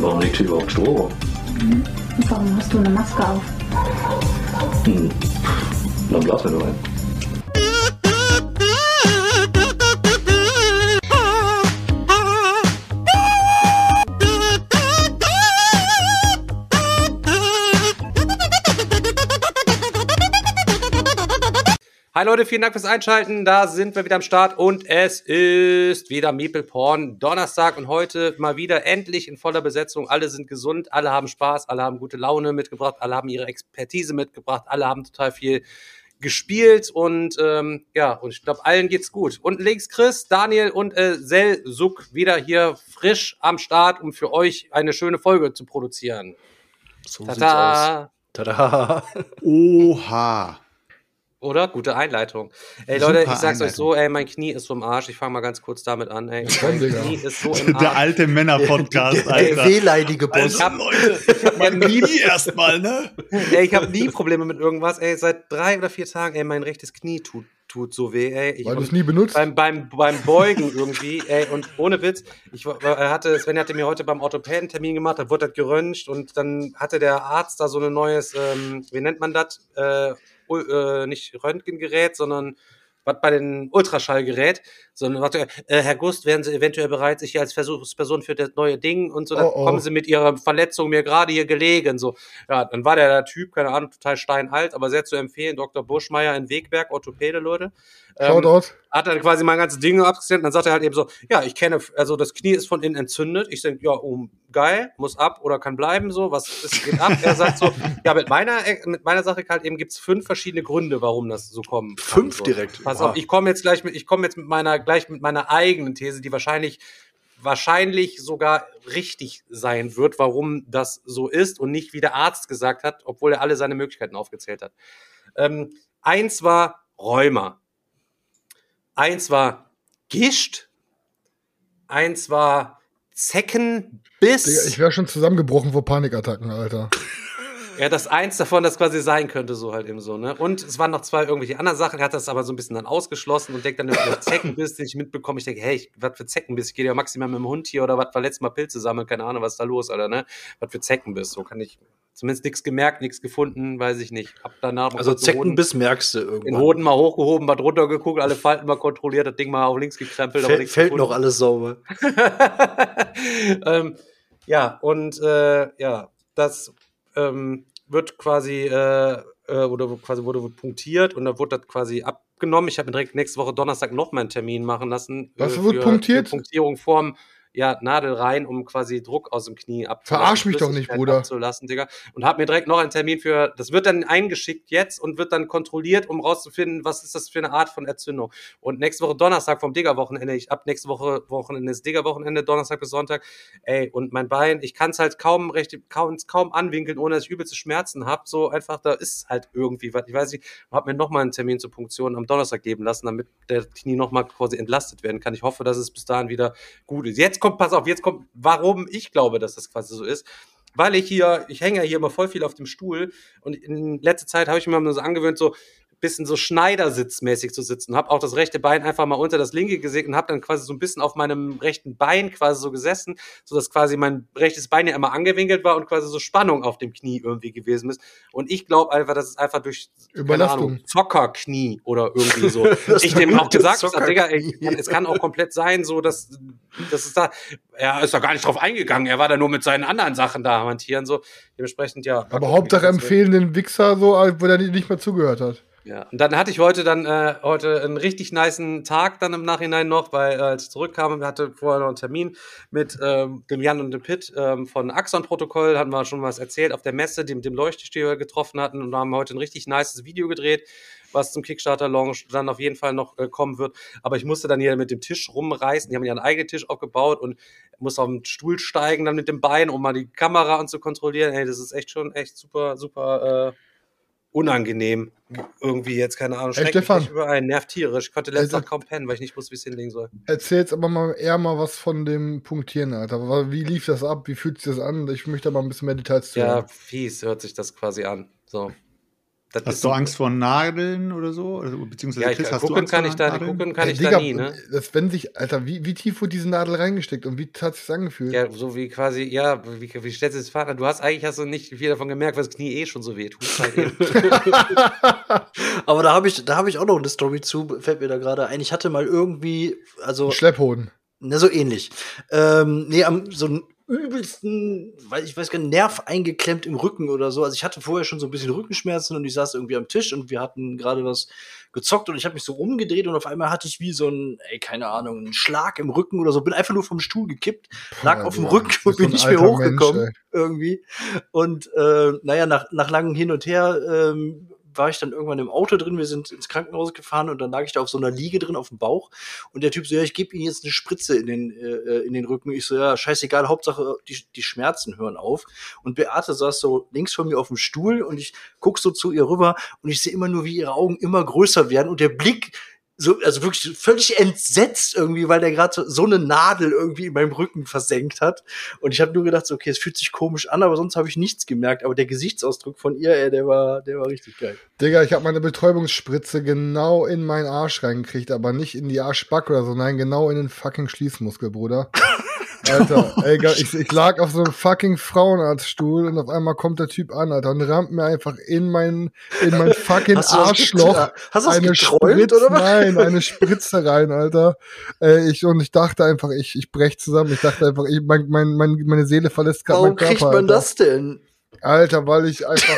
warum liegt hier überhaupt Strom? Mhm. Warum hast du eine Maske auf? Hm. Dann blasen wir nur ein. Hi Leute, vielen Dank fürs Einschalten. Da sind wir wieder am Start und es ist wieder Meeple Porn Donnerstag und heute mal wieder endlich in voller Besetzung. Alle sind gesund, alle haben Spaß, alle haben gute Laune mitgebracht, alle haben ihre Expertise mitgebracht, alle haben total viel gespielt und ähm, ja, und ich glaube, allen geht's gut. Und links Chris, Daniel und äh, Suk wieder hier frisch am Start, um für euch eine schöne Folge zu produzieren. So Tada! Tada! Oha! Oder? Gute Einleitung. Ey Leute, Super ich sag's Einleitung. euch so, ey, mein Knie ist so im Arsch. Ich fange mal ganz kurz damit an, ey. Mein Knie ist so im Arsch. Der alte Männer-Podcast, Alter. Der wehleidige Boss. Also, ich hab, Leute, ich hab mein Knie erstmal, ne? Ey, ich habe nie Probleme mit irgendwas, ey. Seit drei oder vier Tagen, ey, mein rechtes Knie tut tut so weh, ey. Ich, Weil du es nie benutzt? Beim, beim, beim Beugen irgendwie, ey, und ohne Witz, ich hatte, Sven hatte mir heute beim Orthopäden Termin gemacht, da wurde das geröntgt und dann hatte der Arzt da so ein neues, ähm, wie nennt man das, äh, äh, nicht Röntgengerät, sondern was bei den Ultraschallgerät, sondern warte, äh, Herr Gust, wären Sie eventuell bereit, sich hier als Versuchsperson für das neue Ding und so, dann oh, oh. kommen Sie mit Ihrer Verletzung mir gerade hier gelegen, so. Ja, dann war der, der Typ, keine Ahnung, total steinalt, aber sehr zu empfehlen, Dr. Buschmeier in Wegberg, Orthopäde, Leute. Ähm, dort. Hat er quasi mein ganzes Ding abgescannt und dann sagt er halt eben so, ja, ich kenne, also das Knie ist von innen entzündet. Ich denke, ja, oh, geil, muss ab oder kann bleiben, so, was ist, geht ab? er sagt so, ja, mit meiner, mit meiner Sache halt eben gibt's fünf verschiedene Gründe, warum das so kommen kann. Fünf so. direkt? Pass auf, ich komme jetzt gleich mit, ich komme jetzt mit meiner, gleich mit meiner eigenen These, die wahrscheinlich wahrscheinlich sogar richtig sein wird, warum das so ist und nicht wie der Arzt gesagt hat, obwohl er alle seine Möglichkeiten aufgezählt hat. Ähm, eins war Rheuma. Eins war Gischt. Eins war Zeckenbiss. Digga, ich wäre schon zusammengebrochen vor Panikattacken, Alter. Ja, das eins davon, das quasi sein könnte, so halt eben so, ne? Und es waren noch zwei irgendwelche anderen Sachen, er hat das aber so ein bisschen dann ausgeschlossen und denkt dann über Zeckenbiss, den ich mitbekomme. Ich denke, hey, was für Zeckenbiss? Ich gehe ja maximal mit dem Hund hier oder was war letztes Mal Pilze sammeln, keine Ahnung, was ist da los, Alter, ne? Was für Zeckenbiss? So kann ich zumindest nichts gemerkt, nichts gefunden, weiß ich nicht. Hab danach also Zeckenbiss merkst du irgendwann. Den Hoden mal hochgehoben, mal drunter geguckt, alle Falten mal kontrolliert, das Ding mal auf links gekrempelt. Fällt, fällt noch alles sauber. ähm, ja, und äh, ja, das ähm, wird quasi äh, äh, oder quasi wurde punktiert und dann wurde das quasi abgenommen. Ich habe mir direkt nächste Woche Donnerstag noch mal einen Termin machen lassen. Was äh, wird punktiert? Punktierung vorm ja, Nadel rein, um quasi Druck aus dem Knie abzulassen. Verarsch mich doch nicht, Bruder. Abzulassen, Digga. Und hab mir direkt noch einen Termin für, das wird dann eingeschickt jetzt und wird dann kontrolliert, um rauszufinden, was ist das für eine Art von Entzündung. Und nächste Woche Donnerstag vom Digger-Wochenende, ich ab nächste Woche Wochenende ist Digger-Wochenende, Donnerstag bis Sonntag, ey, und mein Bein, ich kann es halt kaum recht, kaum, kaum anwinkeln, ohne dass ich übelste Schmerzen hab. So einfach, da ist halt irgendwie was. Ich weiß nicht, hab mir noch mal einen Termin zur Punktion am Donnerstag geben lassen, damit der Knie noch mal quasi entlastet werden kann. Ich hoffe, dass es bis dahin wieder gut ist. Jetzt kommt, pass auf, jetzt kommt warum ich glaube, dass das quasi so ist. Weil ich hier, ich hänge ja hier immer voll viel auf dem Stuhl und in letzter Zeit habe ich mir mal so angewöhnt, so bisschen so Schneidersitzmäßig zu sitzen. Habe auch das rechte Bein einfach mal unter das linke gesägt und habe dann quasi so ein bisschen auf meinem rechten Bein quasi so gesessen, so dass quasi mein rechtes Bein ja immer angewinkelt war und quasi so Spannung auf dem Knie irgendwie gewesen ist. Und ich glaube einfach, dass es einfach durch Überlastung. Zockerknie oder irgendwie so. ich dem auch gesagt habe, Digga, ey, es kann auch komplett sein, so dass das ist da. Er ist da gar nicht drauf eingegangen. Er war da nur mit seinen anderen Sachen da hantieren so. Dementsprechend ja. Aber Hauptsache empfehlen den Wichser so, wo er nicht mehr zugehört hat. Ja, und dann hatte ich heute dann äh, heute einen richtig niceen Tag dann im Nachhinein noch, weil äh, als ich zurückkam, wir hatte vorher noch einen Termin mit ähm, dem Jan und dem Pitt ähm, von Axon Protokoll, hatten wir schon was erzählt auf der Messe, dem, dem Leuchtestier wir getroffen hatten und haben heute ein richtig nices Video gedreht, was zum Kickstarter Launch dann auf jeden Fall noch äh, kommen wird. Aber ich musste dann hier mit dem Tisch rumreißen. Die haben ja einen eigenen Tisch aufgebaut und musste auf den Stuhl steigen dann mit dem Bein, um mal die Kamera an zu kontrollieren. Ey, das ist echt schon echt super, super äh, unangenehm. Irgendwie jetzt, keine Ahnung, Ey, schreckt mich Stefan. überall, nervt tierisch. Ich konnte letzte Ey, Nacht kaum pennen, weil ich nicht wusste, wie es hinlegen soll. Erzähl jetzt aber mal eher mal was von dem Punktieren, Alter. Wie lief das ab? Wie fühlt sich das an? Ich möchte aber ein bisschen mehr Details zu Ja, hören. fies hört sich das quasi an. So. Das Hast du Angst vor Nadeln oder so? Oder, beziehungsweise Ja, ich, Chris, hast gucken du Angst kann vor ich da, Nadeln? gucken kann ich Digga, da nie, ne? das, wenn sich, Alter, wie, wie tief wurde diese Nadel reingesteckt und wie hat sich's angefühlt? Ja, so wie quasi, ja, wie, wie stellst du das Vater? Du hast eigentlich hast du nicht viel davon gemerkt, weil das Knie eh schon so weh tut. Halt. Aber da habe ich, da habe ich auch noch eine Story zu, fällt mir da gerade ein. Ich hatte mal irgendwie, also Schlepphoden. Ne, so ähnlich. Ähm, nee, am so einen übelsten, weil ich weiß gar nicht, Nerv eingeklemmt im Rücken oder so. Also ich hatte vorher schon so ein bisschen Rückenschmerzen und ich saß irgendwie am Tisch und wir hatten gerade was gezockt und ich habe mich so umgedreht und auf einmal hatte ich wie so ein, ey, keine Ahnung, einen Schlag im Rücken oder so. Bin einfach nur vom Stuhl gekippt, lag auf dem Alter, Rücken und bin nicht mehr hochgekommen Mensch, irgendwie. Und äh, naja, nach, nach langem Hin und Her ähm, war ich dann irgendwann im Auto drin. Wir sind ins Krankenhaus gefahren und dann lag ich da auf so einer Liege drin auf dem Bauch. Und der Typ so, ja, ich gebe Ihnen jetzt eine Spritze in den, äh, in den Rücken. Ich so, ja, scheißegal, Hauptsache die, die Schmerzen hören auf. Und Beate saß so links von mir auf dem Stuhl und ich guck so zu ihr rüber und ich sehe immer nur, wie ihre Augen immer größer werden und der Blick so, also wirklich völlig entsetzt irgendwie, weil der gerade so, eine Nadel irgendwie in meinem Rücken versenkt hat. Und ich habe nur gedacht, so, okay, es fühlt sich komisch an, aber sonst habe ich nichts gemerkt. Aber der Gesichtsausdruck von ihr, ey, der war, der war richtig geil. Digga, ich habe meine Betäubungsspritze genau in meinen Arsch reingekriegt, aber nicht in die Arschbacke oder so, nein, genau in den fucking Schließmuskel, Bruder. Alter, ey, ge- ich, ich lag auf so einem fucking Frauenarztstuhl und auf einmal kommt der Typ an, Alter, und rammt mir einfach in mein, in mein fucking Hast Arschloch hast du das eine geträumt, Spritze, oder was? nein, eine Spritze rein, Alter. Äh, ich, und ich dachte einfach, ich, ich brech zusammen. Ich dachte einfach, ich, mein, mein, mein, meine Seele verlässt gerade Warum meinen Körper. kriegt man Alter. das denn? Alter, weil ich einfach.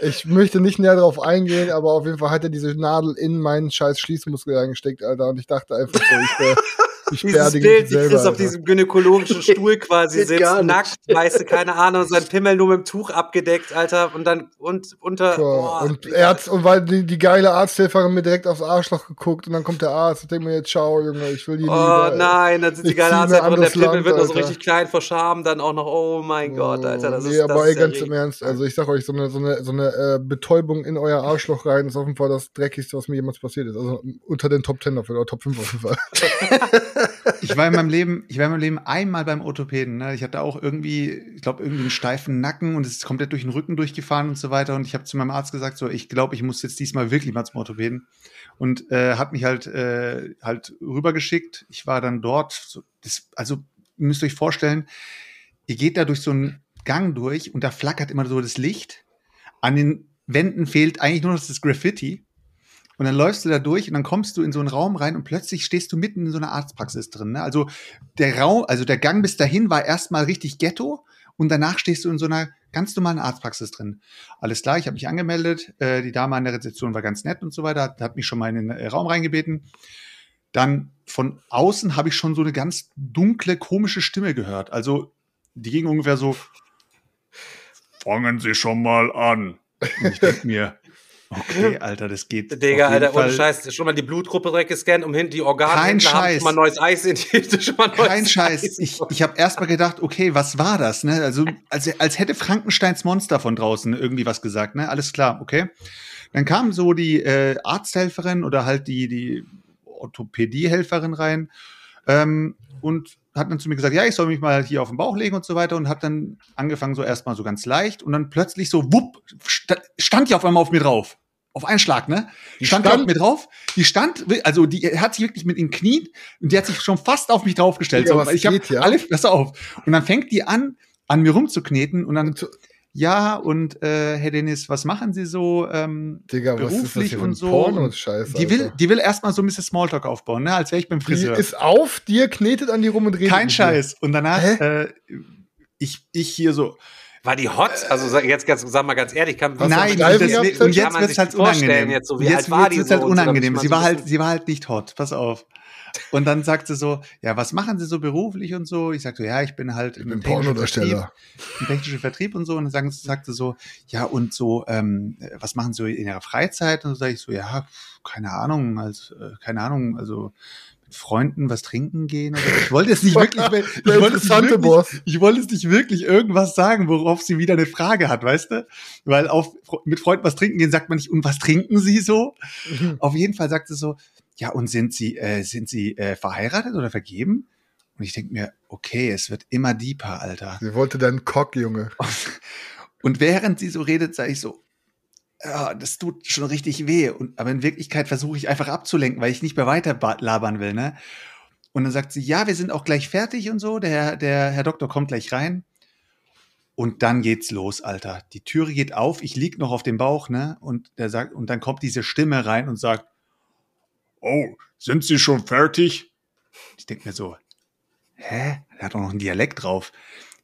ich, ich möchte nicht näher darauf eingehen, aber auf jeden Fall hat er diese Nadel in meinen scheiß Schließmuskel reingesteckt, Alter. Und ich dachte einfach so, ich, äh, ich Dieses Bild, wie selber. Chris auf Alter. diesem gynäkologischen Stuhl quasi sitzt, nicht. nackt, weißt du, keine Ahnung, sein Pimmel nur mit dem Tuch abgedeckt, Alter, und dann und unter. Boah, und er hat, und weil die, die geile Arzthelferin mir direkt aufs Arschloch geguckt und dann kommt der Arzt und denkt mir jetzt, ciao, Junge, ich will die Oh lieber. nein, dann sind die geile zieh Arzt mir und der Pimmel Land, wird noch so richtig klein vor Scham, dann auch noch, oh mein Gott, Alter, das nee, ist das aber ey, ganz im Ernst, also ich sag euch, so eine, so eine, so eine äh, Betäubung in euer Arschloch rein ist auf jeden Fall das dreckigste, was mir jemals passiert ist. Also unter den Top 10 auf jeden Fall, oder Top 5 auf jeden Fall. Ich war in meinem Leben, ich war in meinem Leben einmal beim Orthopäden. Ne? Ich hatte auch irgendwie, ich glaube, irgendwie einen steifen Nacken und es ist komplett durch den Rücken durchgefahren und so weiter. Und ich habe zu meinem Arzt gesagt, so, ich glaube, ich muss jetzt diesmal wirklich mal zum Orthopäden. Und äh, hat mich halt äh, halt rübergeschickt. Ich war dann dort. So, das, also ihr müsst euch vorstellen, ihr geht da durch so einen Gang durch und da flackert immer so das Licht. An den Wänden fehlt eigentlich nur noch das Graffiti. Und dann läufst du da durch und dann kommst du in so einen Raum rein und plötzlich stehst du mitten in so einer Arztpraxis drin. Ne? Also der Raum, also der Gang bis dahin war erstmal richtig Ghetto und danach stehst du in so einer ganz normalen Arztpraxis drin. Alles klar, ich habe mich angemeldet. Äh, die Dame an der Rezeption war ganz nett und so weiter, hat, mich schon mal in den äh, Raum reingebeten. Dann von außen habe ich schon so eine ganz dunkle, komische Stimme gehört. Also die ging ungefähr so: Fangen Sie schon mal an. Und ich denke mir, okay, Alter, das geht. Digga, Alter, ohne Scheiß, schon mal die Blutgruppe direkt gescannt, um hin die Organe Kein Scheiß. schon mal neues Eis in die, schon mal neues Kein Scheiß. Eis. Ich, ich habe erst mal gedacht, okay, was war das? Ne? Also als, als hätte Frankensteins Monster von draußen irgendwie was gesagt. Ne? Alles klar, okay. Dann kam so die äh, Arzthelferin oder halt die, die Orthopädiehelferin rein ähm, und hat dann zu mir gesagt, ja, ich soll mich mal hier auf den Bauch legen und so weiter und hat dann angefangen so erstmal so ganz leicht und dann plötzlich so, wupp, sta stand die auf einmal auf mir drauf. Auf einen Schlag, ne? Die stand, die auf mir drauf. Die stand, also die hat sich wirklich mit den Knien und die hat sich schon fast auf mich draufgestellt. Digga, So, ich hab geht, ja? alle, pass auf. Und dann fängt die an, an mir rumzukneten und dann, ja, und äh, Herr Dennis, was machen Sie so ähm, Digga, was ist das beruflich und ein so? Porno-Scheiß, die will, die will erstmal so ein bisschen Smalltalk aufbauen, ne? Als wäre ich beim Die Friseur. ist auf dir, knetet an die rum und redet. Kein mit dir. Scheiß. Und danach, Hä? äh, ich, ich hier so, War die hot? Also sag, jetzt ganz, sag mal ganz ehrlich, kann, du Nein, Streifen und, jetzt man wird sich es halt vorstellen unangenehm. jetzt so, wie jetzt alt war die wird's so halt unangenehm. man Sie so war halt, sie war halt nicht hot. Pass auf. Und dann sagt sie so, ja, was machen Sie so beruflich und so? Ich sagte, ja, ich bin halt Ich im bin technischen. Vertrieb, im technischen Vertrieb und so. Und dann sagen, sagte so, ja, und so, ähm, was machen Sie so in Ihrer Freizeit? Und so sage ich so, ja, keine Ahnung, also, keine Ahnung, also mit Freunden was trinken gehen oder so. Ich wollte es nicht wirklich, ich wollte es nicht interessante wirklich, Boss. ich wollte es nicht wirklich irgendwas sagen, worauf sie wieder eine Frage hat, weißt du? Weil auf, mit Freunden was trinken gehen sagt man nicht, und was trinken sie so? Auf jeden Fall sagt sie so, ja, und sind sie, äh, sind sie äh, verheiratet oder vergeben? Und ich denke mir, okay, es wird immer deeper, Alter. Sie wollte deinen Cock, Junge. Und während sie so redet, sage ich so, ja, das tut schon richtig weh. Und, aber in Wirklichkeit versuche ich einfach abzulenken, weil ich nicht mehr weiter labern will, ne? Und dann sagt sie, ja, wir sind auch gleich fertig und so. Der, Herr- der Herr Doktor kommt gleich rein. Und dann geht's los, Alter. Die Türe geht auf, ich lieg noch auf dem Bauch, ne? Und der sagt, und dann kommt diese Stimme rein und sagt, Oh, sind Sie schon fertig? Ich denke mir so, hä? Er hat doch noch einen Dialekt drauf.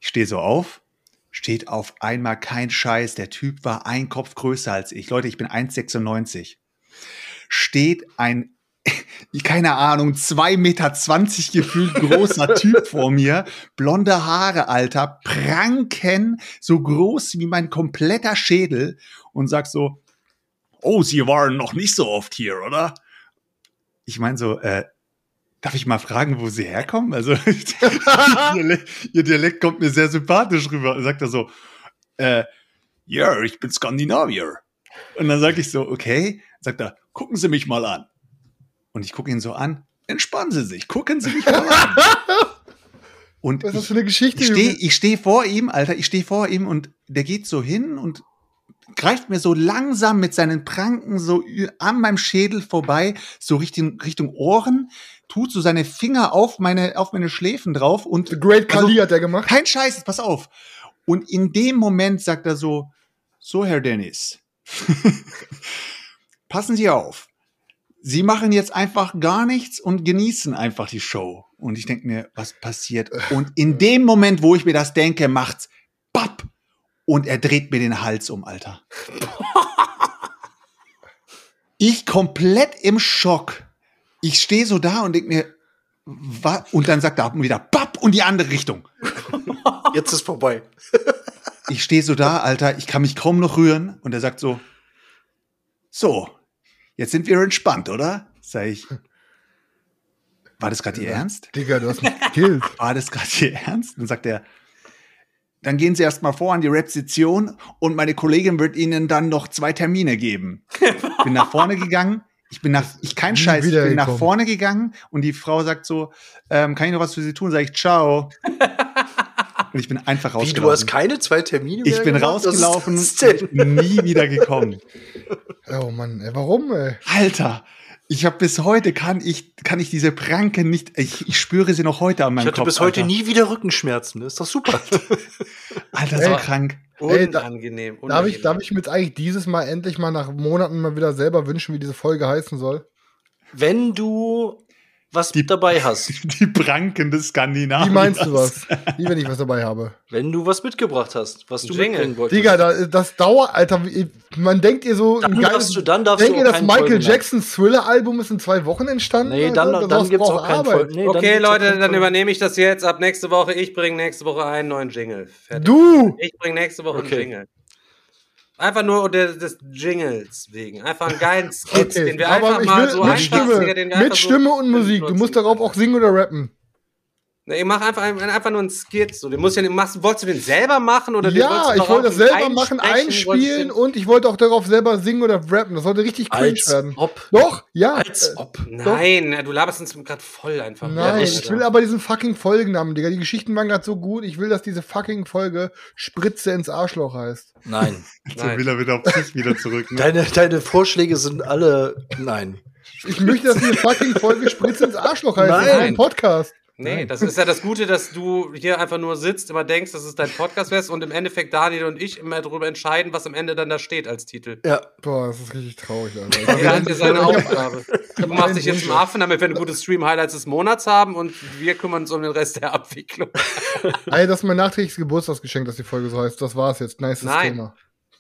Ich stehe so auf, steht auf einmal kein Scheiß. Der Typ war ein Kopf größer als ich. Leute, ich bin 1,96. Steht ein, keine Ahnung, 2,20 Meter gefühlt großer Typ vor mir. Blonde Haare, Alter, pranken, so groß wie mein kompletter Schädel und sagt so, oh, Sie waren noch nicht so oft hier, oder? Ich meine so, äh, darf ich mal fragen, wo Sie herkommen? Also, ihr, Dialekt, kommt mir sehr sympathisch rüber. Sagt er so, äh, ja, ich bin Skandinavier. Und dann sage ich so, okay. Sagt er, gucken Sie mich mal an. Und ich gucke ihn so an. Entspannen Sie sich, gucken Sie mich mal an. Und Was ist das für eine Geschichte, ich stehe steh vor ihm, Alter, ich stehe vor ihm und der geht so hin und greift mir so langsam mit seinen Pranken so an meinem Schädel vorbei, so Richtung, Richtung Ohren, tut so seine Finger auf meine, auf meine Schläfen drauf und The Great Also- Kali hat der gemacht. kein Scheiß, pass auf. Und in dem Moment sagt er so, so Herr Dennis, passen Sie auf. Sie machen jetzt einfach gar nichts und genießen einfach die Show. Und ich denke mir, was passiert? Und in dem Moment, wo ich mir das denke, macht's papp. Und er dreht mir den Hals um, Alter. Ich komplett im Schock. Ich stehe so da und denke mir, wa- und dann sagt er wieder papp und die andere Richtung. Jetzt ist vorbei. Ich stehe so da, Alter, ich kann mich kaum noch rühren. Und er sagt so, so, jetzt sind wir entspannt, oder? Sag ich, war das gerade Ihr Ernst? Digga, du hast mich gekillt. War das gerade Ihr Ernst? Dann sagt er, dann gehen Sie erst mal vor an die Rezeption und meine Kollegin wird Ihnen dann noch zwei Termine geben. Bin nach vorne gegangen. Ich bin nach, ich kein Scheiß, ich bin nach vorne gegangen und die Frau sagt so, ähm, kann ich noch was für Sie tun? Sag ich, ciao. Und ich bin einfach Wie, rausgelaufen. du hast keine zwei Termine mehr Ich bin gemacht? Rausgelaufen nie wieder gekommen. Oh Mann, ey, warum, ey? Alter, ich habe bis heute kann ich kann ich diese Pranken nicht. Ich, ich spüre sie noch heute an Ich meinem hatte Kopf. bis heute Alter. nie wieder Rückenschmerzen. Ist doch super. Alter, so krank. Ey, da- Unangenehm. Darf unangenehm. ich, darf ich mir jetzt eigentlich dieses Mal endlich mal nach Monaten mal wieder selber wünschen, wie diese Folge heißen soll? Wenn du was Die- dabei hast, Die Pranken des Skandinaviers. Wie meinst du was? Wie wenn ich was dabei habe? wenn du was mitgebracht hast, was du Jingle. mitbringen wolltest. Digga, da, das dauert, Alter. Man denkt ihr so, Dann ein darfst du- dann darfst denkt du ihr, das keinen Michael. Jackson Thriller-Album ist in zwei Wochen entstanden? Nee, dann, Alter? dann Das gibt's auch keinen Arbeit. Folgen. Nee, dann Okay, Leute, dann übernehme ich das jetzt. Ab nächste Woche. Ich bringe nächste Woche einen neuen Jingle. Fertig. Du! Ich bringe nächste Woche Okay. einen Jingle. Einfach nur des, des Jingles wegen. Einfach einen geilen Skit, Okay, den wir aber einfach ich mal will so mit Stimme, mit einfach so- Stimme und Musik. Du musst darauf auch singen oder rappen. Nee, ich mach einfach, einfach nur einen Skit. So, den musst du ja, machst, wolltest du den selber machen oder den wolltest Ja, du ich wollte das selber machen, einspielen und ich wollte auch darauf selber singen oder rappen. Das sollte richtig cringe Als werden. ob. Doch, ja. Als äh, ob. Nein, du laberst uns gerade voll einfach. Nein, Ja, ich will aber diesen fucking Folgennamen, Digga. Die Geschichten waren gerade so gut. Ich will, dass diese fucking Folge Spritze ins Arschloch heißt. Nein. Nein. will er wieder auf sich wieder zurück. Ne? Deine, deine Vorschläge sind alle. Nein. Ich möchte, dass diese fucking Folge Spritze ins Arschloch heißt. Nein. ein Podcast. Nee, das ist ja das Gute, dass du hier einfach nur sitzt, immer denkst, dass es dein Podcast wärst und im Endeffekt Daniel und ich immer darüber entscheiden, was am Ende dann da steht als Titel. Ja. Boah, das ist richtig traurig, Alter. Jeder hat hier seine Aufgabe. Du machst dich jetzt zum Affen, damit wir ein gutes Stream-Highlights des Monats haben und wir kümmern uns um den Rest der Abwicklung. Ey, das ist mein nachträgliches Geburtstagsgeschenk, dass die Folge so heißt. Das war's jetzt. Nice Nein. Thema.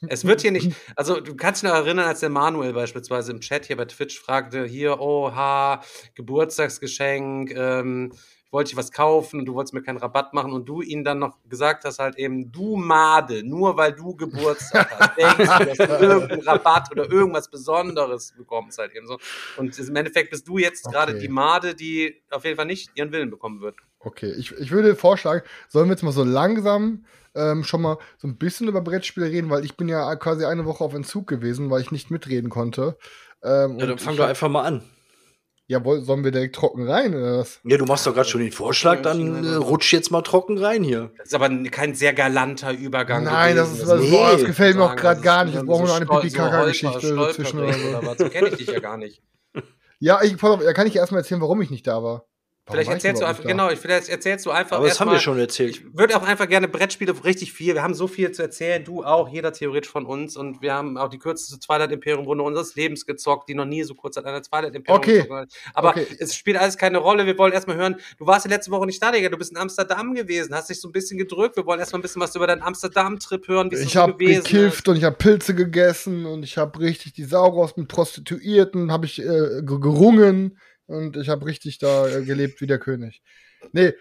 Es wird hier nicht, also du kannst dich noch erinnern, als der Manuel beispielsweise im Chat hier bei Twitch fragte, hier, oha, Geburtstagsgeschenk, ähm, wollte dir was kaufen und du wolltest mir keinen Rabatt machen und du ihn dann noch gesagt hast halt eben, du Made, nur weil du Geburtstag hast, denkst du, dass du irgendeinen Rabatt oder irgendwas Besonderes bekommst halt eben so. Und im Endeffekt bist du jetzt gerade Okay. die Made, die auf jeden Fall nicht ihren Willen bekommen wird. Okay, ich, ich würde vorschlagen, sollen wir jetzt mal so langsam ähm, schon mal so ein bisschen über Brettspiele reden, weil ich bin ja quasi eine Woche auf Entzug gewesen, weil ich nicht mitreden konnte. Ähm, Ja, dann fang ich- doch einfach mal an. Ja, sollen wir direkt trocken rein oder was? Ja, du machst doch gerade schon den Vorschlag, dann äh, rutsch jetzt mal trocken rein hier. Das ist aber kein sehr galanter Übergang. Nein, das ist, das, Nee, boah, das gefällt mir auch gerade gar nicht. Jetzt brauchen wir so noch eine Pipi-Kaka-Geschichte dazwischen oder so. oder was. So kenne ich dich ja gar nicht. Ja, ich, pass auf, da kann ich erstmal erzählen, warum ich nicht da war. Warum Vielleicht erzählst du einfach, genau, ich- vielleicht erzählst du einfach. Aber das haben mal- wir schon erzählt. Ich würde auch einfach gerne Brettspiele richtig viel. Wir haben so viel zu erzählen, du auch, jeder theoretisch von uns. Und wir haben auch die kürzeste Twilight Imperium Runde unseres Lebens gezockt, die noch nie so kurz hat eine Twilight Imperium Okay. gezockt. Aber Okay. es spielt alles keine Rolle. Wir wollen erstmal hören, du warst ja letzte Woche nicht da, Digga. Du bist in Amsterdam gewesen, hast dich so ein bisschen gedrückt. Wir wollen erstmal ein bisschen was über deinen Amsterdam-Trip hören, wie Ich so habe gekifft und ich habe Pilze gegessen und ich habe richtig die Sau raus mit Prostituierten, habe ich äh, ge- gerungen und ich habe richtig da äh, gelebt wie der König. Nee,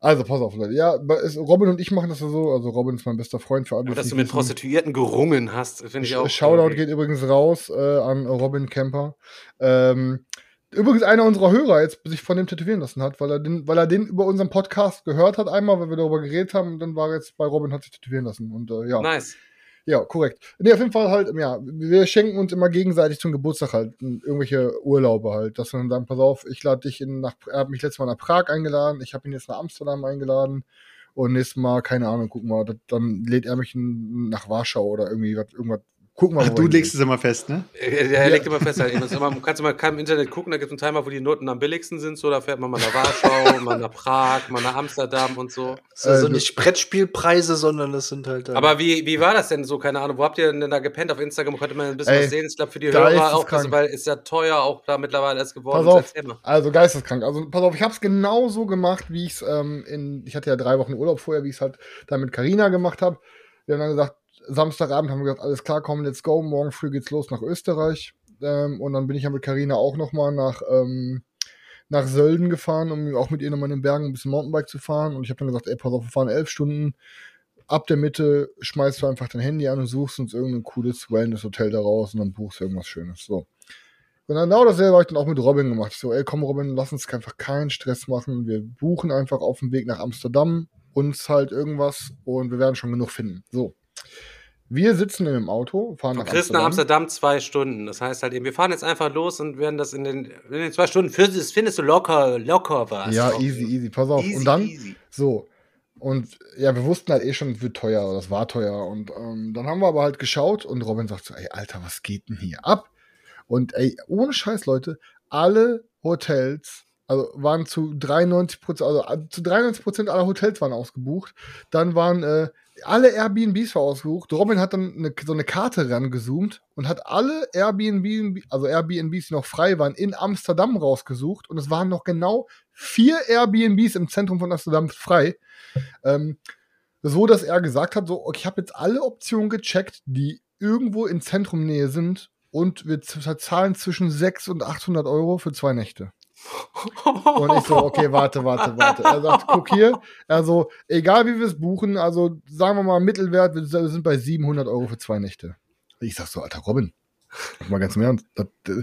also pass auf, Leute. Ja, Robin und ich machen das ja so. Also Robin ist mein bester Freund für alle. Aber dass du mit. Prostituierten gerungen hast, finde ich auch. Shoutout irgendwie- geht übrigens raus äh, an Robin Kemper. Ähm, übrigens einer unserer Hörer jetzt sich von dem tätowieren lassen hat, weil er den, weil er den über unseren Podcast gehört hat einmal, weil wir darüber geredet haben und dann war er jetzt bei Robin hat sich tätowieren lassen und äh, ja. Nice. Ja, korrekt. Nee, auf jeden Fall halt, ja, wir schenken uns immer gegenseitig zum Geburtstag halt irgendwelche Urlaube halt, dass wir dann sagen, pass auf, ich lade dich in nach, er hat mich letztes Mal nach Prag eingeladen, ich habe ihn jetzt nach Amsterdam eingeladen und nächstes Mal, keine Ahnung, gucken wir, dann lädt er mich nach Warschau oder irgendwie was, irgendwas, gucken wir Ach, wo du legst es immer fest, ne? Er, er legt immer fest, halt, immer, kannst du mal kein Internet gucken, da gibt es einen Timer, wo die Noten am billigsten sind, so, da fährt man mal nach Warschau, mal nach Prag, mal nach Amsterdam und so. Das sind also nicht Brettspielpreise, sondern das sind halt. äh, Aber wie, wie war das denn so? Keine Ahnung. Wo habt ihr denn da gepennt? Auf Instagram konnte man ein bisschen Ey, was sehen. Ich glaube, für die Hörer auch, also, weil ist ja teuer auch da mittlerweile erst geworden. Pass auf, mal. also geisteskrank. Also pass auf, ich habe es genau so gemacht, wie ich es ähm, in, ich hatte ja drei Wochen Urlaub vorher, wie ich es halt da mit Carina gemacht habe. Wir haben dann gesagt, Samstagabend haben wir gesagt, alles klar, komm, let's go. Morgen früh geht's los nach Österreich. Ähm, und dann bin ich ja mit Carina auch noch mal nach ähm, nach Sölden gefahren, um auch mit ihr nochmal in den Bergen ein bisschen Mountainbike zu fahren. Und ich habe dann gesagt, ey, pass auf, wir fahren elf Stunden. Ab der Mitte schmeißt du einfach dein Handy an und suchst uns irgendein cooles Wellness-Hotel da raus und dann buchst du irgendwas Schönes. So. Und genau dasselbe habe ich dann auch mit Robin gemacht. Ich so, ey, komm Robin, lass uns einfach keinen Stress machen. Wir buchen einfach auf dem Weg nach Amsterdam uns halt irgendwas und wir werden schon genug finden. So. Wir sitzen dem Auto, fahren Von nach Chris nach Amsterdam. Amsterdam zwei Stunden. Das heißt halt eben, wir fahren jetzt einfach los und werden das in den, in den zwei Stunden, findest, das findest du locker, locker was. Ja, Locker. easy, easy. Pass auf. Easy, und dann, easy. so. Und ja, wir wussten halt eh schon, es wird teuer, das war teuer. Und ähm, dann haben wir aber halt geschaut und Robin sagt so, ey, Alter, was geht denn hier ab? Und ey, ohne Scheiß, Leute, alle Hotels, also waren zu 93 Prozent, also äh, zu 93 Prozent aller Hotels waren ausgebucht. Dann waren äh, alle Airbnbs war ausgebucht. Robin hat dann eine, so eine Karte rangezoomt und hat alle Airbnb, also Airbnbs, die noch frei waren, in Amsterdam rausgesucht. Und es waren noch genau vier Airbnbs im Zentrum von Amsterdam frei. Ähm, so, dass er gesagt hat, so, okay, ich habe jetzt alle Optionen gecheckt, die irgendwo in Zentrumnähe sind und wir zahlen zwischen 600 und 800 Euro für zwei Nächte. Und ich so, okay, warte, warte, warte. Er sagt, guck hier. Er so, egal wie wir es buchen, also sagen wir mal Mittelwert, wir sind bei 700 Euro für zwei Nächte. Ich sag so, alter Robin, mal ganz im Ernst. Das, äh,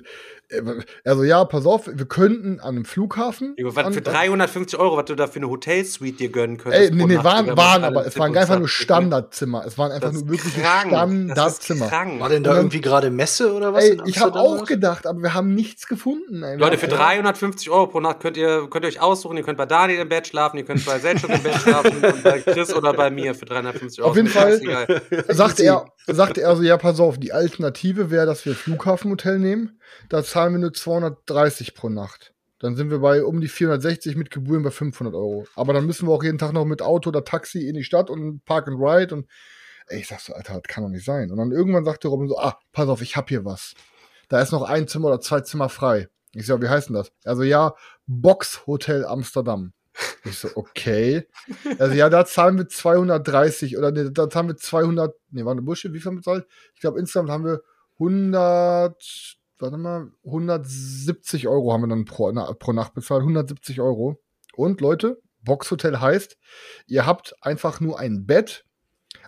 er so, ja, pass auf, wir könnten an einem Flughafen. Was an, für 350 Euro, was du da für eine Hotelsuite dir gönnen Ey, könntest. nee, pro nee, Nacht, waren, waren aber, es waren einfach nur Standardzimmer. Es waren einfach nur wirklich Standardzimmer. War denn da irgendwie gerade Messe oder was? Ey, ich habe auch gedacht, aber wir haben nichts gefunden. Ey. Leute, für 350 Euro pro Nacht könnt ihr, könnt ihr euch aussuchen. Ihr könnt bei Daniel im Bett schlafen, ihr könnt bei Selchuk im Bett schlafen und bei Chris oder bei mir für 350 Euro. Auf jeden Fall. sagte er, sagte er so, ja, pass auf, die Alternative wäre, dass wir Flughafenhotel nehmen. Da zahlen wir nur 230 pro Nacht. Dann sind wir bei um die 460 mit Gebühren bei 500 Euro. Aber dann müssen wir auch jeden Tag noch mit Auto oder Taxi in die Stadt und Park and Ride und ey, ich sag so, Alter, das kann doch nicht sein. Und dann irgendwann sagte Robin so, ah, pass auf, ich hab hier was. Da ist noch ein Zimmer oder zwei Zimmer frei. Ich so, wie heißt denn das? Also ja, Box Hotel Amsterdam. Ich so, okay. Also ja, da zahlen wir 230 oder nee, da zahlen wir 200, nee, war eine Busche, wie viel bezahlt? Ich glaube, insgesamt haben wir 100, warte mal, 170 Euro haben wir dann pro, na, pro Nacht bezahlt, 170 Euro. Und Leute, Boxhotel heißt, ihr habt einfach nur ein Bett,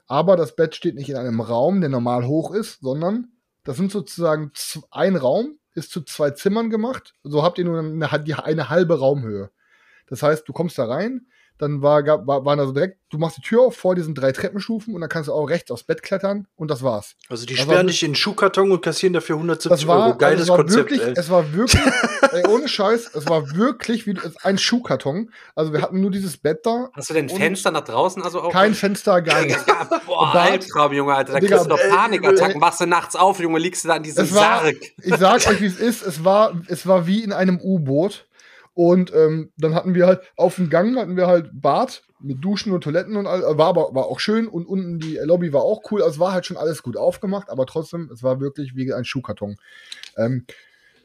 aber das Bett steht nicht in einem Raum, der normal hoch ist, sondern das sind sozusagen ein Raum, ist zu zwei Zimmern gemacht. So habt ihr nur eine, eine halbe Raumhöhe. Das heißt, du kommst da rein, dann war, gab, war, waren da so direkt, du machst die Tür auf vor diesen drei Treppenstufen und dann kannst du auch rechts aufs Bett klettern und das war's. Also die Das sperren dich in einen Schuhkarton und kassieren dafür 170 Das war, Euro. Geiles also es war Konzept, wirklich, ey. es war wirklich, ey, ohne Scheiß, es war wirklich wie ein Schuhkarton. Also wir hatten nur dieses Bett da, Hast du denn Fenster nach draußen? Also auch kein Fenster, gar nichts. Ja, boah, Bad- Albtraum, Junge, Alter. Da Digga, kriegst du doch Panikattacken. Wachst du nachts auf, Junge, liegst du da an diesem Es war, Sarg. ich sag euch, wie es ist, es war, es war wie in einem U-Boot. Und ähm, dann hatten wir halt auf dem Gang hatten wir halt Bad mit Duschen und Toiletten und all, war aber war auch schön und unten die Lobby war auch cool. Also war halt schon alles gut aufgemacht, aber trotzdem, es war wirklich wie ein Schuhkarton. Ähm,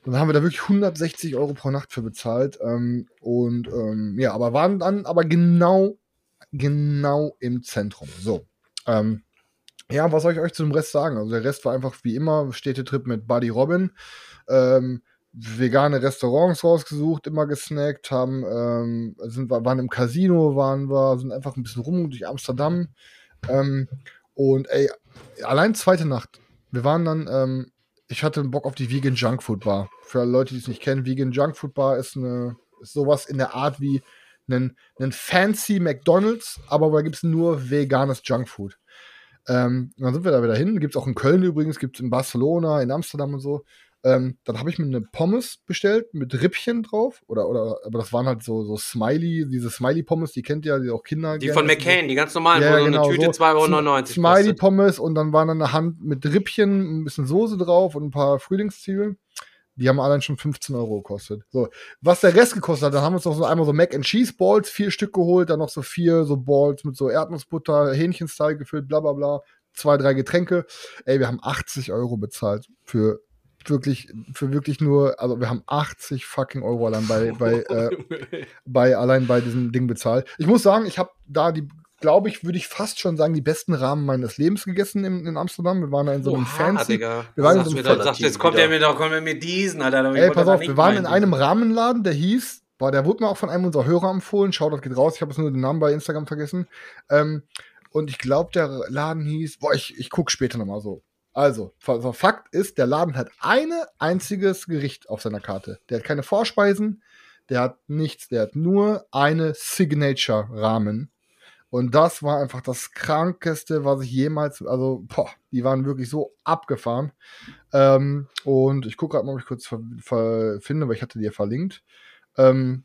dann haben wir da wirklich 160 Euro pro Nacht für bezahlt. Ähm, und ähm, ja, aber waren dann aber genau, genau im Zentrum. So. Ähm, ja, was soll ich euch zu dem Rest sagen? Also der Rest war einfach wie immer Städtetrip mit Buddy Robin. Ähm, vegane Restaurants rausgesucht, immer gesnackt, haben, ähm, sind, waren im Casino, waren wir, sind einfach ein bisschen rum durch Amsterdam. Ähm, und ey, allein zweite Nacht. Wir waren dann, ähm, ich hatte Bock auf die Vegan Junk Food Bar. Für Leute, die es nicht kennen, Vegan Junk Food Bar ist eine, ist sowas in der Art wie einen, einen fancy McDonalds, aber da gibt es nur veganes Junkfood. Ähm, dann sind wir da wieder hin. Gibt es auch in Köln übrigens, gibt es in Barcelona, in Amsterdam und so. Ähm, dann habe ich mir eine Pommes bestellt mit Rippchen drauf. Oder, oder, aber das waren halt so, so Smiley, diese Smiley-Pommes, die kennt ihr, die auch Kinder Die von. McCain, die ganz normalen, Ja, wo so genau, eine Tüte so. 2,99 Euro Smiley kostet. Pommes und dann waren dann eine Hand mit Rippchen, ein bisschen Soße drauf und ein paar Frühlingszwiebeln. Die haben allein schon 15 Euro gekostet. So, was der Rest gekostet hat, dann haben wir uns noch so einmal so Mac and Cheese Balls, vier Stück geholt, dann noch so vier so Balls mit so Erdnussbutter, Hähnchenstyle gefüllt, bla bla bla, zwei, drei Getränke. Ey, wir haben 80 Euro bezahlt für wirklich, für wirklich nur, also wir haben 80 fucking Euro allein bei, bei, äh, bei allein bei diesem Ding bezahlt. Ich muss sagen, ich habe da die, glaube ich, würde ich fast schon sagen, die besten Rahmen meines Lebens gegessen in, in Amsterdam. Wir waren da in so einem Oha, fancy. Digga. wir waren in so mir einem Relativ jetzt kommt wieder. er mir doch, kommt er mit diesen, Alter. Ey, pass auf, wir waren in einem Rahmenladen, der hieß, boah, der wurde mir auch von einem unserer Hörer empfohlen. Schaut, das geht raus. Ich habe jetzt nur den Namen bei Instagram vergessen. Ähm, und ich glaube, der Laden hieß, boah, ich, ich gucke später nochmal so. Also, Fa- Fakt ist, der Laden hat ein einziges Gericht auf seiner Karte. Der hat keine Vorspeisen, der hat nichts, der hat nur eine Signature-Rahmen. Und das war einfach das krankeste, was ich jemals, also, boah, die waren wirklich so abgefahren. Ähm, und ich gucke gerade mal, ob ich kurz finde, weil ich hatte die ja verlinkt. Ähm,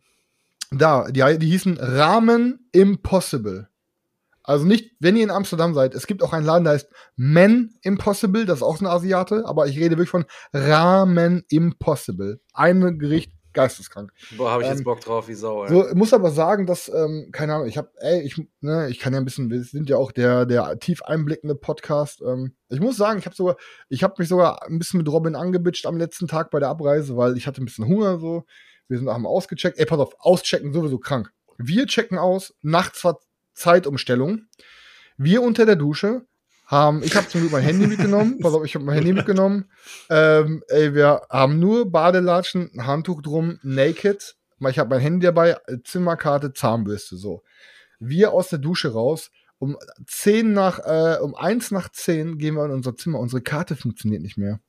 da, die, die hießen Ramen Impossible. Also nicht, wenn ihr in Amsterdam seid, es gibt auch einen Laden, der heißt Men Impossible, das ist auch ein Asiate, aber ich rede wirklich von Ramen Impossible. Ein Gericht, geisteskrank. Boah, hab ich jetzt ähm, Bock drauf, wie Sau, ey. So, muss aber sagen, dass, ähm, keine Ahnung, ich habe, ey, ich, ne, ich kann ja ein bisschen, wir sind ja auch der, der tief einblickende Podcast. Ähm, ich muss sagen, ich habe sogar, ich habe mich sogar ein bisschen mit Robin angebitscht am letzten Tag bei der Abreise, weil ich hatte ein bisschen Hunger so. Wir sind haben ausgecheckt. Ey, pass auf, auschecken sowieso krank. Wir checken aus, nachts war Zeitumstellung. Wir unter der Dusche haben, ich habe zum Glück mein Handy mitgenommen. Pass auf, ich habe mein Handy mitgenommen. Ähm, ey, wir haben nur Badelatschen, ein Handtuch drum, naked. Ich habe mein Handy dabei, Zimmerkarte, Zahnbürste, so. Wir aus der Dusche raus. Um 10 nach, äh, um 1 nach 10 gehen wir in unser Zimmer. Unsere Karte funktioniert nicht mehr.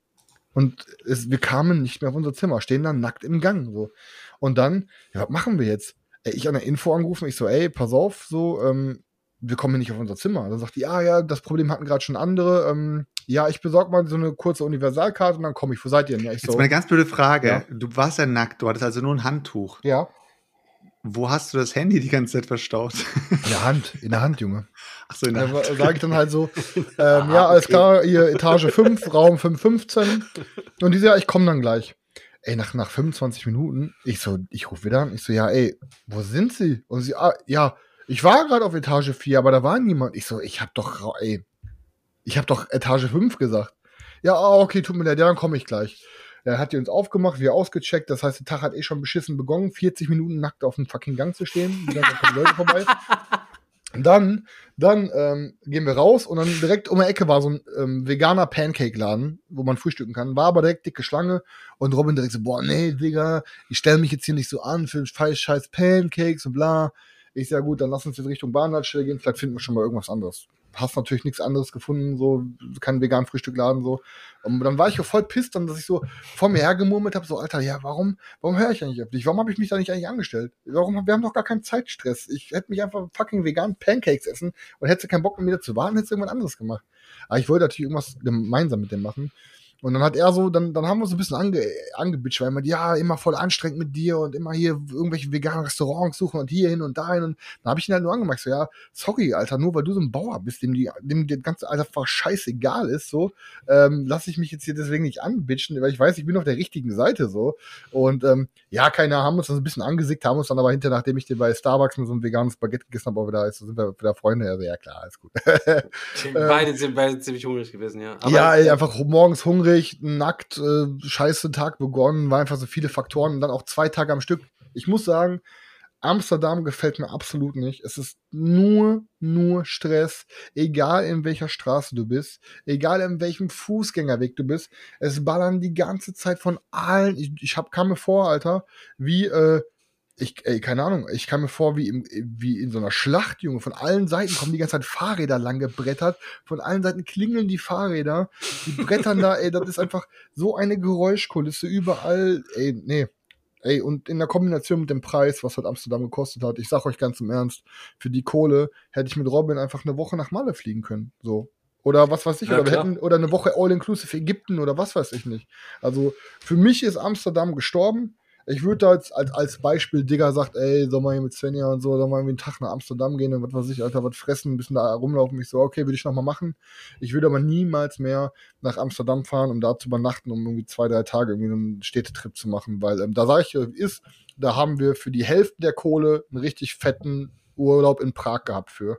Und es, wir kamen nicht mehr auf unser Zimmer, stehen dann nackt im Gang, so. Und dann, ja, was machen wir jetzt? Ey, ich an der Info angerufen, ich so, ey, pass auf, so, ähm, wir kommen hier nicht auf unser Zimmer. Dann sagt die, ja, ja, das Problem hatten gerade schon andere. Ähm, ja, ich besorge mal so eine kurze Universalkarte und dann komme ich. Wo seid ihr denn? Ja, ich Jetzt so, mal eine ganz blöde Frage. Ja. Du warst ja nackt, du hattest also nur ein Handtuch. ja, Wo hast du das Handy die ganze Zeit verstaut? in der Hand, in der Hand, Junge. Achso, in der Da Hand. sage ich dann halt so, ähm, ja, alles klar, ihr Etage 5, Raum 515. Und die so, ja, ich komme dann gleich. Ey, nach, nach 25 Minuten, ich so, ich rufe wieder an, ich so, ja, ey, wo sind sie? Und sie, ah, ja, ich war gerade auf Etage 4, aber da war niemand. Ich so, ich hab doch, ey, ich hab doch Etage 5 gesagt. Ja, ah, okay, tut mir leid, ja, dann komme ich gleich. Dann hat die uns aufgemacht, wir ausgecheckt. Das heißt, der Tag hat eh schon beschissen begonnen. 40 Minuten nackt auf dem fucking Gang zu stehen. Die ganzen Leute vorbei. Dann, dann ähm, gehen wir raus und dann direkt um die Ecke war so ein ähm, veganer Pancake-Laden, wo man frühstücken kann. War aber direkt dicke Schlange und Robin direkt so, boah, nee, Digga, ich stelle mich jetzt hier nicht so an für scheiß, scheiß Pancakes und bla. Ich sag, gut, dann lass uns jetzt Richtung Bahnhaltestelle gehen, vielleicht finden wir schon mal irgendwas anderes. Hast natürlich nichts anderes gefunden, so kein veganen Frühstückladen so. Und dann war ich voll pisst, dann, dass ich so vor mir hergemurmelt habe, so Alter, ja, warum, warum höre ich eigentlich auf dich? Warum habe ich mich da nicht eigentlich angestellt? Warum, wir haben doch gar keinen Zeitstress. Ich hätte mich einfach fucking vegan Pancakes essen und hätte keinen Bock mit mir zu warten, hätte irgendwas anderes gemacht. Aber ich wollte natürlich irgendwas gemeinsam mit dem machen. Und dann hat er so, dann, dann haben wir uns ein bisschen ange, angebitscht, weil er meinte, ja, immer voll anstrengend mit dir und immer hier irgendwelche veganen Restaurants suchen und hier hin und dahin. Und dann habe ich ihn halt nur angemacht, so, ja, sorry, Alter, nur weil du so ein Bauer bist, dem die, dem das ganze einfach scheißegal ist, so, ähm, lasse ich mich jetzt hier deswegen nicht anbitschen, weil ich weiß, ich bin auf der richtigen Seite, so. Und, ähm, ja, keiner haben uns das ein bisschen angesickt, haben uns dann aber hinterher, nachdem ich dir bei Starbucks mit so einem veganes Baguette gegessen habe, auch wieder, also sind wir wieder Freunde, also, ja, klar, alles gut. beide sind beide ziemlich hungrig gewesen, ja. Aber ja, ey, einfach morgens hungrig, nackt, äh, scheiße Tag begonnen, war einfach so viele Faktoren und dann auch zwei Tage am Stück. Ich muss sagen, Amsterdam gefällt mir absolut nicht. Es ist nur, nur Stress. Egal in welcher Straße du bist, egal in welchem Fußgängerweg du bist. Es ballern die ganze Zeit von allen. Ich, ich hab, kam mir vor, Alter, wie, äh, ich, ey, keine Ahnung, ich kam mir vor wie, im, wie in so einer Schlacht, Junge. Von allen Seiten kommen die ganze Zeit Fahrräder lang gebrettert. Von allen Seiten klingeln die Fahrräder. Die brettern da, ey, das ist einfach so eine Geräuschkulisse überall. Ey, nee. Ey, und in der Kombination mit dem Preis, was halt Amsterdam gekostet hat, ich sag euch ganz im Ernst, für die Kohle hätte ich mit Robin einfach eine Woche nach Malle fliegen können. So. Oder was weiß ich, Ja, oder wir hätten, oder eine Woche All-Inclusive Ägypten oder was weiß ich nicht. Also für mich ist Amsterdam gestorben. Ich würde da als, als, als Beispiel, Digger sagt, ey, soll mal hier mit Svenja und so, soll mal irgendwie einen Tag nach Amsterdam gehen und was weiß ich, Alter, was fressen, ein bisschen da rumlaufen. Ich so, okay, würde ich noch mal machen. Ich würde aber niemals mehr nach Amsterdam fahren, um da zu übernachten, um irgendwie zwei, drei Tage irgendwie einen Städtetrip zu machen, weil ähm, da sage ich, ist, da haben wir für die Hälfte der Kohle einen richtig fetten Urlaub in Prag gehabt für.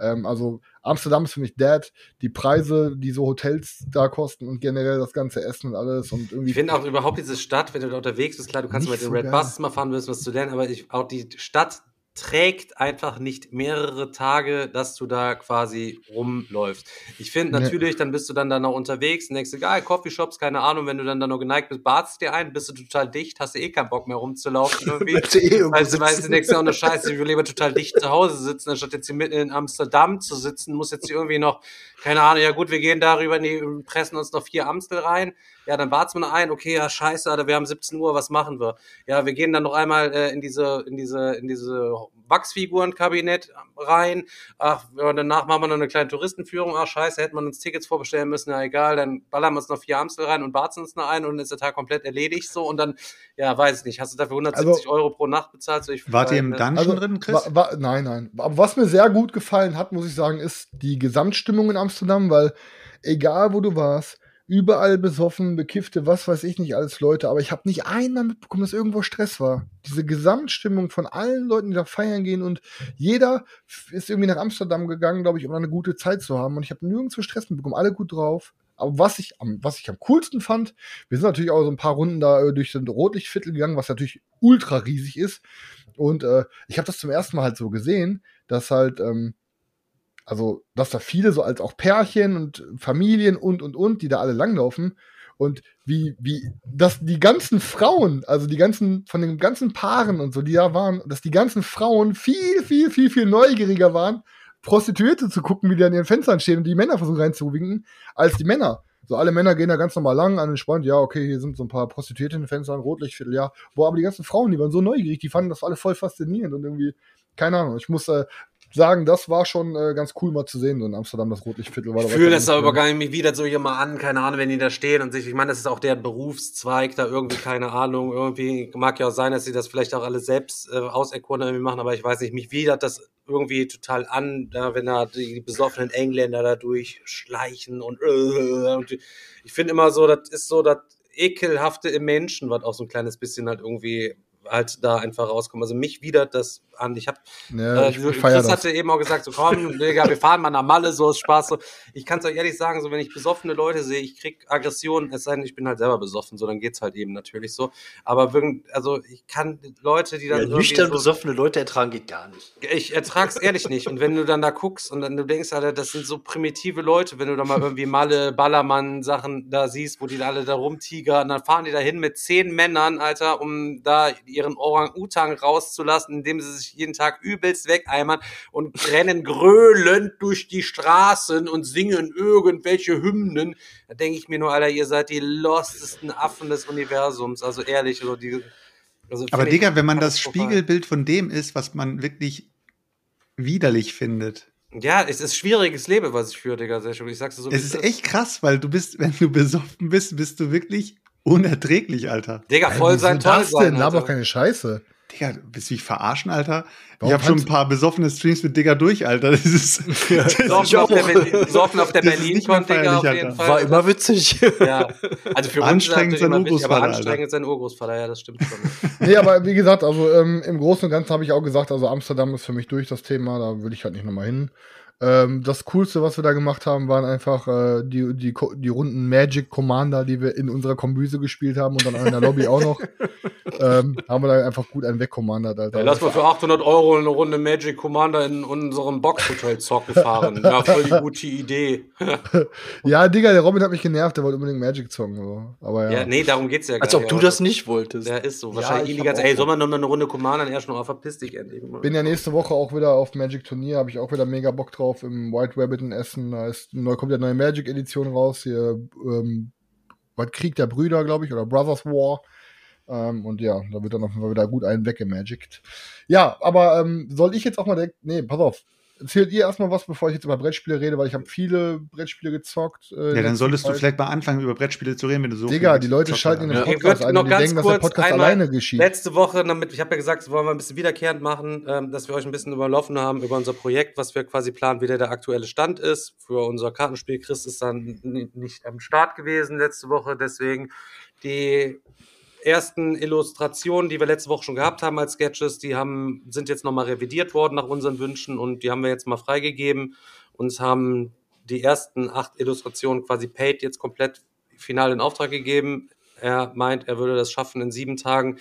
Ähm, also Amsterdam ist für mich dead. Die Preise, die so Hotels da kosten und generell das ganze Essen und alles und irgendwie. Ich finde auch überhaupt diese Stadt, wenn du da unterwegs bist, klar, du kannst mit den so Red. Buses mal fahren, wirst was zu lernen, aber ich, auch die Stadt trägt einfach nicht mehrere Tage, dass du da quasi rumläufst. Ich finde Nee. natürlich, dann bist du dann da noch unterwegs und denkst geil, Coffeeshops, keine Ahnung, wenn du dann da noch geneigt bist, badst dir ein, bist du total dicht, hast du eh keinen Bock mehr rumzulaufen irgendwie. Eh Weißt du, weißt du, denkst auch eine Scheiße, ich will lieber total dicht zu Hause sitzen, anstatt jetzt hier mitten in Amsterdam zu sitzen, muss jetzt hier irgendwie noch, keine Ahnung, ja gut, wir gehen darüber, nee, pressen uns noch vier Amstel rein. Ja, dann warten wir noch ein, okay, ja, scheiße, Alter, wir haben 17 Uhr, was machen wir? Ja, wir gehen dann noch einmal äh, in diese, in diese, in diese Wachsfigurenkabinett rein. Ach, danach machen wir noch eine kleine Touristenführung. Ach, scheiße, hätten wir uns Tickets vorbestellen müssen. Ja, egal, dann ballern wir uns noch vier Amstel rein und warten uns noch ein und dann ist der Tag komplett erledigt so und dann, ja, weiß ich nicht, hast du dafür 170 Euro pro Nacht bezahlt? So, ich, Wart ihr im Dungeon Also, drin, Chris? wa, wa, nein, nein. Aber was mir sehr gut gefallen hat, muss ich sagen, ist die Gesamtstimmung in Amsterdam, weil egal wo du warst, überall besoffen, bekiffte, was weiß ich nicht, alles Leute, aber ich habe nicht einmal mitbekommen, dass irgendwo Stress war. Diese Gesamtstimmung von allen Leuten, die da feiern gehen und jeder ist irgendwie nach Amsterdam gegangen, glaube ich, um eine gute Zeit zu haben und ich habe nirgendwo Stress mitbekommen, alle gut drauf. Aber was ich, am, was ich am coolsten fand, wir sind natürlich auch so ein paar Runden da äh, durch den Rotlichtviertel gegangen, was natürlich ultra riesig ist. Und äh, ich habe das zum ersten Mal halt so gesehen, dass halt, ähm, also, dass da viele so als auch Pärchen und Familien und und und, die da alle langlaufen. Und wie, wie, dass die ganzen Frauen, also die ganzen, von den ganzen Paaren und so, die da waren, dass die ganzen Frauen viel, viel, viel, viel neugieriger waren, Prostituierte zu gucken, wie die an ihren Fenstern stehen und die Männer versuchen reinzuwinken, als die Männer. So, alle Männer gehen da ganz normal lang, an entspannt, ja, okay, hier sind so ein paar Prostituierte in den Fenstern, Rotlichtviertel, ja. Boah, aber die ganzen Frauen, die waren so neugierig, die fanden das alle voll faszinierend und irgendwie, keine Ahnung, ich muss äh, sagen, das war schon äh, ganz cool mal zu sehen, so in Amsterdam, das Rotlichtviertel war Ich fühle das aber gar nicht, mich wieder so hier mal an, keine Ahnung, wenn die da stehen und sich, ich meine, das ist auch deren Berufszweig, da irgendwie, keine Ahnung, irgendwie, mag ja auch sein, dass sie das vielleicht auch alle selbst äh, auserkoren irgendwie machen, aber ich weiß nicht, mich widert das irgendwie total an, da, wenn da die besoffenen Engländer da durchschleichen und, äh, und ich finde immer so, das ist so das Ekelhafte im Menschen, was auch so ein kleines bisschen halt irgendwie halt da einfach rauskommen. Also mich widert das an. Ich habe, Ja, äh, ich, Chris hatte eben auch gesagt, so komm, Digga, wir fahren mal nach Malle, so aus Spaß. So. Ich kann es euch ehrlich sagen, so wenn ich besoffene Leute sehe, ich krieg Aggressionen, es sei denn, ich bin halt selber besoffen, so dann geht's halt eben natürlich so. Aber also ich kann Leute, die Ja, dann irgendwie nüchtern so, besoffene Leute ertragen geht gar nicht. ich ertrag's ehrlich nicht. Und wenn du dann da guckst und dann du denkst, Alter, das sind so primitive Leute, wenn du da mal irgendwie Malle, Ballermann Sachen da siehst, wo die alle da rumtigern, dann fahren die da hin mit zehn Männern, Alter, um da ihren Orang-Utang rauszulassen, indem sie sich jeden Tag übelst wegeimern und rennen gröhlend durch die Straßen und singen irgendwelche Hymnen. Da denke ich mir nur, Alter, ihr seid die lostesten Affen des Universums. Also ehrlich, also die. Also Aber Digga, wenn man das. Spiegelbild von dem ist, was man wirklich widerlich findet. Ja, es ist schwieriges Leben, was ich führe, Digga, sehr schön. Ich sag's dir so. Es ist ist. echt krass, weil du bist, wenn du besoffen bist, bist du wirklich unerträglich, Alter. Digga, voll Ey, sein, toll sein. denn? Laber keine Scheiße. Digga, willst du mich verarschen, Alter? Warum ich habe schon ein paar besoffene Streams mit Digga durch, Alter. Das ist, das Saufen auf der, Berlin, Saufen auf der Das ist Berlin kommt, Digga, auf jeden Alter. Fall. War immer witzig. ja. Also für uns Anstrengend ist sein immer wichtig, aber Urgroßvater, Alter. anstrengend sein Urgroßvater, ja, das stimmt schon. Nee, aber wie gesagt, also ähm, im Großen und Ganzen habe ich auch gesagt, also Amsterdam ist für mich durch das Thema, da würde ich halt nicht nochmal hin. Ähm, das Coolste, was wir da gemacht haben, waren einfach äh, die, die, die runden Magic Commander, die wir in unserer Kombüse gespielt haben und dann in der Lobby auch noch. Ähm, haben wir da einfach gut einen wegcommandert, Alter. Ja, lass mal für 800 Euro eine Runde Magic Commander in unserem Boxhotel zocken fahren. Ja, voll die gute Idee. ja, Digga, der Robin hat mich genervt, der wollte unbedingt Magic zocken. So. Aber ja. Ja, nee, darum geht's ja gar Als ob nicht. du das nicht wolltest. Ja, ist so. Wahrscheinlich auch ey, soll man noch eine Runde Commander? Er schon, oh, verpiss dich endlich. Bin ja nächste Woche auch wieder auf Magic Turnier, habe ich auch wieder mega Bock drauf im White Rabbit in Essen. Da ist neu, kommt ja neue Magic Edition raus. Hier, ähm, was Krieg der Brüder, glaube ich, oder Brothers War. Ähm, und ja, da wird dann auf jeden Fall wieder gut einen weggemagickt. Ja, aber ähm, soll ich jetzt auch mal direkt. Nee, pass auf. Erzählt ihr erstmal was, bevor ich jetzt über Brettspiele rede, weil ich habe viele Brettspiele gezockt. äh, ja, dann solltest du Zeit. vielleicht mal anfangen, über Brettspiele zu reden, wenn du so Digga, die Leute schalten in den. Ja. Podcast ein noch und die ganz denken, dass der kurz Podcast einmal alleine geschieht. Letzte Woche, damit, ich habe ja gesagt, das wollen wir ein bisschen wiederkehrend machen, ähm, dass wir euch ein bisschen überlaufen haben über unser Projekt, was wir quasi planen, wie der, der aktuelle Stand ist. Für unser Kartenspiel Chris ist dann nicht am Start gewesen letzte Woche, deswegen die ersten Illustrationen, die wir letzte Woche schon gehabt haben als Sketches, die haben, sind jetzt nochmal revidiert worden nach unseren Wünschen und die haben wir jetzt mal freigegeben. Uns haben die ersten acht Illustrationen quasi paid jetzt komplett final in Auftrag gegeben. Er meint, er würde das schaffen, in sieben Tagen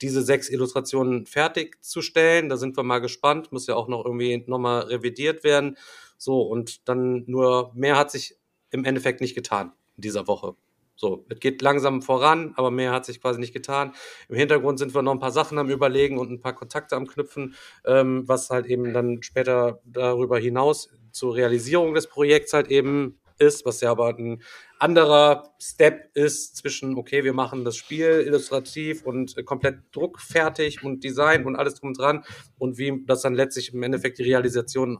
diese sechs Illustrationen fertigzustellen. Da sind wir mal gespannt. Muss ja auch noch irgendwie nochmal revidiert werden. So, und dann nur mehr hat sich im Endeffekt nicht getan in dieser Woche. So, es geht langsam voran, aber mehr hat sich quasi nicht getan. Im Hintergrund sind wir noch ein paar Sachen am Überlegen und ein paar Kontakte am Knüpfen, ähm, was halt eben dann später darüber hinaus zur Realisierung des Projekts halt eben ist, was ja aber ein anderer Step ist zwischen, okay, wir machen das Spiel illustrativ und komplett druckfertig und Design und alles drum und dran und wie das dann letztlich im Endeffekt die Realisation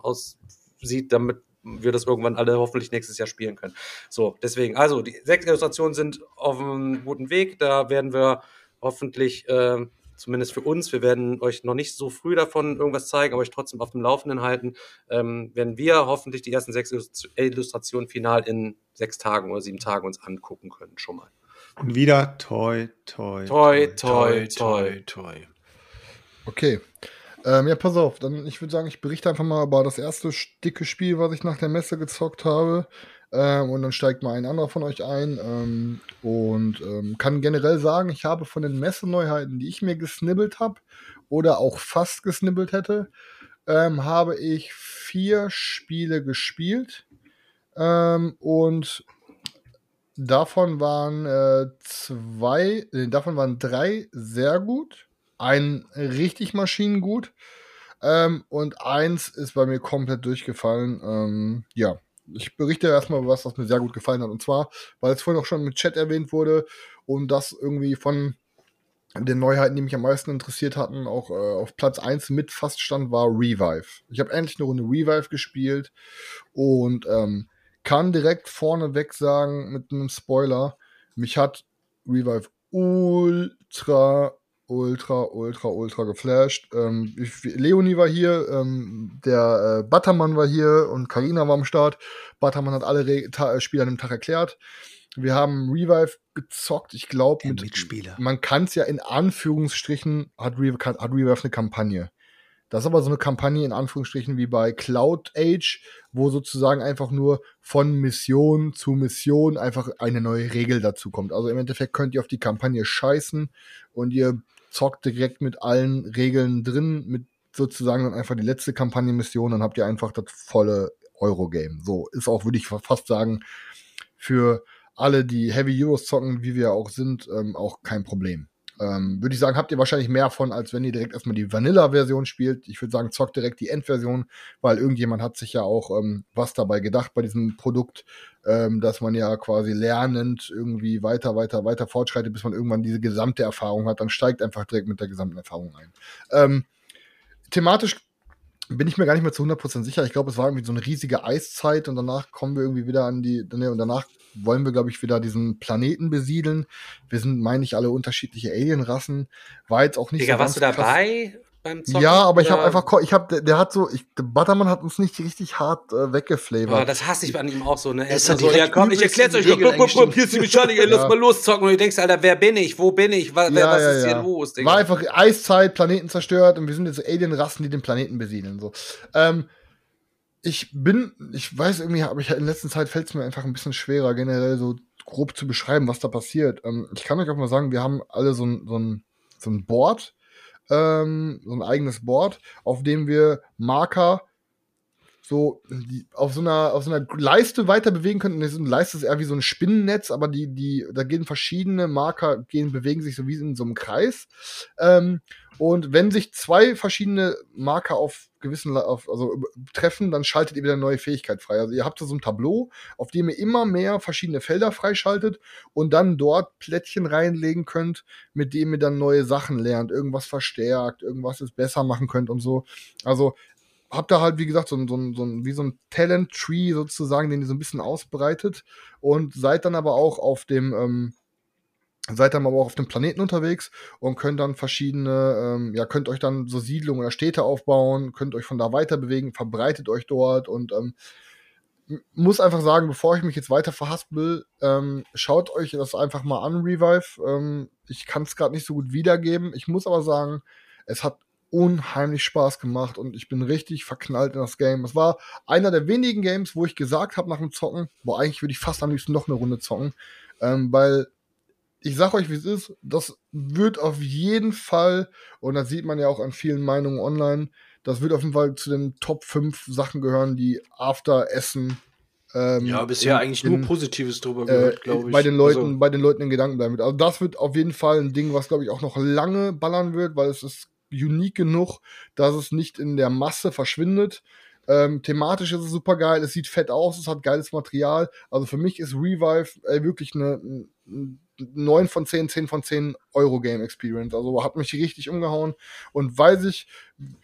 aussieht, damit wir das irgendwann alle hoffentlich nächstes Jahr spielen können. So, deswegen, also die sechs Illustrationen sind auf einem guten Weg. Da werden wir hoffentlich, äh, zumindest für uns, wir werden euch noch nicht so früh davon irgendwas zeigen, aber euch trotzdem auf dem Laufenden halten, ähm, werden wir hoffentlich die ersten sechs Illust- Illustrationen final in sechs Tagen oder sieben Tagen uns angucken können, schon mal. Und wieder toi, toi. Toi, toi, toi. toi. Okay. Ähm, ja, pass auf. Dann, ich würde sagen, ich berichte einfach mal über das erste dicke Spiel, was ich nach der Messe gezockt habe. Ähm, und dann steigt mal ein anderer von euch ein. Ähm, und ähm, kann generell sagen, ich habe von den Messeneuheiten, die ich mir gesnibbelt habe oder auch fast gesnibbelt hätte, ähm, habe ich vier Spiele gespielt. Ähm, und davon waren äh, zwei, äh, davon waren drei sehr gut. Ein richtig maschinengut. Ähm, und eins ist bei mir komplett durchgefallen. Ähm, ja, ich berichte erstmal was, was mir sehr gut gefallen hat. Und zwar, weil es vorhin auch schon mit Chat erwähnt wurde und das irgendwie von den Neuheiten, die mich am meisten interessiert hatten, auch äh, auf Platz 1 mit fast stand, war Revive. Ich habe endlich eine Runde Revive gespielt und ähm, kann direkt vorneweg sagen, mit einem Spoiler, mich hat Revive ultra, ultra, ultra, ultra geflasht. Ähm, ich, Leonie war hier, ähm, der äh, Buttermann war hier und Karina war am Start. Buttermann hat alle Re Ta Spiele an dem Tag erklärt. Wir haben Revive gezockt. Ich glaube, mit Mitspieler. man kann es ja in Anführungsstrichen, hat Revive, hat Revive eine Kampagne. Das ist aber so eine Kampagne in Anführungsstrichen wie bei Cloud Age, wo sozusagen einfach nur von Mission zu Mission einfach eine neue Regel dazu kommt. Also im Endeffekt könnt ihr auf die Kampagne scheißen und ihr zockt direkt mit allen Regeln drin, mit sozusagen dann einfach die letzte Kampagnenmission, dann habt ihr einfach das volle Eurogame. So ist auch, würde ich fa- fast sagen, für alle, die Heavy Euros zocken, wie wir auch sind, ähm, auch kein Problem. Ähm, würde ich sagen, habt ihr wahrscheinlich mehr von, als wenn ihr direkt erstmal die Vanilla-Version spielt. Ich würde sagen, zockt direkt die Endversion, weil irgendjemand hat sich ja auch ähm, was dabei gedacht bei diesem Produkt, ähm, dass man ja quasi lernend irgendwie weiter, weiter, weiter fortschreitet, bis man irgendwann diese gesamte Erfahrung hat. Dann steigt einfach direkt mit der gesamten Erfahrung ein. Ähm, thematisch bin ich mir gar nicht mehr zu 100% sicher. Ich glaube, es war irgendwie so eine riesige Eiszeit und danach kommen wir irgendwie wieder an die, ne, und danach wollen wir, glaube ich, wieder diesen Planeten besiedeln. Wir sind, meine ich, alle unterschiedliche Alienrassen. War jetzt auch nicht Digga, so warst du ganz krass. Beim Zocken? Ja, aber ich habe einfach, ich habe, der, der hat so, ich, der Buttermann hat uns nicht richtig hart äh, Boah, weggeflavert. das hasse ich an ihm auch so, ne? Er ist so, ja direkt komm, ich erklär's euch. Bup, bup, bup. Hier ist die Mechanik, ey, lass Ja. mal loszocken. Und du denkst, Alter, wer bin ich? Wo bin ich? Was, wer, Ja, was ja, ist hier los, Digga? War einfach Eiszeit, Planeten zerstört und wir sind jetzt Alienrassen, die den Planeten besiedeln. So. Ähm, ich bin, ich weiß irgendwie, aber ich in letzter Zeit fällt es mir einfach ein bisschen schwerer, generell so grob zu beschreiben, was da passiert. Ähm, ich kann euch auch mal sagen, wir haben alle so ein, so ein, so ein Board, ähm, so ein eigenes Board, auf dem wir Marker so die, auf so einer auf so einer Leiste weiter bewegen ist eine Leiste ist eher wie so ein Spinnennetz, aber die die da gehen verschiedene Marker gehen bewegen sich so wie in so einem Kreis. Ähm, und wenn sich zwei verschiedene Marker auf gewissen auf, also treffen, dann schaltet ihr wieder eine neue Fähigkeit frei. Also ihr habt so ein Tableau, auf dem ihr immer mehr verschiedene Felder freischaltet und dann dort Plättchen reinlegen könnt, mit dem ihr dann neue Sachen lernt, irgendwas verstärkt, irgendwas es besser machen könnt und so. Also habt da halt, wie gesagt, so ein, so so wie so ein Talent-Tree sozusagen, den ihr so ein bisschen ausbreitet und seid dann aber auch auf dem, ähm, seid dann aber auch auf dem Planeten unterwegs und könnt dann verschiedene, ähm, ja, könnt euch dann so Siedlungen oder Städte aufbauen, könnt euch von da weiter bewegen, verbreitet euch dort und ähm, muss einfach sagen, bevor ich mich jetzt weiter verhaspel, ähm, schaut euch das einfach mal an, Revive. Ähm, ich kann es gerade nicht so gut wiedergeben. Ich muss aber sagen, es hat unheimlich Spaß gemacht und ich bin richtig verknallt in das Game. Es war einer der wenigen Games, wo ich gesagt habe nach dem Zocken, boah, eigentlich würde ich fast am liebsten noch eine Runde zocken, ähm, weil ich sag euch, wie es ist, das wird auf jeden Fall, und das sieht man ja auch an vielen Meinungen online, das wird auf jeden Fall zu den Top 5 Sachen gehören, die After Essen ähm, Ja, bisher in- eigentlich nur Positives drüber äh, gehört, glaube ich. bei den Leuten, Also, bei den Leuten in Gedanken bleiben wird. Also das wird auf jeden Fall ein Ding, was glaube ich auch noch lange ballern wird, weil es ist unique genug, dass es nicht in der Masse verschwindet. Ähm, thematisch ist es super geil, es sieht fett aus, es hat geiles Material. Also für mich ist Revive äh, wirklich eine, ein 9 von 10, 10 von 10 Euro Game Experience. Also hat mich richtig umgehauen. Und weiß ich,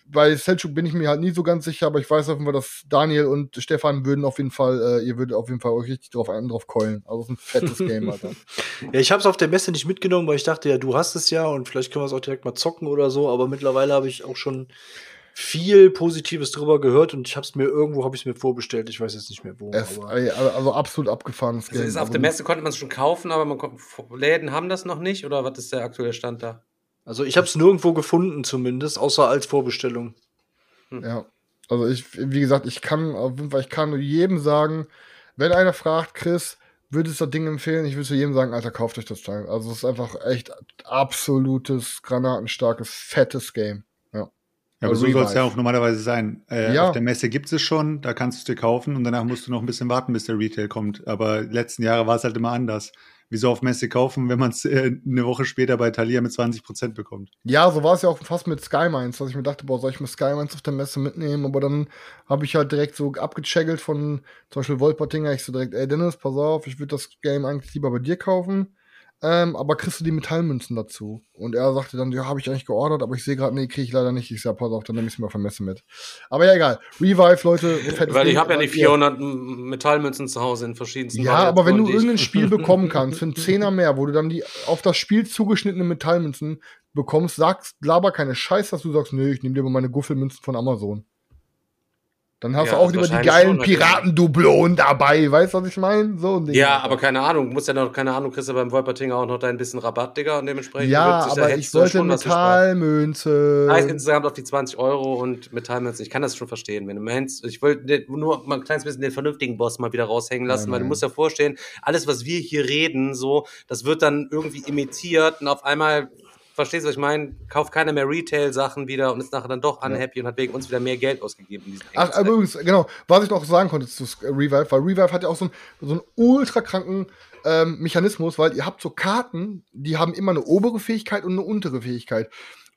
bei Selchuk bin ich mir halt nie so ganz sicher, aber ich weiß auf jeden Fall, dass Daniel und Stefan würden auf jeden Fall, äh, ihr würdet auf jeden Fall euch richtig drauf einen drauf keulen. Also ist ein fettes Game, Alter. ja, ich habe es auf der Messe nicht mitgenommen, weil ich dachte, ja, du hast es ja und vielleicht können wir es auch direkt mal zocken oder so. Aber mittlerweile habe ich auch schon viel Positives drüber gehört und ich habe es mir irgendwo habe ich es mir vorbestellt. Ich weiß jetzt nicht mehr wo. Es, also absolut abgefahrenes Also Game. ist auf Also der Messe konnte man es schon kaufen, aber man Läden haben das noch nicht oder was ist der aktuelle Stand da? also ich habe es nirgendwo gefunden zumindest, außer als Vorbestellung. Ja. Also ich, wie gesagt, ich kann auf jeden Fall, ich kann nur jedem sagen, wenn einer fragt, Chris, würdest du das Ding empfehlen? Ich würde zu jedem sagen, Alter, kauft euch das Teil. Also es ist einfach echt absolutes, granatenstarkes, fettes Game. Ja. Aber so soll es ja auch normalerweise sein. Äh, Ja. Auf der Messe gibt es schon, da kannst du es dir kaufen und danach musst du noch ein bisschen warten, bis der Retail kommt. Aber letzten Jahre war es halt immer anders. Wieso auf Messe kaufen, wenn man es äh, eine Woche später bei Thalia mit 20% bekommt? Ja, so war es ja auch fast mit Skymines, dass ich mir dachte, boah, soll ich mir Skymines auf der Messe mitnehmen? Aber dann habe ich halt direkt so abgecheckelt von zum Beispiel Wolpertinger. Ich so direkt, ey Dennis, pass auf, ich würde das Game eigentlich lieber bei dir kaufen. Ähm, aber kriegst du die Metallmünzen dazu? Und er sagte dann, ja, habe ich eigentlich geordert, aber ich sehe gerade, nee, kriege ich leider nicht. Ich sag, pass auf, dann nehme ich es mir auf der Messe mit. Aber ja, egal. Revive, Leute. Weil ich habe ja ihr- 400 M- Metallmünzen zu Hause in verschiedensten Ja, aber wenn du die irgendein Spiel bekommen kannst für einen Zehner mehr, wo du dann die auf das Spiel zugeschnittenen Metallmünzen bekommst, sagst, laber keine Scheiß, dass du sagst, nö, ich nehme dir mal meine Guffelmünzen von Amazon. Dann hast Ja, du auch also lieber die geilen. Piratendublonen dabei, weißt du, was ich meine? So ein Ding. Ja, aber keine Ahnung, du musst ja noch, keine Ahnung, kriegst du beim Wolpertinger auch noch dein bisschen Rabatt, Digga, und dementsprechend Ja, aber ich du wollte. Metallmünze. Heißt insgesamt auf die 20 Euro und Metallmünzen. Ich kann das schon verstehen. Wenn du meinst, ich wollte nur mal ein kleines bisschen den vernünftigen Boss mal wieder raushängen lassen, Nein, weil du nein. musst ja vorstellen, alles, was wir hier reden, so, das wird dann irgendwie imitiert und auf einmal, verstehst du, was ich meine? Kauft keiner mehr Retail-Sachen wieder und ist nachher dann doch unhappy und hat wegen uns wieder mehr Geld ausgegeben. Ach, Zeiten. übrigens, genau, was ich noch sagen konnte zu Revive, weil Revive hat ja auch so einen, so einen ultra kranken ähm, Mechanismus, weil ihr habt so Karten, die haben immer eine obere Fähigkeit und eine untere Fähigkeit.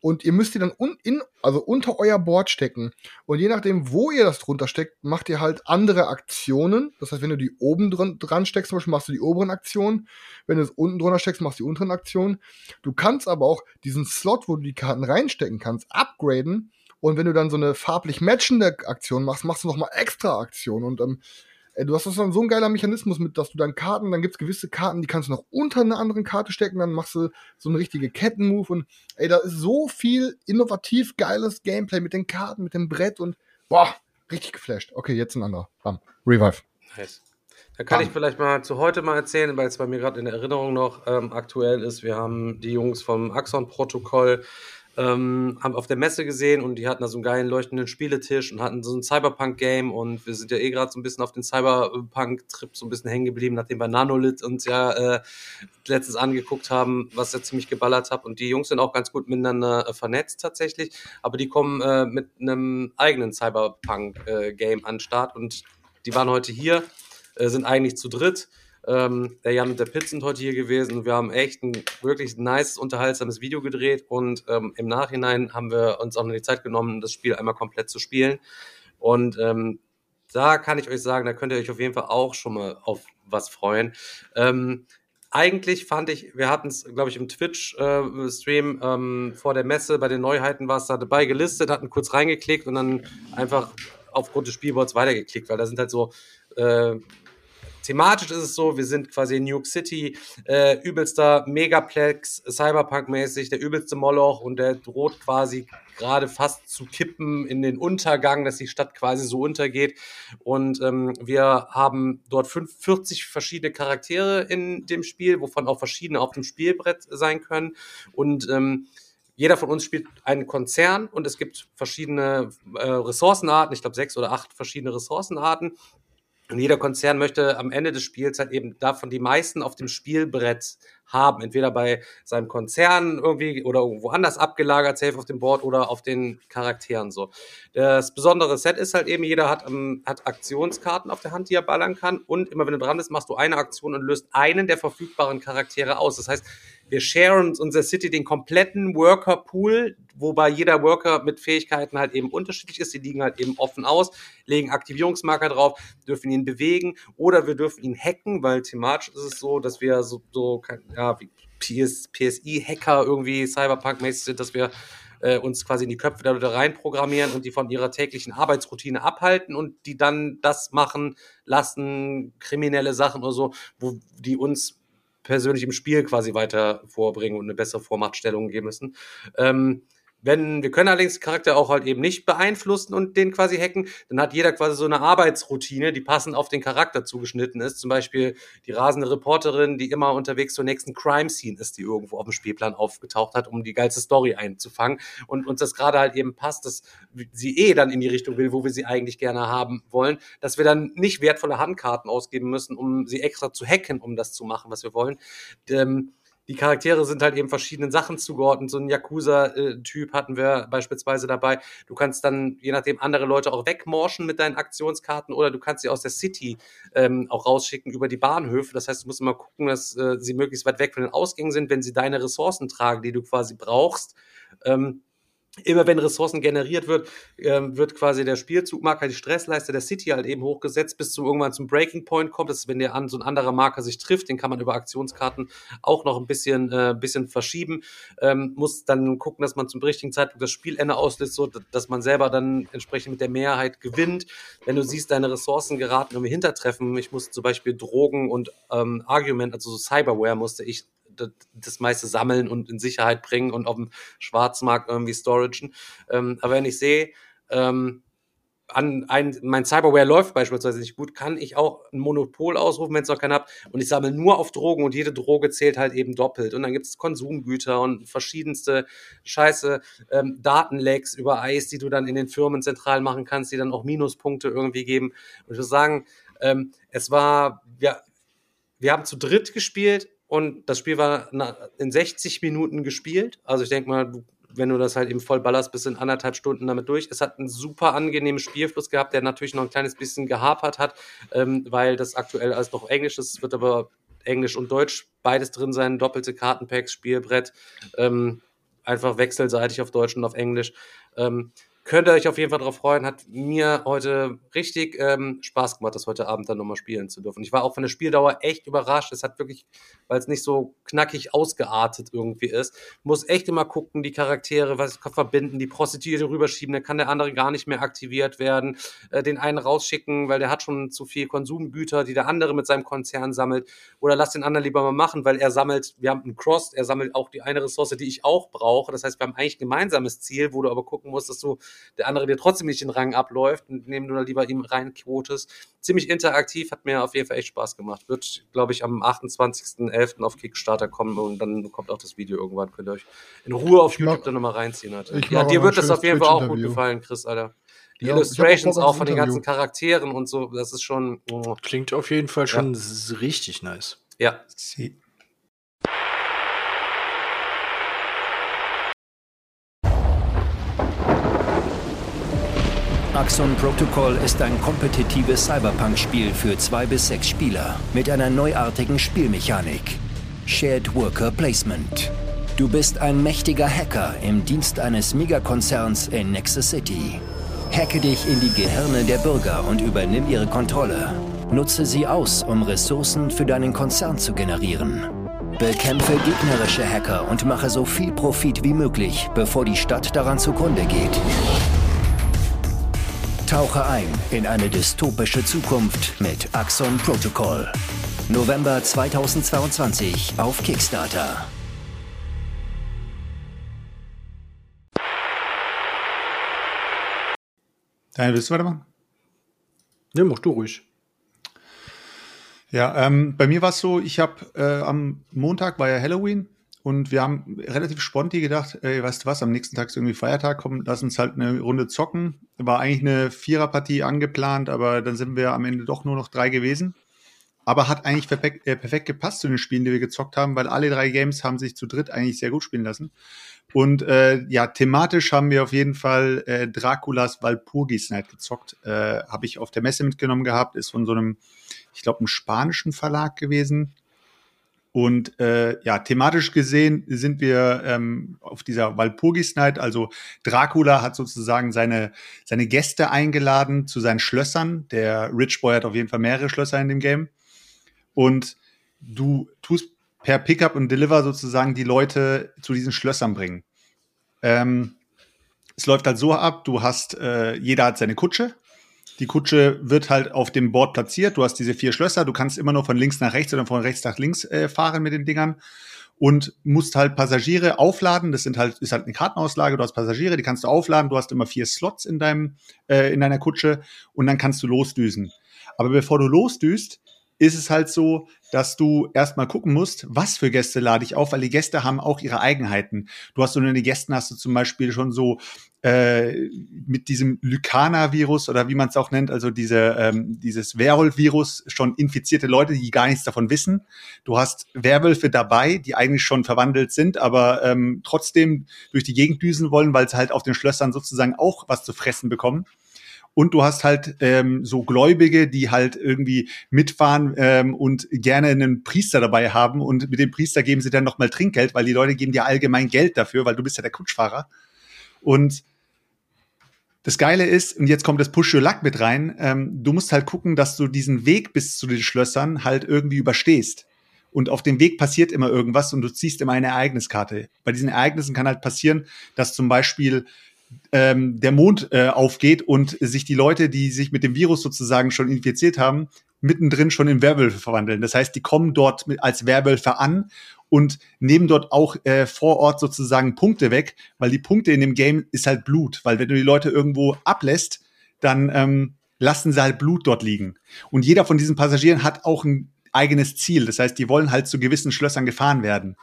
Und ihr müsst die dann un in, also unter euer Board stecken. Und je nachdem, wo ihr das drunter steckt, macht ihr halt andere Aktionen. Das heißt, wenn du die oben dran, dran steckst, zum Beispiel machst du die oberen Aktionen. Wenn du es unten drunter steckst, machst du die unteren Aktionen. Du kannst aber auch diesen Slot, wo du die Karten reinstecken kannst, upgraden. Und wenn du dann so eine farblich matchende Aktion machst, machst du noch mal extra Aktionen. Und ähm, du hast das dann so ein geiler Mechanismus mit, dass du dann Karten, dann gibt's gewisse Karten, die kannst du noch unter einer anderen Karte stecken, dann machst du so eine richtige Kettenmove. Und ey, da ist so viel innovativ geiles Gameplay mit den Karten, mit dem Brett und boah, richtig geflasht. Okay, jetzt ein anderer. Bam. Revive. Nice. Da kann Bam. ich vielleicht mal zu heute mal erzählen, weil es bei mir gerade in der Erinnerung noch ähm, aktuell ist. Wir haben die Jungs vom Axon-Protokoll ähm, haben auf der Messe gesehen und die hatten da so einen geilen leuchtenden Spieletisch und hatten so ein Cyberpunk-Game und wir sind ja eh gerade so ein bisschen auf den Cyberpunk-Trip so ein bisschen hängen geblieben, nachdem wir Nanolith uns ja äh, letztens angeguckt haben, was ja ziemlich geballert hat und die Jungs sind auch ganz gut miteinander äh, vernetzt tatsächlich, aber die kommen äh, mit einem eigenen Cyberpunk-Game an den Start und die waren heute hier, äh, sind eigentlich zu dritt. Ähm, der Jan und der Pitt sind heute hier gewesen wir haben echt ein wirklich nice, unterhaltsames Video gedreht und ähm, im Nachhinein haben wir uns auch noch die Zeit genommen, das Spiel einmal komplett zu spielen. Und ähm, da kann ich euch sagen, da könnt ihr euch auf jeden Fall auch schon mal auf was freuen. Ähm, eigentlich fand ich, wir hatten es, glaube ich, im Twitch-Stream ähm, vor der Messe, bei den Neuheiten war es da dabei gelistet, hatten kurz reingeklickt und dann einfach aufgrund des Spielboards weitergeklickt, weil da sind halt so äh, thematisch ist es so, wir sind quasi in New York City, äh, übelster Megaplex, Cyberpunk-mäßig, der übelste Moloch und der droht quasi gerade fast zu kippen in den Untergang, dass die Stadt quasi so untergeht. Und ähm, wir haben dort 45 verschiedene Charaktere in dem Spiel, wovon auch verschiedene auf dem Spielbrett sein können. Und ähm, jeder von uns spielt einen Konzern und es gibt verschiedene äh, Ressourcenarten, ich glaube sechs oder acht verschiedene Ressourcenarten. Und jeder Konzern möchte am Ende des Spiels halt eben davon die meisten auf dem Spielbrett haben. Entweder bei seinem Konzern irgendwie oder irgendwo anders abgelagert, safe auf dem Board oder auf den Charakteren so. Das besondere Set ist halt eben, jeder hat, ähm, hat Aktionskarten auf der Hand, die er ballern kann. Und immer wenn du dran bist, machst du eine Aktion und löst einen der verfügbaren Charaktere aus. Das heißt, wir sharen unser City den kompletten Worker-Pool, wobei jeder Worker mit Fähigkeiten halt eben unterschiedlich ist. Die liegen halt eben offen aus, legen Aktivierungsmarker drauf, dürfen ihn bewegen oder wir dürfen ihn hacken, weil thematisch ist es so, dass wir so, so ja, wie PS, PSI-Hacker irgendwie Cyberpunk-mäßig sind, dass wir äh, uns quasi in die Köpfe der Leute reinprogrammieren und die von ihrer täglichen Arbeitsroutine abhalten und die dann das machen lassen, kriminelle Sachen oder so, wo die uns persönlich im Spiel quasi weiter vorbringen und eine bessere Vormachtstellung geben müssen. Ähm, wenn, wir können allerdings Charakter auch halt eben nicht beeinflussen und den quasi hacken, dann hat jeder quasi so eine Arbeitsroutine, die passend auf den Charakter zugeschnitten ist. Zum Beispiel die rasende Reporterin, die immer unterwegs zur nächsten Crime-Scene ist, die irgendwo auf dem Spielplan aufgetaucht hat, um die geilste Story einzufangen. Und uns das gerade halt eben passt, dass sie eh dann in die Richtung will, wo wir sie eigentlich gerne haben wollen, dass wir dann nicht wertvolle Handkarten ausgeben müssen, um sie extra zu hacken, um das zu machen, was wir wollen. Ähm, die Charaktere sind halt eben verschiedenen Sachen zugeordnet. So ein Yakuza-Typ hatten wir beispielsweise dabei. Du kannst dann, je nachdem, andere Leute auch wegmorschen mit deinen Aktionskarten oder du kannst sie aus der City ähm, auch rausschicken über die Bahnhöfe. Das heißt, du musst immer gucken, dass äh, sie möglichst weit weg von den Ausgängen sind, wenn sie deine Ressourcen tragen, die du quasi brauchst. Ähm, Immer wenn Ressourcen generiert wird, ähm, wird quasi der Spielzugmarker, die Stressleiste der City halt eben hochgesetzt, bis zu irgendwann zum Breaking Point kommt. Das ist, wenn der an so ein anderer Marker sich trifft, den kann man über Aktionskarten auch noch ein bisschen, äh, bisschen verschieben. Ähm, muss dann gucken, dass man zum richtigen Zeitpunkt das Spielende auslöst, so dass man selber dann entsprechend mit der Mehrheit gewinnt. Wenn du siehst, deine Ressourcen geraten irgendwie hintertreffen, ich musste zum Beispiel Drogen und ähm, Argument, also so Cyberware musste ich das meiste sammeln und in Sicherheit bringen und auf dem Schwarzmarkt irgendwie storagen. Ähm, aber wenn ich sehe, ähm, an ein, mein Cyberware läuft beispielsweise nicht gut, kann ich auch ein Monopol ausrufen, wenn es noch keinen habe. Und ich sammle nur auf Drogen und jede Droge zählt halt eben doppelt. Und dann gibt es Konsumgüter und verschiedenste Scheiße, ähm, Datenlecks über Eis, die du dann in den Firmen zentral machen kannst, die dann auch Minuspunkte irgendwie geben. Und ich würde sagen, ähm, es war, ja, wir haben zu dritt gespielt und das Spiel war in 60 Minuten gespielt. Also ich denke mal, du wenn du das halt eben voll ballerst, bist in anderthalb Stunden damit durch. Es hat einen super angenehmen Spielfluss gehabt, der natürlich noch ein kleines bisschen gehapert hat, ähm, weil das aktuell alles noch Englisch ist. Es wird aber Englisch und Deutsch beides drin sein, doppelte Kartenpacks, Spielbrett, ähm, einfach wechselseitig auf Deutsch und auf Englisch. Ähm, könnt ihr euch auf jeden Fall darauf freuen. Hat mir heute richtig ähm, Spaß gemacht, das heute Abend dann nochmal spielen zu dürfen. Ich war auch von der Spieldauer echt überrascht. Es hat wirklich, weil es nicht so knackig ausgeartet irgendwie ist, muss echt immer gucken, die Charaktere, was verbinden, die Prostituierte rüberschieben, dann kann der andere gar nicht mehr aktiviert werden, äh, den einen rausschicken, weil der hat schon zu viel Konsumgüter, die der andere mit seinem Konzern sammelt. Oder lass den anderen lieber mal machen, weil er sammelt, wir haben einen Cross, er sammelt auch die eine Ressource, die ich auch brauche. Das heißt, wir haben eigentlich ein gemeinsames Ziel, wo du aber gucken musst, dass du der andere dir trotzdem nicht den Rang abläuft, indem du da lieber ihm reinquotest. Ziemlich interaktiv, hat mir auf jeden Fall echt Spaß gemacht. Wird, glaube ich, am 28.11. auf Kickstarter kommen und dann kommt auch das Video irgendwann. Könnt ihr euch in Ruhe auf ich YouTube mach, dann nochmal reinziehen. Alter. Ja, dir wird das auf jeden Fall auch gut gefallen, Chris, Alter. Die ja, Illustrations auch, auch von den ganzen Charakteren und so, das ist schon. Oh. Klingt auf jeden Fall schon ja. richtig nice. Ja. Sie Axon Protocol ist ein kompetitives Cyberpunk-Spiel für zwei bis sechs Spieler mit einer neuartigen Spielmechanik. Shared Worker Placement. Du bist ein mächtiger Hacker im Dienst eines Megakonzerns in Nexus City. Hacke dich in die Gehirne der Bürger und übernimm ihre Kontrolle. Nutze sie aus, um Ressourcen für deinen Konzern zu generieren. Bekämpfe gegnerische Hacker und mache so viel Profit wie möglich, bevor die Stadt daran zugrunde geht. Tauche ein in eine dystopische Zukunft mit Axon Protocol. November 2022 auf Kickstarter. Daniel, willst du weitermachen? Ja, mach du ruhig. Ja, ähm, bei mir war es so, ich habe äh, am Montag war ja Halloween und wir haben relativ spontan gedacht, ey, weißt du was, am nächsten Tag ist irgendwie Feiertag, komm, lass uns halt eine Runde zocken. War eigentlich eine Viererpartie angeplant, aber dann sind wir am Ende doch nur noch drei gewesen. Aber hat eigentlich perfekt, äh, perfekt gepasst zu den Spielen, die wir gezockt haben, weil alle drei Games haben sich zu dritt eigentlich sehr gut spielen lassen. Und äh, ja, thematisch haben wir auf jeden Fall äh, Draculas Walpurgis Night gezockt. Äh, Habe ich auf der Messe mitgenommen gehabt, ist von so einem, ich glaube, einem spanischen Verlag gewesen und äh, ja, thematisch gesehen sind wir ähm, auf dieser Walpurgis Night, also Dracula hat sozusagen seine, seine Gäste eingeladen zu seinen Schlössern. Der Rich Boy hat auf jeden Fall mehrere Schlösser in dem Game. Und du tust per Pickup und Deliver sozusagen die Leute zu diesen Schlössern bringen. Ähm, es läuft halt so ab, du hast, äh, jeder hat seine Kutsche, die Kutsche wird halt auf dem Board platziert. Du hast diese vier Schlösser. Du kannst immer nur von links nach rechts oder von rechts nach links äh, fahren mit den Dingern und musst halt Passagiere aufladen. Das sind halt, ist halt eine Kartenauslage. Du hast Passagiere, die kannst du aufladen. Du hast immer vier Slots in deinem, äh, in deiner Kutsche und dann kannst du losdüsen. Aber bevor du losdüst, ist es halt so, dass du erstmal gucken musst, was für Gäste lade ich auf, weil die Gäste haben auch ihre Eigenheiten. Du hast so eine Gästen hast du zum Beispiel schon so äh, mit diesem Lycana-Virus oder wie man es auch nennt, also diese, ähm, dieses Werwolf-Virus schon infizierte Leute, die gar nichts davon wissen. Du hast Werwölfe dabei, die eigentlich schon verwandelt sind, aber ähm, trotzdem durch die Gegend düsen wollen, weil sie halt auf den Schlössern sozusagen auch was zu fressen bekommen. Und du hast halt ähm, so Gläubige, die halt irgendwie mitfahren ähm, und gerne einen Priester dabei haben. Und mit dem Priester geben sie dann nochmal Trinkgeld, weil die Leute geben dir allgemein Geld dafür, weil du bist ja der Kutschfahrer. Und das Geile ist, und jetzt kommt das Push Your Luck mit rein, ähm, du musst halt gucken, dass du diesen Weg bis zu den Schlössern halt irgendwie überstehst. Und auf dem Weg passiert immer irgendwas und du ziehst immer eine Ereigniskarte. Bei diesen Ereignissen kann halt passieren, dass zum Beispiel ähm, der Mond äh, aufgeht und sich die Leute, die sich mit dem Virus sozusagen schon infiziert haben, mittendrin schon in Werwölfe verwandeln. Das heißt, die kommen dort mit, als Werwölfe an und nehmen dort auch äh, vor Ort sozusagen Punkte weg, weil die Punkte in dem Game ist halt Blut. Weil wenn du die Leute irgendwo ablässt, dann ähm, lassen sie halt Blut dort liegen. Und jeder von diesen Passagieren hat auch ein eigenes Ziel. Das heißt, die wollen halt zu gewissen Schlössern gefahren werden.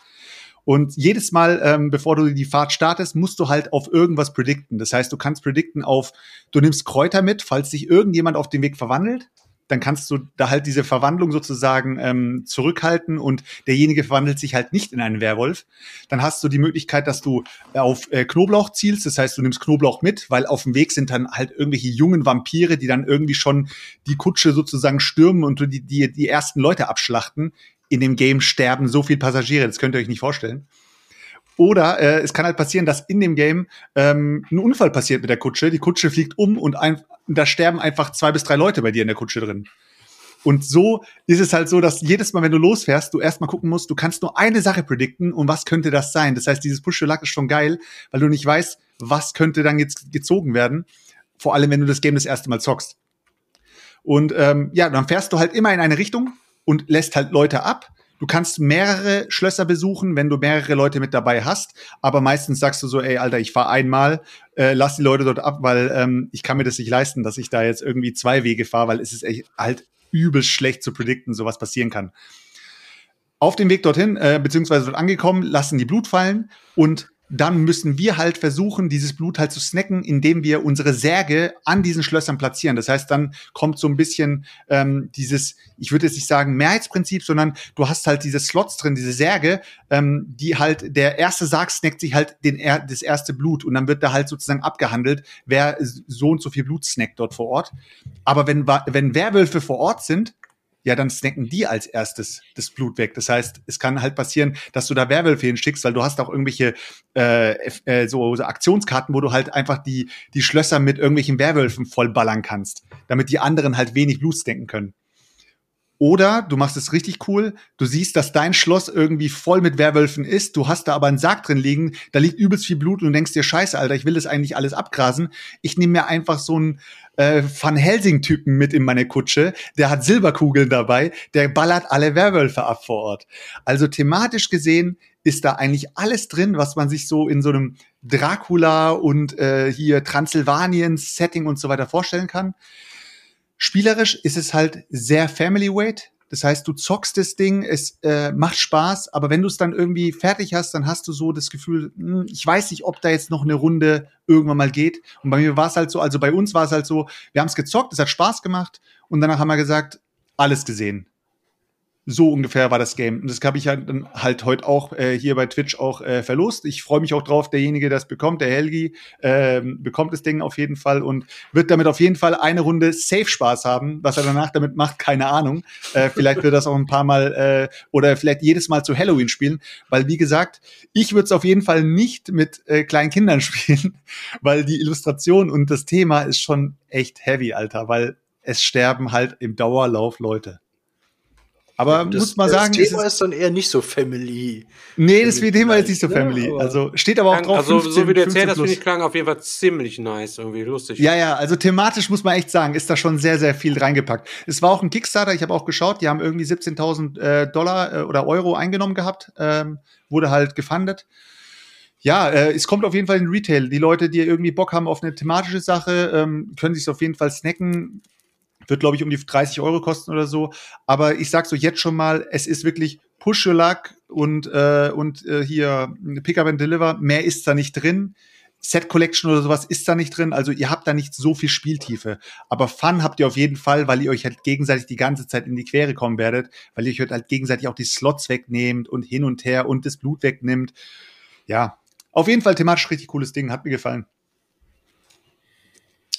Und jedes Mal, ähm, bevor du die Fahrt startest, musst du halt auf irgendwas predikten. Das heißt, du kannst predikten auf, du nimmst Kräuter mit, falls sich irgendjemand auf dem Weg verwandelt dann kannst du da halt diese Verwandlung sozusagen ähm, zurückhalten und derjenige verwandelt sich halt nicht in einen Werwolf. Dann hast du die Möglichkeit, dass du auf äh, Knoblauch zielst, das heißt, du nimmst Knoblauch mit, weil auf dem Weg sind dann halt irgendwelche jungen Vampire, die dann irgendwie schon die Kutsche sozusagen stürmen und die, die, die ersten Leute abschlachten. In dem Game sterben so viele Passagiere, das könnt ihr euch nicht vorstellen. Oder äh, es kann halt passieren, dass in dem Game ähm, ein Unfall passiert mit der Kutsche. Die Kutsche fliegt um und, ein, da sterben einfach zwei bis drei Leute bei dir in der Kutsche drin. Und so ist es halt so, dass jedes Mal, wenn du losfährst, du erstmal gucken musst, du kannst nur eine Sache predikten und was könnte das sein. Das heißt, dieses Push Luck ist schon geil, weil du nicht weißt, was könnte dann jetzt gezogen werden. Vor allem, wenn du das Game das erste Mal zockst. Und ähm, ja, dann fährst du halt immer in eine Richtung und lässt halt Leute ab Du kannst mehrere Schlösser besuchen, wenn du mehrere Leute mit dabei hast. Aber meistens sagst du so, ey, Alter, ich fahre einmal, äh, lass die Leute dort ab, weil ähm, ich kann mir das nicht leisten, dass ich da jetzt irgendwie zwei Wege fahre, weil es ist echt halt übel schlecht zu predikten, so was passieren kann. Auf dem Weg dorthin, äh, beziehungsweise dort angekommen, lassen die Blut fallen und dann müssen wir halt versuchen, dieses Blut halt zu snacken, indem wir unsere Särge an diesen Schlössern platzieren. Das heißt, dann kommt so ein bisschen ähm, dieses, ich würde jetzt nicht sagen Mehrheitsprinzip, sondern du hast halt diese Slots drin, diese Särge, ähm, die halt, der erste Sarg snackt sich halt den, das erste Blut und dann wird da halt sozusagen abgehandelt, wer so und so viel Blut snackt dort vor Ort. Aber wenn, wenn Werwölfe vor Ort sind, ja, dann snacken die als erstes das Blut weg. Das heißt, es kann halt passieren, dass du da Werwölfe hinschickst, weil du hast auch irgendwelche äh, äh, so, so Aktionskarten, wo du halt einfach die, die Schlösser mit irgendwelchen Werwölfen vollballern kannst, damit die anderen halt wenig Blut snacken können. Oder du machst es richtig cool, du siehst, dass dein Schloss irgendwie voll mit Werwölfen ist, du hast da aber einen Sarg drin liegen, da liegt übelst viel Blut und du denkst dir, scheiße, Alter, ich will das eigentlich alles abgrasen. Ich nehme mir einfach so einen äh, Van Helsing-Typen mit in meine Kutsche, der hat Silberkugeln dabei, der ballert alle Werwölfe ab vor Ort. Also thematisch gesehen ist da eigentlich alles drin, was man sich so in so einem Dracula und äh, hier Transsilvanien-Setting und so weiter vorstellen kann. Spielerisch ist es halt sehr Family Weight. Das heißt, du zockst das Ding, es äh, macht Spaß, aber wenn du es dann irgendwie fertig hast, dann hast du so das Gefühl, hm, ich weiß nicht, ob da jetzt noch eine Runde irgendwann mal geht. Und bei mir war es halt so, also bei uns war es halt so, wir haben es gezockt, es hat Spaß gemacht und danach haben wir gesagt, alles gesehen. So ungefähr war das Game. Und das habe ich halt, halt heute auch äh, hier bei Twitch auch äh, verlost. Ich freue mich auch drauf, derjenige, der es bekommt, der Helgi, äh, bekommt das Ding auf jeden Fall und wird damit auf jeden Fall eine Runde safe Spaß haben. Was er danach damit macht, keine Ahnung. Äh, vielleicht wird das auch ein paar Mal äh, oder vielleicht jedes Mal zu Halloween spielen. Weil, wie gesagt, ich würde es auf jeden Fall nicht mit äh, kleinen Kindern spielen, weil die Illustration und das Thema ist schon echt heavy, Alter, weil es sterben halt im Dauerlauf Leute. Aber das, muss man sagen, das Thema ist, ist, dann eher nicht so Family. Nee, das Thema ist nicht so Family. Ja, also steht aber auch drauf. Also 15, so wie du erzählt hast, finde ich klang auf jeden Fall ziemlich nice, irgendwie lustig. Ja, ja, also thematisch muss man echt sagen, ist da schon sehr, sehr viel reingepackt. Es war auch ein Kickstarter, ich habe auch geschaut, die haben irgendwie 17.000 äh, Dollar äh, oder Euro eingenommen gehabt, ähm, wurde halt gefundet. Ja, äh, es kommt auf jeden Fall in Retail. Die Leute, die irgendwie Bock haben auf eine thematische Sache, ähm, können sich auf jeden Fall snacken wird, glaube ich, um die 30 Euro kosten oder so. Aber ich sag so jetzt schon mal, es ist wirklich Push Your Luck und, äh, und äh, hier Pick Up and Deliver. Mehr ist da nicht drin. Set Collection oder sowas ist da nicht drin. Also ihr habt da nicht so viel Spieltiefe. Aber Fun habt ihr auf jeden Fall, weil ihr euch halt gegenseitig die ganze Zeit in die Quere kommen werdet, weil ihr euch halt gegenseitig auch die Slots wegnehmt und hin und her und das Blut wegnimmt. Ja, auf jeden Fall thematisch richtig cooles Ding. Hat mir gefallen.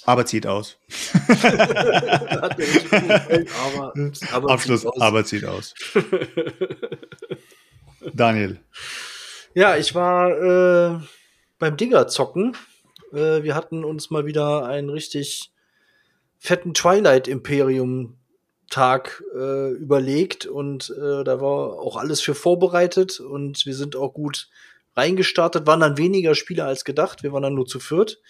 Aber zieht aus. aber, aber Abschluss, zieht aus. aber zieht aus. Daniel. Ja, ich war äh, beim Digger zocken. Äh, wir hatten uns mal wieder einen richtig fetten Twilight Imperium Tag äh, überlegt und äh, da war auch alles für vorbereitet und wir sind auch gut reingestartet, waren dann weniger Spieler als gedacht. Wir waren dann nur zu viert.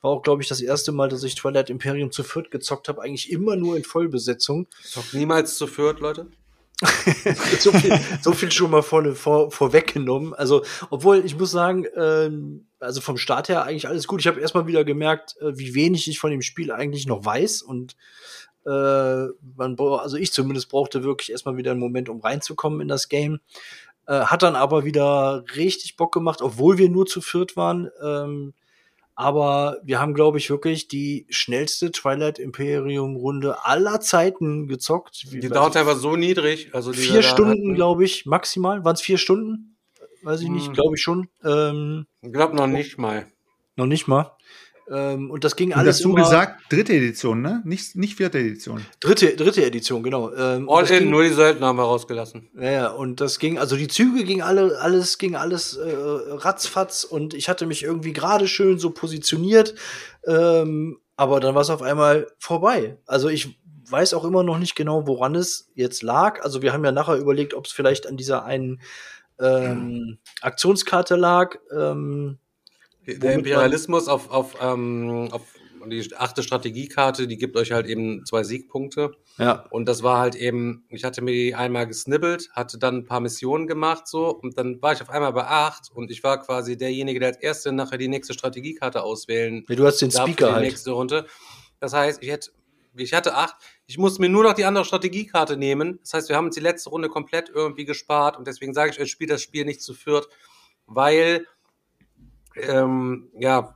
War auch, glaube ich, das erste Mal, dass ich Twilight Imperium zu viert gezockt habe. Eigentlich immer nur in Vollbesetzung. Zockt niemals zu viert, Leute? so, viel, so viel schon mal vor, vor, vorweggenommen. Also, obwohl ich muss sagen, ähm, also vom Start her eigentlich alles gut. Ich habe erstmal wieder gemerkt, äh, wie wenig ich von dem Spiel eigentlich noch weiß und äh, man, also ich zumindest brauchte wirklich erstmal wieder einen Moment, um reinzukommen in das Game. Äh, hat dann aber wieder richtig Bock gemacht, obwohl wir nur zu viert waren. Ähm, aber wir haben, glaube ich, wirklich die schnellste Twilight Imperium Runde aller Zeiten gezockt. Die Downtime war so niedrig. Also vier Stunden, glaube ich, maximal. Waren es vier Stunden? Weiß ich nicht, Hm. glaube ich schon. Ähm, Ich glaube noch nicht mal. noch nicht mal. Ähm, und das ging Und alles hast du immer- gesagt, dritte Edition, ne? Nicht, nicht vierte Edition. Dritte, dritte Edition, genau. Ähm, und All in, ging- nur die Söldner haben wir rausgelassen. Ja, ja, und das ging, also die Züge ging alle, alles ging alles äh, ratzfatz und ich hatte mich irgendwie gerade schön so positioniert, ähm, aber dann war es auf einmal vorbei. Also ich weiß auch immer noch nicht genau, woran es jetzt lag. Also wir haben ja nachher überlegt, ob es vielleicht an dieser einen ähm, Aktionskarte lag. Ähm, Der Imperialismus auf, auf, ähm, auf die achte Strategiekarte, die gibt euch halt eben zwei Siegpunkte. ja, Und das war halt eben, ich hatte mir die einmal gesnibbelt, hatte dann ein paar Missionen gemacht so und dann war ich auf einmal bei acht und ich war quasi derjenige, der als Erste nachher die nächste Strategiekarte auswählen Ja, du hast den Speaker die halt. nächste Runde. Das heißt, ich hätte, ich hatte acht, ich musste mir nur noch die andere Strategiekarte nehmen. Das heißt, wir haben uns die letzte Runde komplett irgendwie gespart und deswegen sage ich euch, spielt das Spiel nicht zu viert, weil ähm, ja,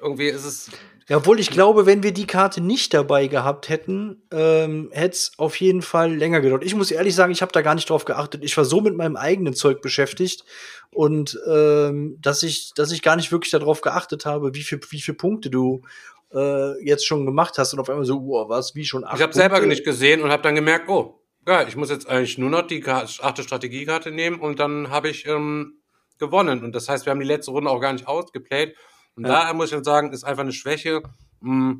irgendwie ist es Ja, obwohl ich glaube, wenn wir die Karte nicht dabei gehabt hätten, ähm, hätte es auf jeden Fall länger gedauert. Ich muss ehrlich sagen, ich habe da gar nicht drauf geachtet. Ich war so mit meinem eigenen Zeug beschäftigt und ähm, dass ich, dass ich gar nicht wirklich darauf geachtet habe, wie viel, wie viel Punkte du äh, jetzt schon gemacht hast und auf einmal so, wow, was, wie schon acht Ich habe selber nicht gesehen und habe dann gemerkt, oh, geil, ich muss jetzt eigentlich nur noch die achte Strategiekarte nehmen und dann habe ich ähm, gewonnen. Und das heißt, wir haben die letzte Runde auch gar nicht ausgeplayt. Und Ja. daher muss ich dann sagen, ist einfach eine Schwäche. Mh,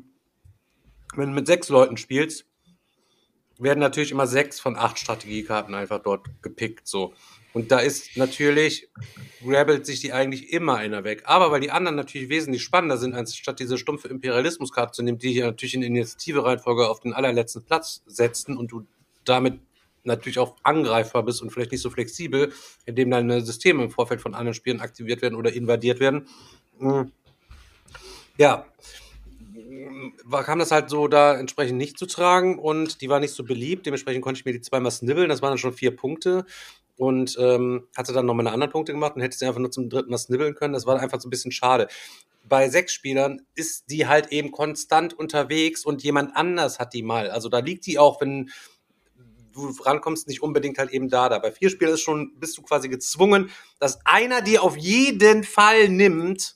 wenn du mit sechs Leuten spielst, werden natürlich immer sechs von acht Strategiekarten einfach dort gepickt. So. Und da ist natürlich, grabbelt sich die eigentlich immer einer weg. Aber weil die anderen natürlich wesentlich spannender sind, anstatt diese stumpfe Imperialismuskarte zu nehmen, die hier natürlich in Initiative-Reihenfolge auf den allerletzten Platz setzen und du damit natürlich auch angreifbar bist und vielleicht nicht so flexibel, indem deine Systeme im Vorfeld von anderen Spielen aktiviert werden oder invadiert werden. Mm. Ja, war, kam das halt so da entsprechend nicht zu tragen und die war nicht so beliebt. Dementsprechend konnte ich mir die zweimal snibbeln. Das waren dann schon vier Punkte und ähm, hatte dann noch meine anderen Punkte gemacht und hätte sie einfach nur zum dritten Mal snibbeln können. Das war einfach so ein bisschen schade. Bei sechs Spielern ist die halt eben konstant unterwegs und jemand anders hat die mal. Also da liegt die auch, wenn du rankommst, nicht unbedingt halt eben da. Da bei vier Spielern ist schon, bist du quasi gezwungen, dass einer die auf jeden Fall nimmt.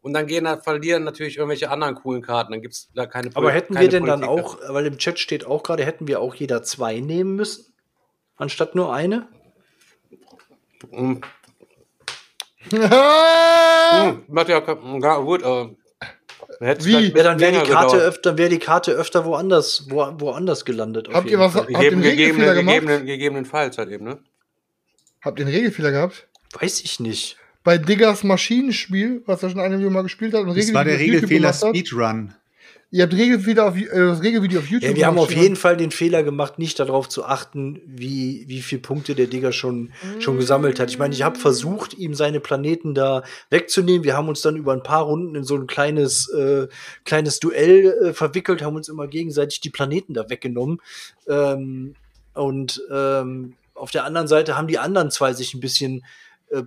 Und dann gehen verlieren natürlich irgendwelche anderen coolen Karten. Dann gibt's da keine Aber Pol- hätten keine wir denn dann Politik auch, weil im Chat steht auch gerade, hätten wir auch jeder zwei nehmen müssen? Anstatt nur eine? Mm, mm, macht ja, ja gut, aber es Wie? Ja, dann wäre die Karte öfter, wäre die Karte öfter woanders, wo, woanders gelandet. Habt ihr was-. Habt ihr Gegeben, einen Regelfehler gegebenen, gemacht? gegebenen, gegebenenfalls halt eben, ne? Habt ihr einen Regelfehler gehabt? Weiß ich nicht. Bei Diggers Maschinenspiel, was ja schon eine Video mal gespielt hat, und Das war der Regelfehler. Speedrun. Ihr habt Regelfehler auf, äh, das Regelvideo auf YouTube Ja, wir haben auf jeden Fall den Fehler gemacht, nicht darauf zu achten, wie, wie viel Punkte der Digger schon, schon gesammelt hat. Ich meine, ich habe versucht, ihm seine Planeten da wegzunehmen. Wir haben uns dann über ein paar Runden in so ein kleines, äh, kleines Duell äh, verwickelt, haben uns immer gegenseitig die Planeten da weggenommen. Ähm, und ähm, auf der anderen Seite haben die anderen zwei sich ein bisschen äh,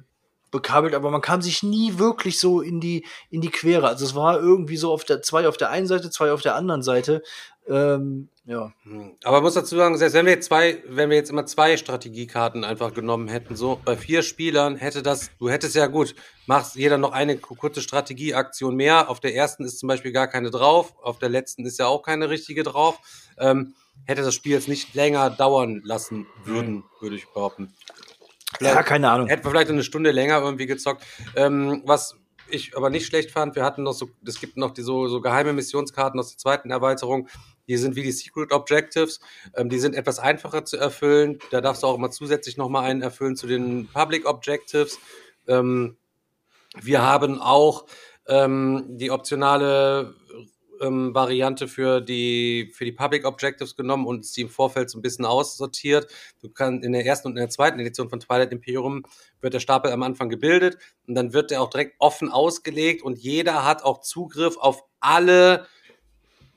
bekabelt, aber man kam sich nie wirklich so in die, in die Quere. Also es war irgendwie so auf der, zwei auf der einen Seite, zwei auf der anderen Seite. Ähm, ja. Hm. Aber man muss dazu sagen, selbst wenn wir jetzt zwei, wenn wir jetzt immer zwei Strategiekarten einfach genommen hätten, so bei vier Spielern hätte das, du hättest ja gut, machst jeder noch eine ku- kurze Strategieaktion mehr. Auf der ersten ist zum Beispiel gar keine drauf, auf der letzten ist ja auch keine richtige drauf. Ähm, hätte das Spiel jetzt nicht länger dauern lassen würden, würde ich behaupten. Ja, keine Ahnung. Hätten wir vielleicht eine Stunde länger irgendwie gezockt. Ähm, was ich aber nicht schlecht fand, wir hatten noch so, es gibt noch die so, so geheime Missionskarten aus der zweiten Erweiterung. Die sind wie die Secret Objectives. Ähm, die sind etwas einfacher zu erfüllen. Da darfst du auch immer zusätzlich nochmal einen erfüllen zu den Public Objectives. Ähm, wir haben auch ähm, die optionale ähm, Variante für die, für die Public Objectives genommen und sie im Vorfeld so ein bisschen aussortiert. Du kannst in der ersten und in der zweiten Edition von Twilight Imperium wird der Stapel am Anfang gebildet und dann wird der auch direkt offen ausgelegt und jeder hat auch Zugriff auf alle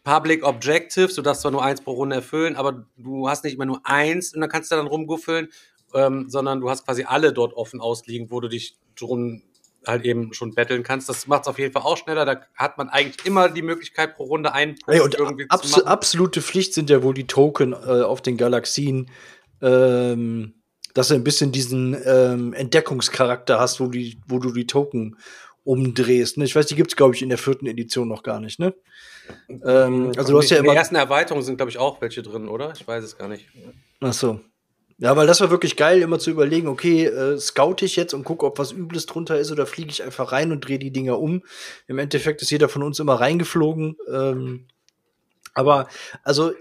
Public Objectives. Du darfst zwar nur eins pro Runde erfüllen, aber du hast nicht immer nur eins und dann kannst du dann rumguffeln, ähm, sondern du hast quasi alle dort offen ausliegen, wo du dich drum halt eben schon betteln kannst. Das macht es auf jeden Fall auch schneller. Da hat man eigentlich immer die Möglichkeit, pro Runde einen Punkt Ey, und irgendwie abs zu machen. absolute Pflicht sind ja wohl die Token äh, auf den Galaxien, ähm, dass du ein bisschen diesen ähm, Entdeckungscharakter hast, wo, die, wo du die Token umdrehst. Ne? Ich weiß, die gibt's glaube ich, in der vierten Edition noch gar nicht, ne? Ähm, also du hast ja in der ersten Erweiterung sind, glaube ich, auch welche drin, oder? Ich weiß es gar nicht. Ach so. Ja, weil das war wirklich geil, immer zu überlegen, okay, äh, scout ich jetzt und gucke, ob was Übles drunter ist oder fliege ich einfach rein und drehe die Dinger um. Im Endeffekt ist jeder von uns immer reingeflogen. Ähm, aber also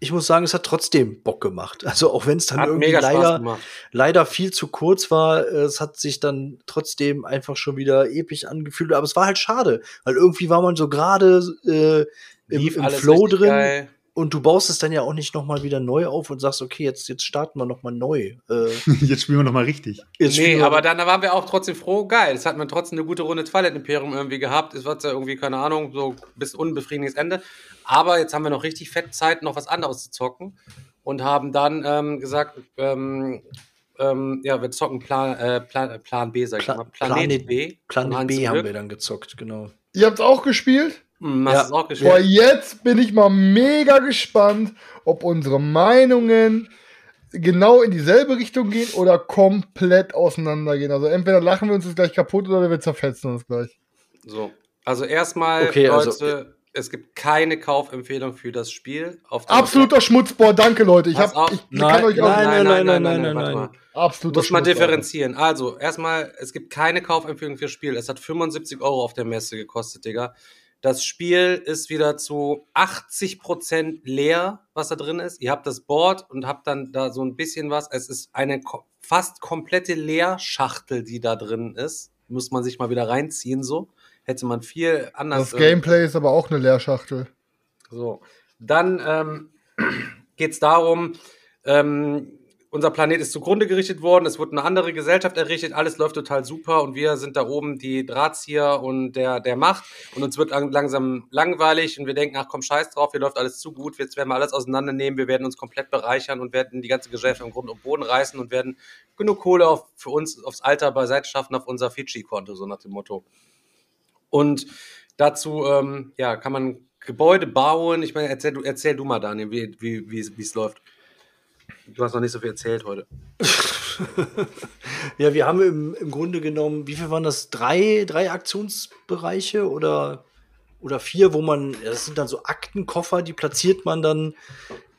ich muss sagen, es hat trotzdem Bock gemacht. Also auch wenn es dann Hat irgendwie leider, leider viel zu kurz war, äh, es hat sich dann trotzdem einfach schon wieder episch angefühlt. Aber es war halt schade, weil irgendwie war man so gerade äh, im, im Flow drin geil. Und du baust es dann ja auch nicht noch mal wieder neu auf und sagst, okay, jetzt, jetzt starten wir noch mal neu. Äh, Jetzt spielen wir noch mal richtig. jetzt Nee, aber dann waren wir auch trotzdem froh. Geil, es hat man trotzdem eine gute Runde Twilight Imperium irgendwie gehabt. Es war ja irgendwie, keine Ahnung, so bis unbefriedigendes Ende. Aber jetzt haben wir noch richtig fett Zeit, noch was anderes zu zocken. Und haben dann ähm, gesagt, ähm, ähm, ja, wir zocken Plan, äh, Plan, Plan B, sag ich Pla- mal. Planet, Planet- B. Planet B haben wir dann gezockt, genau. Ihr habt's auch gespielt? Ja. Boah, jetzt bin ich mal mega gespannt, ob unsere Meinungen genau in dieselbe Richtung gehen oder komplett auseinandergehen. Also entweder lachen wir uns jetzt gleich kaputt oder wir zerfetzen uns gleich. So. Also erstmal, Okay, Leute, also- es gibt keine Kaufempfehlung für das Spiel. Absoluter Schmutzbohr, danke Leute. Ich, hab, auf. ich Nein, kann euch auch nein, nein, nein, nein, warte nein. mal. absoluter Muss man differenzieren. Also, erstmal, es gibt keine Kaufempfehlung fürs Spiel. Es hat 75 Euro auf der Messe gekostet, Digga. Das Spiel ist wieder zu 80% leer, was da drin ist. Ihr habt das Board und habt dann da so ein bisschen was. Es ist eine ko fast komplette Leerschachtel, die da drin ist. Muss man sich mal wieder reinziehen, so. Hätte man viel anders. Das Gameplay ist aber auch eine Leerschachtel. So, dann ähm, geht es darum, ähm, unser Planet ist zugrunde gerichtet worden, es wurde eine andere Gesellschaft errichtet, alles läuft total super und wir sind da oben die Drahtzieher und der, der Macht und uns wird lang, langsam langweilig und wir denken, ach komm, scheiß drauf, hier läuft alles zu gut, jetzt werden wir alles auseinandernehmen, wir werden uns komplett bereichern und werden die ganze Gesellschaft im Grund und Boden reißen und werden genug Kohle auf, für uns aufs Alter beiseite schaffen auf unser Fidschi-Konto, so nach dem Motto. Und dazu ähm, ja, kann man Gebäude bauen. Ich meine, erzähl du, erzähl du mal, Daniel, wie wie wie es läuft. Du hast noch nicht so viel erzählt heute. Ja, wir haben im, im Grunde genommen, wie viel waren das? Drei, drei Aktionsbereiche oder, oder vier, wo man, das sind dann so Aktenkoffer, die platziert man dann,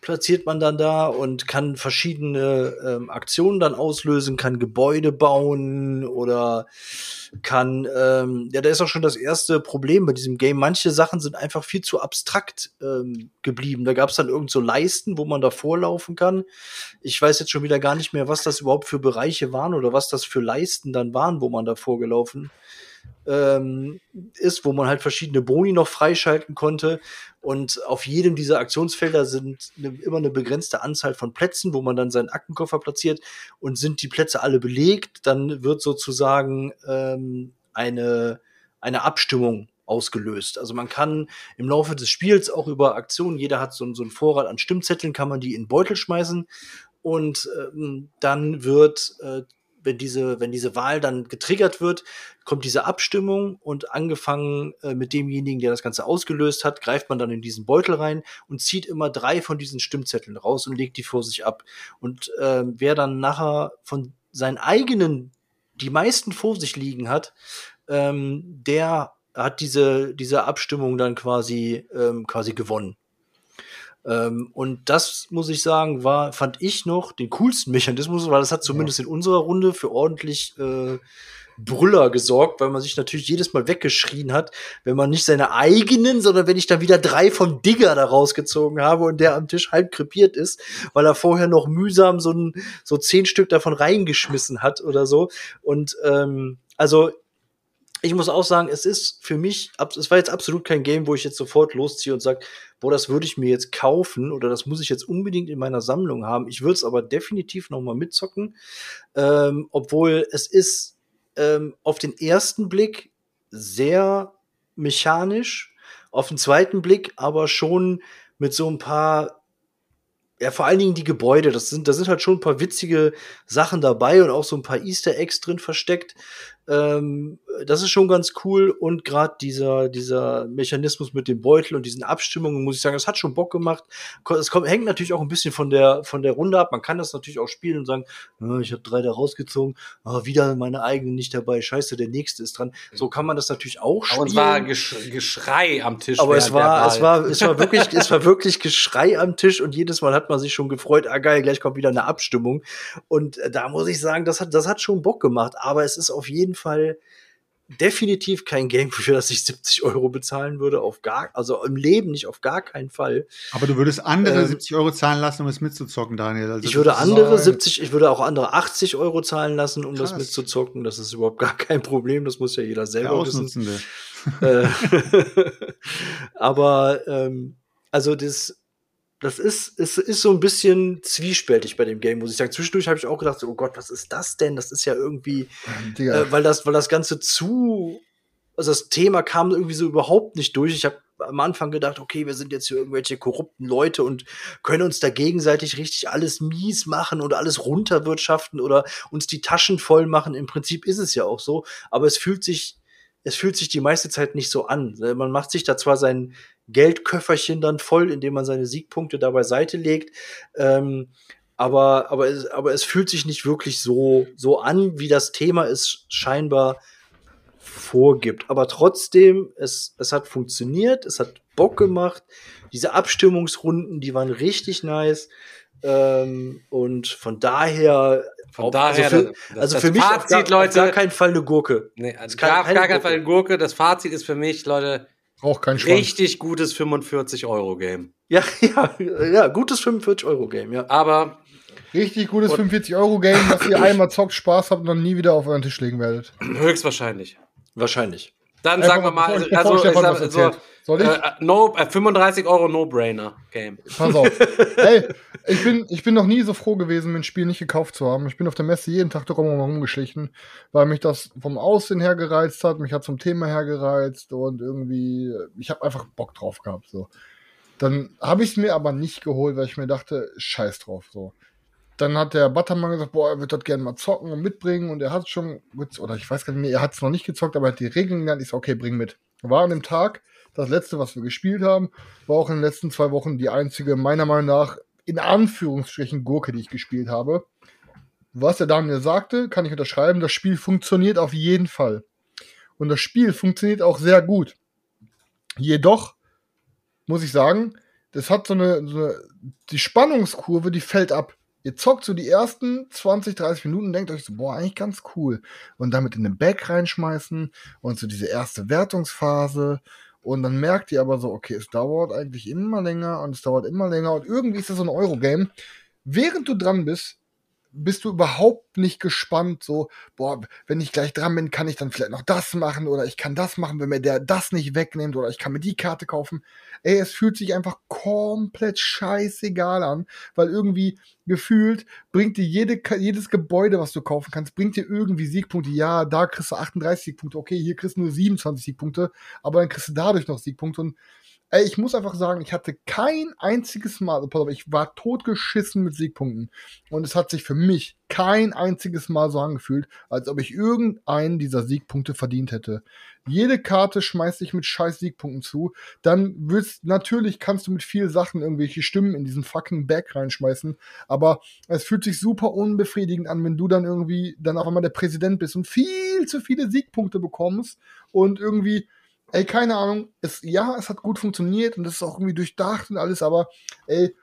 platziert man dann da und kann verschiedene ähm, Aktionen dann auslösen, kann Gebäude bauen oder kann, ähm, ja, da ist auch schon das erste Problem bei diesem Game. Manche Sachen sind einfach viel zu abstrakt ähm, geblieben. Da gab es dann irgend so Leisten, wo man da vorlaufen kann. Ich weiß jetzt schon wieder gar nicht mehr, was das überhaupt für Bereiche waren oder was das für Leisten dann waren, wo man da vorgelaufen ähm, ist, wo man halt verschiedene Boni noch freischalten konnte. Und auf jedem dieser Aktionsfelder sind ne, immer eine begrenzte Anzahl von Plätzen, wo man dann seinen Aktenkoffer platziert. Und sind die Plätze alle belegt, dann wird sozusagen ähm, eine, eine Abstimmung ausgelöst. Also man kann im Laufe des Spiels auch über Aktionen, jeder hat so, so einen Vorrat an Stimmzetteln, kann man die in Beutel schmeißen und ähm, dann wird äh, wenn diese, wenn diese Wahl dann getriggert wird, kommt diese Abstimmung und angefangen äh, mit demjenigen, der das Ganze ausgelöst hat, greift man dann in diesen Beutel rein und zieht immer drei von diesen Stimmzetteln raus und legt die vor sich ab. Und ähm, wer dann nachher von seinen eigenen die meisten vor sich liegen hat, ähm, der hat diese, diese Abstimmung dann quasi, ähm, quasi gewonnen. Ähm, und das muss ich sagen, war, fand ich noch den coolsten Mechanismus, weil das hat zumindest in unserer Runde für ordentlich äh, Brüller gesorgt, weil man sich natürlich jedes Mal weggeschrien hat, wenn man nicht seine eigenen, sondern wenn ich dann wieder drei vom Digger da rausgezogen habe und der am Tisch halb krepiert ist, weil er vorher noch mühsam so, ein, so zehn Stück davon reingeschmissen hat oder so. Und ähm, also ich muss auch sagen, es ist für mich, es war jetzt absolut kein Game, wo ich jetzt sofort losziehe und sage, boah, das würde ich mir jetzt kaufen oder das muss ich jetzt unbedingt in meiner Sammlung haben. Ich würde es aber definitiv noch mal mitzocken, ähm, obwohl es ist ähm, auf den ersten Blick sehr mechanisch, auf den zweiten Blick aber schon mit so ein paar ja, vor allen Dingen die Gebäude, das sind, da sind halt schon ein paar witzige Sachen dabei und auch so ein paar Easter Eggs drin versteckt. Ähm, das ist schon ganz cool und gerade dieser, dieser Mechanismus mit dem Beutel und diesen Abstimmungen, muss ich sagen, das hat schon Bock gemacht. Es kommt, hängt natürlich auch ein bisschen von der, von der Runde ab. Man kann das natürlich auch spielen und sagen, "Ah, ich habe drei da rausgezogen, ah, wieder meine eigenen nicht dabei, scheiße, der nächste ist dran. So kann man das natürlich auch Aber spielen. es war Gesch Geschrei am Tisch. Aber es war, es war, es war wirklich, es war wirklich Geschrei am Tisch und jedes Mal hat man sich schon gefreut, ah geil, gleich kommt wieder eine Abstimmung. Und äh, da muss ich sagen, das hat, das hat schon Bock gemacht. Aber es ist auf jeden Fall definitiv kein Game, für das ich 70 Euro bezahlen würde, auf gar, also im Leben nicht, auf gar keinen Fall. Aber du würdest andere Ähm, 70 Euro zahlen lassen, um es mitzuzocken, Daniel. Also Ich das würde andere Nein. 70, ich würde auch andere 80 Euro zahlen lassen, um das Krass. mitzuzocken. Das ist überhaupt gar kein Problem. Das muss ja jeder der selber wissen. Äh, aber ähm, also das, das ist, es ist so ein bisschen zwiespältig bei dem Game, muss ich sagen. Zwischendurch habe ich auch gedacht, oh Gott, was ist das denn? Das ist ja irgendwie, Digga, äh, weil das, weil das Ganze zu, also das Thema kam irgendwie so überhaupt nicht durch. Ich habe am Anfang gedacht, okay, wir sind jetzt hier irgendwelche korrupten Leute und können uns da gegenseitig richtig alles mies machen und alles runterwirtschaften oder uns die Taschen voll machen. Im Prinzip ist es ja auch so, aber es fühlt sich, es fühlt sich die meiste Zeit nicht so an. Man macht sich da zwar sein Geldköfferchen dann voll, indem man seine Siegpunkte da beiseite legt, ähm, aber, aber, es, aber es fühlt sich nicht wirklich so, so an, wie das Thema es scheinbar vorgibt. Aber trotzdem, es, es hat funktioniert, es hat Bock gemacht. Diese Abstimmungsrunden, die waren richtig nice. Ähm, und von daher, Von auf- daher, also für, das- also das für mich auf Fazit, gar, auf Leute- gar keinen Fall eine Gurke. Nee, also gar, auf gar keinen. Fall Gurke. Das Fazit ist für mich, Leute, braucht keinen Schwanz. richtig gutes 45-Euro-Game. Ja, ja, ja, gutes 45-Euro-Game, ja. Aber Richtig gutes Und- 45-Euro-Game, das ihr einmal zockt, Spaß habt und dann nie wieder auf euren Tisch legen werdet. höchstwahrscheinlich. Wahrscheinlich. Dann sagen wir mal, bevor also, bevor also, ich sag, so, ich? äh, no, äh, 35 Euro No-Brainer-Game. Pass auf. Ey, ich bin, ich bin noch nie so froh gewesen, mir ein Spiel nicht gekauft zu haben. Ich bin auf der Messe jeden Tag darum rumgeschlichen, weil mich das vom Aussehen her gereizt hat, mich hat zum Thema her gereizt und irgendwie, ich habe einfach Bock drauf gehabt. So. Dann habe ich es mir aber nicht geholt, weil ich mir dachte, scheiß drauf. So. Dann hat der Buttermann gesagt, boah, er wird das gerne mal zocken und mitbringen und er hat schon, oder ich weiß gar nicht mehr, er hat es noch nicht gezockt, aber er hat die Regeln gelernt. Ich so, okay, bring mit. War an dem Tag, das letzte, was wir gespielt haben, war auch in den letzten zwei Wochen die einzige, meiner Meinung nach, in Anführungsstrichen Gurke, die ich gespielt habe. Was der Daniel sagte, kann ich unterschreiben, das Spiel funktioniert auf jeden Fall. Und das Spiel funktioniert auch sehr gut. Jedoch muss ich sagen, das hat so eine, so eine die Spannungskurve, die fällt ab. Ihr zockt so die ersten 20, 30 Minuten, denkt euch so, boah, eigentlich ganz cool. Und damit in den Back reinschmeißen und so diese erste Wertungsphase. Und dann merkt ihr aber so, okay, es dauert eigentlich immer länger und es dauert immer länger und irgendwie ist das so ein Eurogame. Während du dran bist, bist du überhaupt nicht gespannt, so, boah, wenn ich gleich dran bin, kann ich dann vielleicht noch das machen oder ich kann das machen, wenn mir der das nicht wegnimmt oder ich kann mir die Karte kaufen. Ey, es fühlt sich einfach komplett scheißegal an, weil irgendwie gefühlt bringt dir jede, jedes Gebäude, was du kaufen kannst, bringt dir irgendwie Siegpunkte. Ja, da kriegst du 38 Siegpunkte, okay, hier kriegst du nur 27 Siegpunkte, aber dann kriegst du dadurch noch Siegpunkte und Ey, ich muss einfach sagen, ich hatte kein einziges Mal, also ich war totgeschissen mit Siegpunkten. Und es hat sich für mich kein einziges Mal so angefühlt, als ob ich irgendeinen dieser Siegpunkte verdient hätte. Jede Karte schmeißt dich mit scheiß Siegpunkten zu. Dann willst, natürlich kannst du mit viel Sachen irgendwelche Stimmen in diesen fucking Bag reinschmeißen. Aber es fühlt sich super unbefriedigend an, wenn du dann irgendwie dann auf einmal der Präsident bist und viel zu viele Siegpunkte bekommst und irgendwie ey, keine Ahnung, es, ja, es hat gut funktioniert und es ist auch irgendwie durchdacht und alles, aber ey,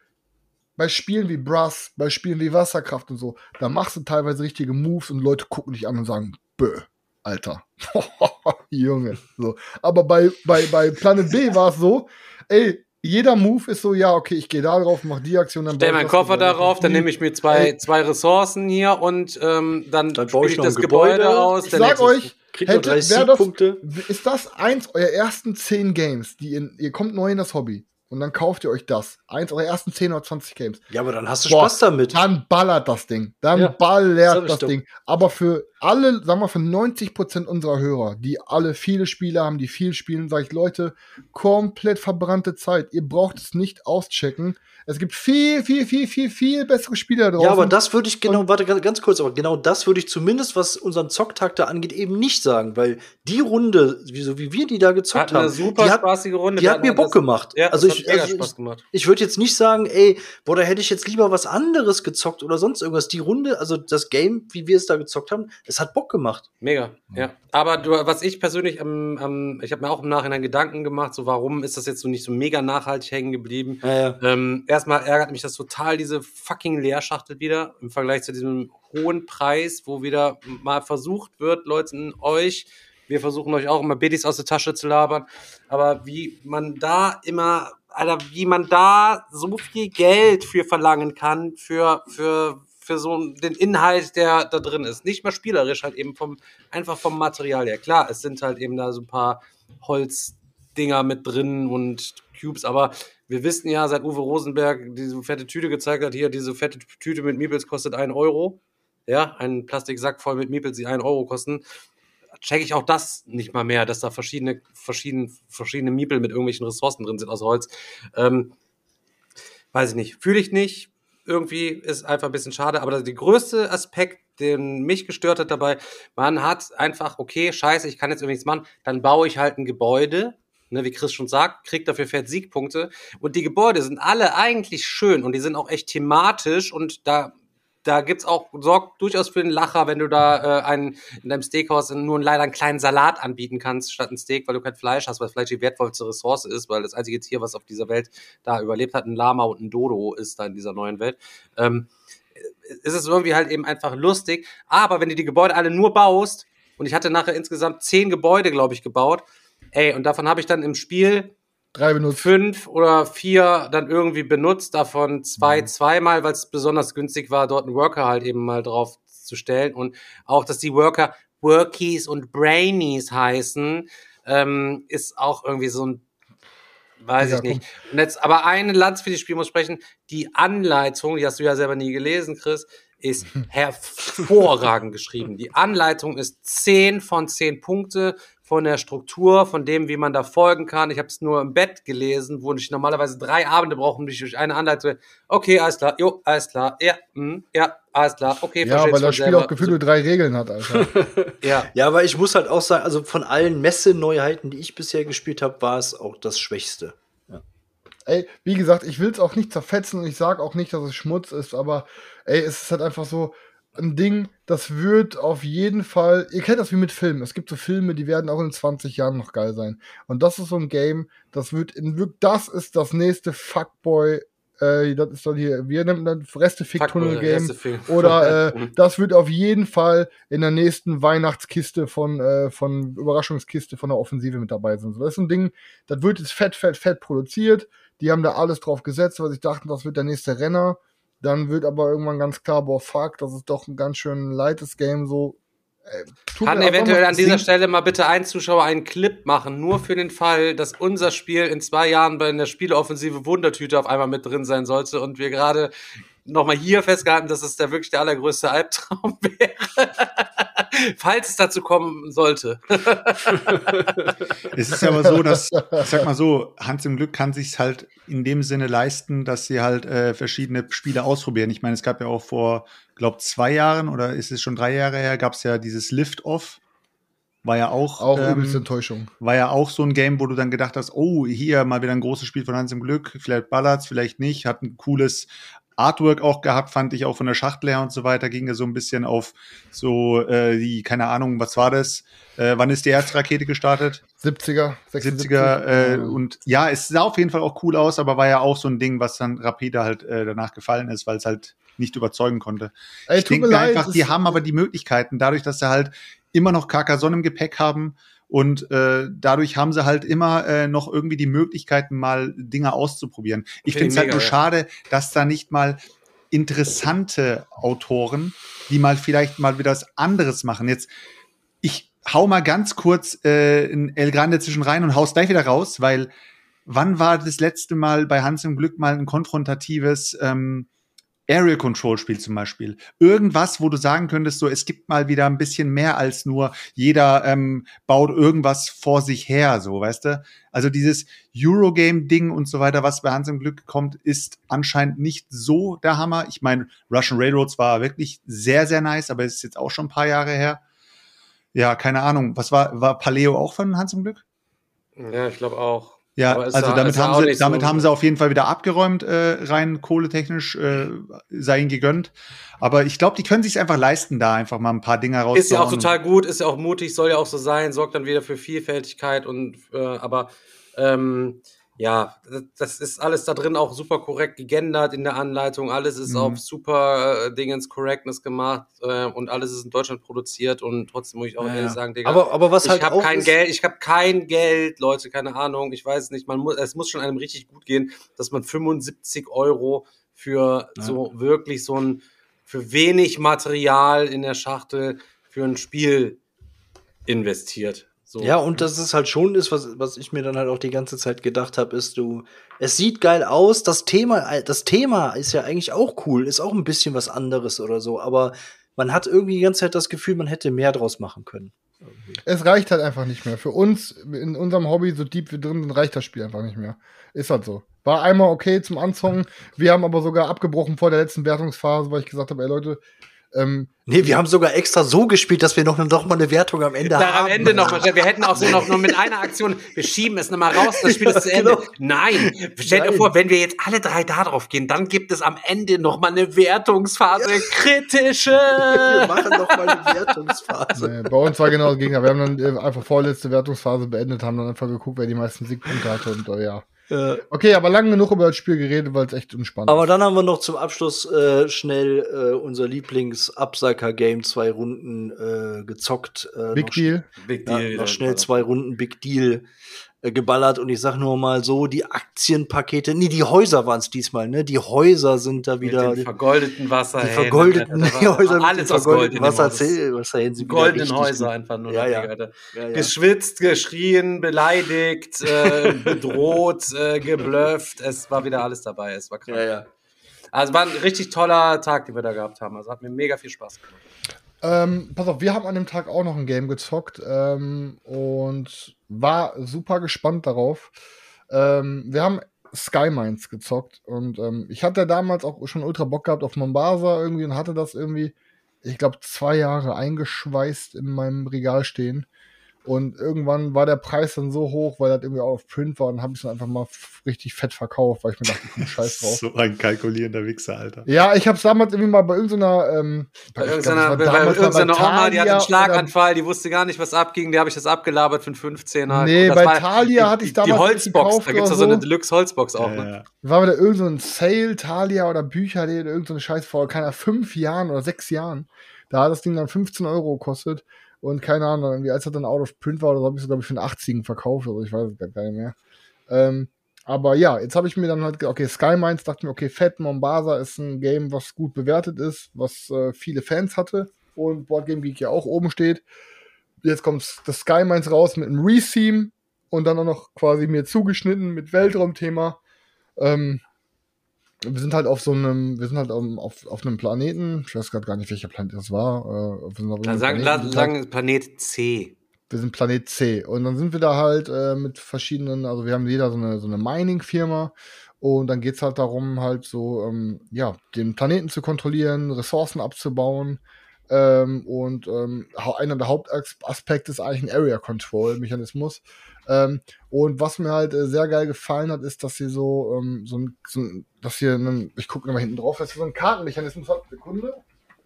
bei Spielen wie Brass, bei Spielen wie Wasserkraft und so, da machst du teilweise richtige Moves und Leute gucken dich an und sagen, bö, Alter. Junge. So. Aber bei, bei, bei Planet B war es so, ey, jeder Move ist so, ja, okay, ich gehe da drauf, mach die Aktion, dann Stell ich meinen das Koffer Gebäude. darauf, dann nehme ich mir zwei, Ey. zwei Ressourcen hier und ähm, dann, Dann baue spiele ich noch das Gebäude, Gebäude. aus. Ich sag euch, hätte, wär das, Siegpunkte. ist das eins eurer ersten zehn Games, die in, ihr kommt neu in das Hobby und dann kauft ihr euch das. Eins eurer ersten 10 oder 20 Games. Ja, aber dann hast du Boah, Spaß damit. Dann ballert das Ding. Dann Ja, ballert ich das doch. Ding. Aber für alle, sagen wir, für 90% unserer Hörer, die alle viele Spiele haben, die viel spielen, sage ich, Leute, komplett verbrannte Zeit. Ihr braucht es nicht auschecken. Es gibt viel, viel, viel, viel, viel bessere Spiele da draußen. Ja, aber das würde ich genau, warte ganz, kurz, aber genau das würde ich zumindest, was unseren Zocktag da angeht, eben nicht sagen, weil die Runde, wie, so wie wir die da gezockt Hat eine haben, super die hat, spaßige Runde. die hat mir Bock das- gemacht. Ja, also das ich, hat mega also Spaß ich, gemacht. ich würde jetzt nicht sagen, ey, boah, da hätte ich jetzt lieber was anderes gezockt oder sonst irgendwas. Die Runde, also das Game, wie wir es da gezockt haben, es hat Bock gemacht. Mega, ja. Aber du, was ich persönlich am, am ich habe mir auch im Nachhinein Gedanken gemacht, so warum ist das jetzt so nicht so mega nachhaltig hängen geblieben? Ja, ja. Ähm, erstmal ärgert mich das total, diese fucking Leerschachtel wieder im Vergleich zu diesem hohen Preis, wo wieder mal versucht wird, Leuten euch, wir versuchen euch auch immer Bedis aus der Tasche zu labern, aber wie man da immer, Alter, wie man da so viel Geld für verlangen kann, für, für, für so den Inhalt, der da drin ist. Nicht mal spielerisch, halt eben vom, einfach vom Material her. Klar, es sind halt eben da so ein paar Holzdinger mit drin und Cubes, aber wir wissen ja, seit Uwe Rosenberg diese fette Tüte gezeigt hat, hier, diese fette Tüte mit Meeples kostet 1 Euro. Ja, ein Plastiksack voll mit Meeples, die 1 Euro kosten. Checke ich auch das nicht mal mehr, dass da verschiedene, verschiedene, verschiedene Miepel mit irgendwelchen Ressourcen drin sind aus Holz. Ähm, weiß ich nicht. Fühle ich nicht. Irgendwie ist einfach ein bisschen schade. Aber der größte Aspekt, den mich gestört hat dabei, man hat einfach, okay, scheiße, ich kann jetzt irgendwie nichts machen, dann baue ich halt ein Gebäude, ne, wie Chris schon sagt, kriegt dafür fett Siegpunkte. Und die Gebäude sind alle eigentlich schön und die sind auch echt thematisch und da da gibt's auch, sorgt durchaus für den Lacher, wenn du da äh, einen, in deinem Steakhouse nur leider einen kleinen Salat anbieten kannst, statt ein Steak, weil du kein Fleisch hast, weil Fleisch die wertvollste Ressource ist, weil das einzige Tier, was auf dieser Welt da überlebt hat, ein Lama und ein Dodo ist da in dieser neuen Welt. Ähm, ist es irgendwie halt eben einfach lustig. Aber wenn du die Gebäude alle nur baust, und ich hatte nachher insgesamt zehn Gebäude, glaube ich, gebaut, ey, und davon habe ich dann im Spiel Drei benutzt. fünf oder vier dann irgendwie benutzt, davon zwei zweimal, weil es besonders günstig war, dort einen Worker halt eben mal drauf zu stellen. Und auch, dass die Worker Workies und Brainies heißen, ähm, ist auch irgendwie so ein Weiß Ja, ich nicht. Und jetzt, aber eine Lanz für das Spiel muss sprechen. Die Anleitung, die hast du ja selber nie gelesen, Chris, ist hervorragend geschrieben. Die Anleitung ist 10 von 10 Punkte von der Struktur, von dem, wie man da folgen kann. Ich habe es nur im Bett gelesen, wo ich normalerweise drei Abende brauche, um mich durch eine Anleitung. Okay, alles klar. Jo, alles klar. Ja, hm, ja, alles klar. Okay, Ja, weil das Spiel selber. auch gefühlt nur drei Regeln hat, Alter. Ja, Ja, aber ich muss halt auch sagen, also von allen Messe-Neuheiten, die ich bisher gespielt habe, war es auch das Schwächste. Ey, wie gesagt, ich will es auch nicht zerfetzen und ich sage auch nicht, dass es Schmutz ist, aber ey, es ist halt einfach so ein Ding, das wird auf jeden Fall, ihr kennt das wie mit Filmen, es gibt so Filme, die werden auch in 20 Jahren noch geil sein. Und das ist so ein Game, das wird in das ist das nächste Fuckboy, äh, das ist doch hier, wir nennen das Restefick-Tunnel-Game. Restefick. Oder äh, das wird auf jeden Fall in der nächsten Weihnachtskiste von, äh, von Überraschungskiste von der Offensive mit dabei sein. So, Das ist ein Ding, das wird jetzt fett, fett, fett produziert. Die haben da alles drauf gesetzt, weil sie dachten, das wird der nächste Renner. Dann wird aber irgendwann ganz klar, boah, fuck, das ist doch ein ganz schön leites Game. So, äh, Kann eventuell an dieser Stelle mal bitte ein Zuschauer einen Clip machen, nur für den Fall, dass unser Spiel in zwei Jahren bei der Spieleoffensive Wundertüte auf einmal mit drin sein sollte und wir gerade nochmal hier festgehalten, dass es da wirklich der allergrößte Albtraum wäre. Falls es dazu kommen sollte. Es ist ja aber so, dass, ich sag mal so, Hans im Glück kann sich halt in dem Sinne leisten, dass sie halt äh, verschiedene Spiele ausprobieren. Ich meine, es gab ja auch vor, glaube zwei Jahren oder ist es schon drei Jahre her, gab es ja dieses Lift-Off. War ja auch, Auch ähm, übelste Enttäuschung. war ja auch so ein Game, wo du dann gedacht hast, oh, hier mal wieder ein großes Spiel von Hans im Glück, vielleicht ballert's, vielleicht nicht, hat ein cooles Artwork auch gehabt, fand ich auch von der Schachtel her und so weiter, ging ja so ein bisschen auf so äh, die, keine Ahnung, was war das? Äh, wann ist die Herzrakete gestartet? 70er, 76, 70er äh, und ja, es sah auf jeden Fall auch cool aus, aber war ja auch so ein Ding, was dann rapide halt äh, danach gefallen ist, weil es halt nicht überzeugen konnte. Ey, ich denke leid, einfach, die haben aber die Möglichkeiten, dadurch, dass sie halt immer noch Carcassonne im Gepäck haben Und äh, dadurch haben sie halt immer äh, noch irgendwie die Möglichkeiten, mal Dinge auszuprobieren. Ich Finde es halt nur schade, dass da nicht mal interessante Autoren, die mal vielleicht mal wieder was anderes machen. Jetzt, ich hau mal ganz kurz äh, in El Grande zwischen rein und hau's gleich wieder raus, weil wann war das letzte Mal bei Hans im Glück mal ein konfrontatives ähm, Area Control Spiel zum Beispiel? Irgendwas, wo du sagen könntest, so es gibt mal wieder ein bisschen mehr als nur jeder ähm, baut irgendwas vor sich her, so weißt du? Also dieses Eurogame-Ding und so weiter, was bei Hans im Glück kommt, ist anscheinend nicht so der Hammer. Ich meine, Russian Railroads war wirklich sehr, sehr nice, aber es ist jetzt auch schon ein paar Jahre her. Ja, keine Ahnung. Was war, war Paleo auch von Hans im Glück? Ja, ich glaube auch. Ja, also ja- damit, haben sie, so- damit haben sie auf jeden Fall wieder abgeräumt, äh, rein kohletechnisch, äh, sei ihnen gegönnt. Aber ich glaube, die können sich einfach leisten, da einfach mal ein paar Dinge rauszuhauen. Ist ja auch total gut, ist ja auch mutig, soll ja auch so sein, sorgt dann wieder für Vielfältigkeit und äh, aber ähm, ja, das- ist alles da drin auch super korrekt gegendert in der Anleitung, alles ist Mhm. auf super äh, Dingens Correctness gemacht äh, und alles ist in Deutschland produziert und trotzdem muss ich auch Ja, ehrlich ja. sagen, Digga, Aber, aber was halt ich habe auch kein ist, Geld, ich habe kein Geld, Leute, keine Ahnung, ich weiß nicht, man muss, es muss schon einem richtig gut gehen, dass man 75 Euro für Ja. so wirklich so ein, für wenig Material in der Schachtel für ein Spiel investiert. So. Ja, und das ist halt schon ist, was, was ich mir dann halt auch die ganze Zeit gedacht habe, ist du, es sieht geil aus, das Thema, das Thema ist ja eigentlich auch cool, ist auch ein bisschen was anderes oder so, aber man hat irgendwie die ganze Zeit das Gefühl, man hätte mehr draus machen können. Es reicht halt einfach nicht mehr. Für uns, in unserem Hobby, so deep wir drin sind, reicht das Spiel einfach nicht mehr. Ist halt so. War einmal okay zum Anzocken. Wir haben aber sogar abgebrochen vor der letzten Wertungsphase, weil ich gesagt habe, ey Leute, ähm, Nee, wir haben sogar extra so gespielt, dass wir noch, noch mal eine Wertung am Ende Da haben. am Ende noch mal, wir hätten auch so noch nur mit einer Aktion, wir schieben es nochmal raus, das Spiel ist zu Ende. Genau. Nein, stellt euch vor, wenn wir jetzt alle drei da drauf gehen, dann gibt es am Ende nochmal eine Wertungsphase, kritische. wir machen noch mal eine Wertungsphase. nee, bei uns war genau das Gegenteil. Wir haben dann äh, einfach vorletzte Wertungsphase beendet, haben dann einfach geguckt, wer die meisten Siegpunkte hatte und äh, ja. Äh, Okay, aber lange genug über das Spiel geredet, weil es echt entspannt Aber ist. dann haben wir noch zum Abschluss äh, schnell äh, unser Lieblings-Absacker-Game zwei Runden äh, gezockt. Äh, Big noch Deal. Big Ja, noch schnell zwei Runden Big Deal geballert und ich sag nur mal so, die Aktienpakete, nee, die Häuser waren es diesmal, ne? Die Häuser sind da wieder mit den vergoldeten Wasser. die vergoldeten Häuser mit alles den aus Gold vergoldeten Wasser, sind wieder Goldenen Häuser einfach nur. Ja, noch, ja. Ja, ja. Geschwitzt, geschrien, beleidigt, äh, bedroht, äh, geblufft. Es war wieder alles dabei. Es war krass. Also war ein richtig toller Tag, den wir da gehabt haben. Also hat mir mega viel Spaß gemacht. Ähm, pass auf, wir haben an dem Tag auch noch ein Game gezockt ähm, und war super gespannt darauf. Ähm, wir haben Sky Mines gezockt und ähm, ich hatte damals auch schon ultra Bock gehabt auf Mombasa irgendwie und hatte das irgendwie, ich glaube, zwei Jahre eingeschweißt in meinem Regal stehen. Und irgendwann war der Preis dann so hoch, weil das irgendwie auch auf Print war und habe ich es dann einfach mal richtig fett verkauft, weil ich mir dachte, komm, scheiß drauf. So ein kalkulierender Wichser, Alter. Ja, ich habe es damals irgendwie mal bei irgendeiner, ähm, Bei ich irgendeiner, bei, mal irgendeiner Oma, die hatte einen Schlaganfall, die wusste gar nicht, was abging. Die habe ich das abgelabert für einen 15er. Nee, bei war Thalia die- hatte ich damals Die Holzbox, gekauft da gibt es ja oder so eine so. Deluxe-Holzbox auch. Ja, Ne? ja. war wieder irgend so ein Sale, Thalia oder Bücher, die irgendeine so Scheiß vor, keiner fünf Jahren oder sechs Jahren. Da hat das Ding dann 15 Euro gekostet. Und keine Ahnung, irgendwie, als das dann out of print war, oder so, habe ich es, glaube ich, für einen 80 verkauft. Also ich weiß es gar nicht mehr. Ähm, aber ja, jetzt habe ich mir dann halt okay, Sky Mines, dachte mir, okay, Fett Mombasa ist ein Game, was gut bewertet ist, was äh, viele Fans hatte. Und Board Game Geek ja auch oben steht. Jetzt kommt das Sky Mines raus mit einem Retheme und dann auch noch quasi mir zugeschnitten mit Weltraumthema. Ähm, wir sind halt auf so einem, wir sind halt auf, auf, einem Planeten, ich weiß gerade gar nicht, welcher Planet das war. Äh, Dann sagen, Planeten, la- sagen Planet C. wir sind Planet C. Und dann sind wir da halt äh, mit verschiedenen, also wir haben jeder so eine, so eine Mining-Firma. Und dann geht's halt darum, halt so, ähm, ja, den Planeten zu kontrollieren, Ressourcen abzubauen. Ähm, und ähm, einer der Hauptaspekte ist eigentlich ein Area Control Mechanismus. Ähm, und was mir halt äh, sehr geil gefallen hat, ist, dass sie so, ähm, so ein, so ein dass hier, einen, ich gucke mal hinten drauf, dass sie so einen Kartenmechanismus hat. Sekunde.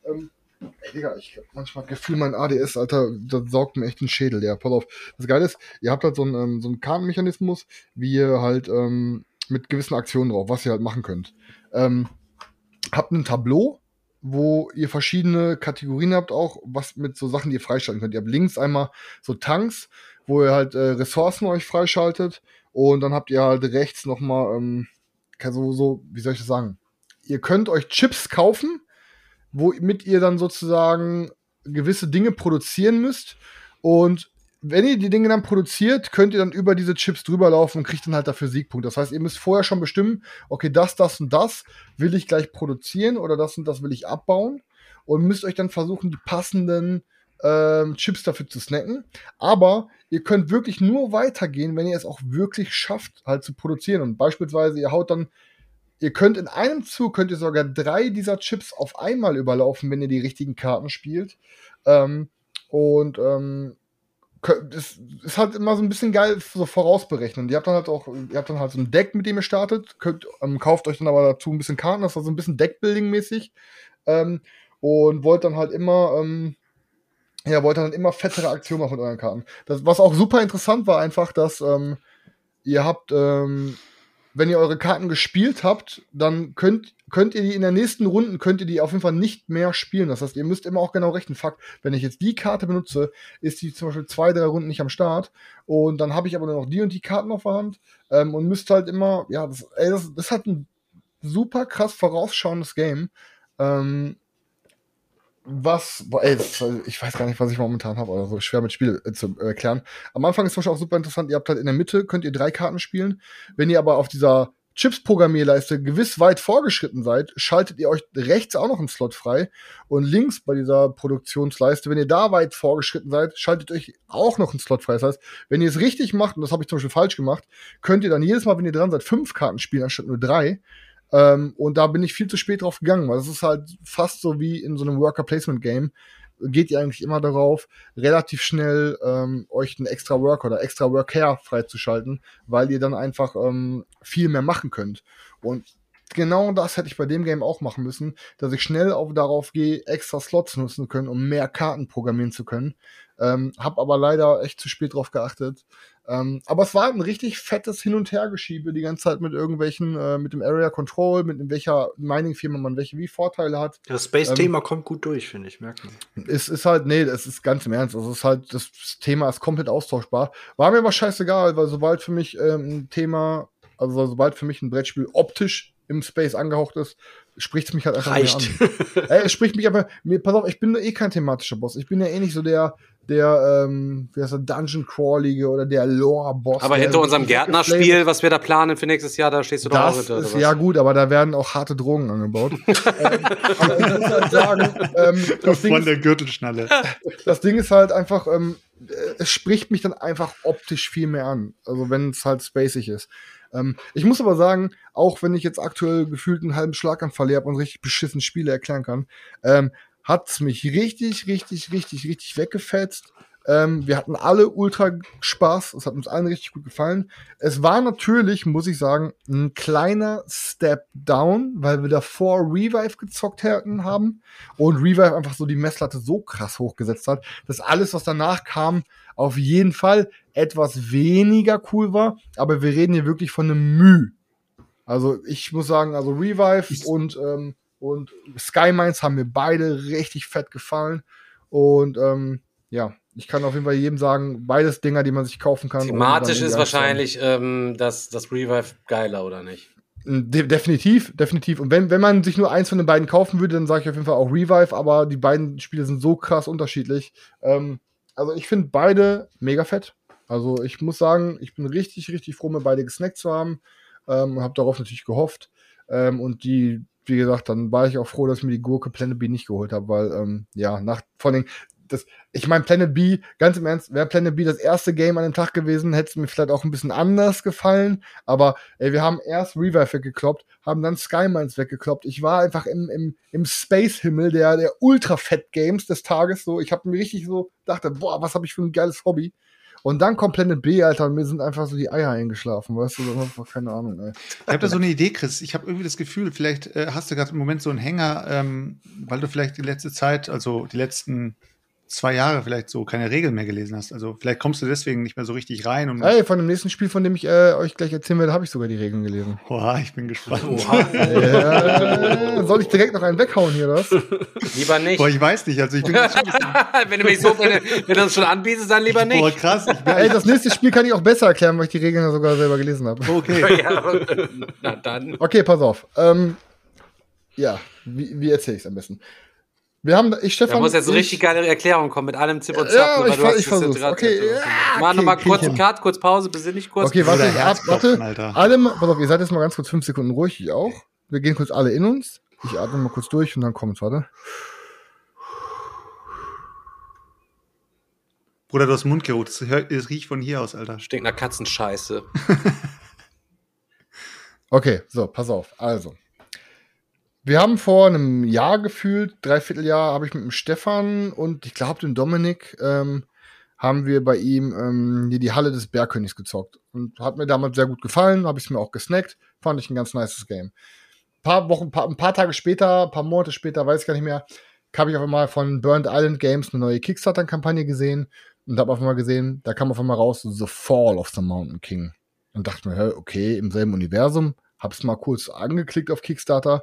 Ähm, ey, Digga, ich hab manchmal Gefühl, mein ADS, Alter, das saugt mir echt den Schädel, ja. Pass auf. Das Geile ist, ihr habt halt so einen, ähm, so einen Kartenmechanismus, wie ihr halt ähm, mit gewissen Aktionen drauf, was ihr halt machen könnt. Ähm, habt ein Tableau, wo ihr verschiedene Kategorien habt, auch was mit so Sachen, die ihr freischalten könnt. Ihr habt links einmal so Tanks, wo ihr halt äh, Ressourcen euch freischaltet und dann habt ihr halt rechts nochmal, ähm, so, so, wie soll ich das sagen? Ihr könnt euch Chips kaufen, womit ihr dann sozusagen gewisse Dinge produzieren müsst und wenn ihr die Dinge dann produziert, könnt ihr dann über diese Chips drüber laufen und kriegt dann halt dafür Siegpunkte. Das heißt, ihr müsst vorher schon bestimmen, okay, das, das und das will ich gleich produzieren oder das und das will ich abbauen und müsst euch dann versuchen, die passenden ähm, Chips dafür zu snacken. Aber ihr könnt wirklich nur weitergehen, wenn ihr es auch wirklich schafft, halt zu produzieren. Und beispielsweise, ihr haut dann, ihr könnt in einem Zug, könnt ihr sogar drei dieser Chips auf einmal überlaufen, wenn ihr die richtigen Karten spielt. Ähm, und ähm, das ist halt immer so ein bisschen geil so vorausberechnen. Ihr habt dann halt auch, ihr habt dann halt so ein Deck, mit dem ihr startet, könnt, ähm, kauft euch dann aber dazu ein bisschen Karten, das ist also ein bisschen Deckbuilding-mäßig. Ähm, und wollt dann halt immer, ähm, ja, wollt dann immer fettere Aktionen machen mit euren Karten. Das, was auch super interessant war, einfach, dass ähm, ihr habt, ähm, wenn ihr eure Karten gespielt habt, dann könnt, könnt ihr die in der nächsten Runde, könnt ihr die auf jeden Fall nicht mehr spielen. Das heißt, ihr müsst immer auch genau rechnen. Fakt, wenn ich jetzt die Karte benutze, ist die zum Beispiel zwei, drei Runden nicht am Start. Und dann habe ich aber nur noch die und die Karten auf der Hand ähm, und müsst halt immer, ja, das, ey, das, das hat ein super krass vorausschauendes Game. Ähm, was, boah, ey, das, ich weiß gar nicht, was ich momentan habe, also schwer mit Spiel äh, zu erklären. Am Anfang ist zum Beispiel auch super interessant, ihr habt halt in der Mitte, könnt ihr drei Karten spielen. Wenn ihr aber auf dieser Chips-Programmierleiste gewiss weit vorgeschritten seid, schaltet ihr euch rechts auch noch einen Slot frei und links bei dieser Produktionsleiste, wenn ihr da weit vorgeschritten seid, schaltet euch auch noch einen Slot frei. Das heißt, wenn ihr es richtig macht, und das habe ich zum Beispiel falsch gemacht, könnt ihr dann jedes Mal, wenn ihr dran seid, fünf Karten spielen anstatt nur drei. Ähm, und da bin ich viel zu spät drauf gegangen, weil es ist halt fast so wie in so einem Worker Placement Game. Geht ihr eigentlich immer darauf, relativ schnell ähm, euch einen extra Worker oder extra Worker freizuschalten, weil ihr dann einfach ähm, viel mehr machen könnt. Und genau das hätte ich bei dem Game auch machen müssen, dass ich schnell auf darauf gehe, extra Slots nutzen können, um mehr Karten programmieren zu können. Ähm, hab aber leider echt zu spät drauf geachtet. Ähm, aber es war ein richtig fettes Hin- und Hergeschiebe die ganze Zeit mit irgendwelchen, äh, mit dem Area Control, mit in welcher Mining-Firma man welche wie Vorteile hat. Das Space-Thema ähm, kommt gut durch, finde ich, merkt man. Es ist halt, nee, es ist ganz im Ernst. Also es ist halt, das Thema ist komplett austauschbar. War mir aber scheißegal, weil sobald für mich ähm, ein Thema, also sobald für mich ein Brettspiel optisch im Space angehaucht ist, spricht es mich halt einfach Reicht. mehr an. Ey, es spricht mich einfach, mir, pass auf, ich bin eh kein thematischer Boss. Ich bin ja eh nicht so der, der, ähm, wie heißt der, Dungeon Crawlige oder der Lore-Boss. Aber hinter unserem Gärtnerspiel, was wir da planen für nächstes Jahr, da stehst du doch das auch hinter. Ist, ja gut, aber da werden auch harte Drogen angebaut. ähm, aber ich muss halt sagen, ähm, das, Ding Von ist, der Gürtelschnalle. das Ding ist halt einfach, ähm, es spricht mich dann einfach optisch viel mehr an. Also wenn es halt spacig ist. Ähm, ich muss aber sagen, auch wenn ich jetzt aktuell gefühlt einen halben Schlaganfall habe und richtig beschissen Spiele erklären kann, ähm, hat's mich richtig, richtig, richtig, richtig weggefetzt. Ähm, wir hatten alle ultra Spaß. Es hat uns allen richtig gut gefallen. Es war natürlich, muss ich sagen, ein kleiner Step down, weil wir davor Revive gezockt hätten haben und Revive einfach so die Messlatte so krass hochgesetzt hat, dass alles, was danach kam, auf jeden Fall etwas weniger cool war. Aber wir reden hier wirklich von einem Müh. Also ich muss sagen, also Revive und ähm, und Sky Mines haben mir beide richtig fett gefallen. Und ähm, ja, ich kann auf jeden Fall jedem sagen, beides Dinger, die man sich kaufen kann. Thematisch ist wahrscheinlich ähm, das, das Revive geiler, oder nicht? De definitiv, definitiv. Und wenn, wenn man sich nur eins von den beiden kaufen würde, dann sage ich auf jeden Fall auch Revive, aber die beiden Spiele sind so krass unterschiedlich. Ähm, also ich finde beide mega fett. Also ich muss sagen, ich bin richtig, richtig froh, mir beide gesnackt zu haben. Ähm, und habe darauf natürlich gehofft. Ähm, und die wie gesagt, dann war ich auch froh, dass ich mir die Gurke Planet B nicht geholt habe, weil, ähm, ja, nach, vor allem, das, ich meine, Planet B, ganz im Ernst, wäre Planet B das erste Game an dem Tag gewesen, hätte es mir vielleicht auch ein bisschen anders gefallen, aber ey, wir haben erst Revive weggekloppt, haben dann Skymines weggekloppt. Ich war einfach im, im, im Space-Himmel der, der Ultra-Fett-Games des Tages so. Ich habe mir richtig so dachte, boah, was habe ich für ein geiles Hobby. Und dann kommt Planet B, Alter, und mir sind einfach so die Eier eingeschlafen, weißt du? Einfach keine Ahnung, ey. Ich habe da so eine Idee, Chris. Ich habe irgendwie das Gefühl, vielleicht äh, hast du gerade im Moment so einen Hänger, ähm, weil du vielleicht die letzte Zeit, also die letzten zwei Jahre vielleicht so keine Regeln mehr gelesen hast. Also vielleicht kommst du deswegen nicht mehr so richtig rein. Und Ey, von dem nächsten Spiel, von dem ich äh, euch gleich erzählen werde, habe ich sogar die Regeln gelesen. Oha, ich bin gespannt. Ja, soll ich direkt noch einen weghauen hier, das? Lieber nicht. Boah, ich weiß nicht. Also ich bin wenn du mich so, wenn, du- wenn du das schon anbietest, dann lieber Boah, nicht. krass. Ich bin, Ey, das nächste Spiel kann ich auch besser erklären, weil ich die Regeln ja sogar selber gelesen habe. okay. Ja, na dann. Okay, pass auf. Ähm, ja, wie, wie erzähle ich es am besten? Wir haben, ich, Stefan. Da muss jetzt eine ich- richtig geile Erklärung kommen mit allem Zip und Ja, Zap. weil ich du ver- hast ich gerade- Okay, ja, Mach okay, nochmal krieg kurz ich einen. Cut, kurz Pause, besinn dich kurz. Okay, warte, ab, warte. Alter. Alle, pass auf, ihr seid jetzt mal ganz kurz fünf Sekunden ruhig, ich auch. Wir gehen kurz alle in uns. Ich atme mal kurz durch und dann kommt's, warte. Bruder, du hast Mundgeruch. Das, das riecht von hier aus, Alter. Stinkt nach Katzenscheiße. Okay, so, pass auf. Also. Wir haben vor einem Jahr gefühlt, dreiviertel Jahr, habe ich mit dem Stefan und ich glaube dem Dominik, ähm, haben wir bei ihm ähm, hier die Halle des Bergkönigs gezockt. Und hat mir damals sehr gut gefallen, habe ich es mir auch gesnackt. Fand ich ein ganz nices Game. Ein paar Wochen, paar, ein paar Tage später, ein paar Monate später, weiß ich gar nicht mehr, habe ich auf einmal von Burnt Island Games eine neue Kickstarter-Kampagne gesehen und habe auf einmal gesehen, da kam auf einmal raus The Fall of the Mountain King. Und dachte mir, okay, im selben Universum. Hab's mal kurz angeklickt auf Kickstarter.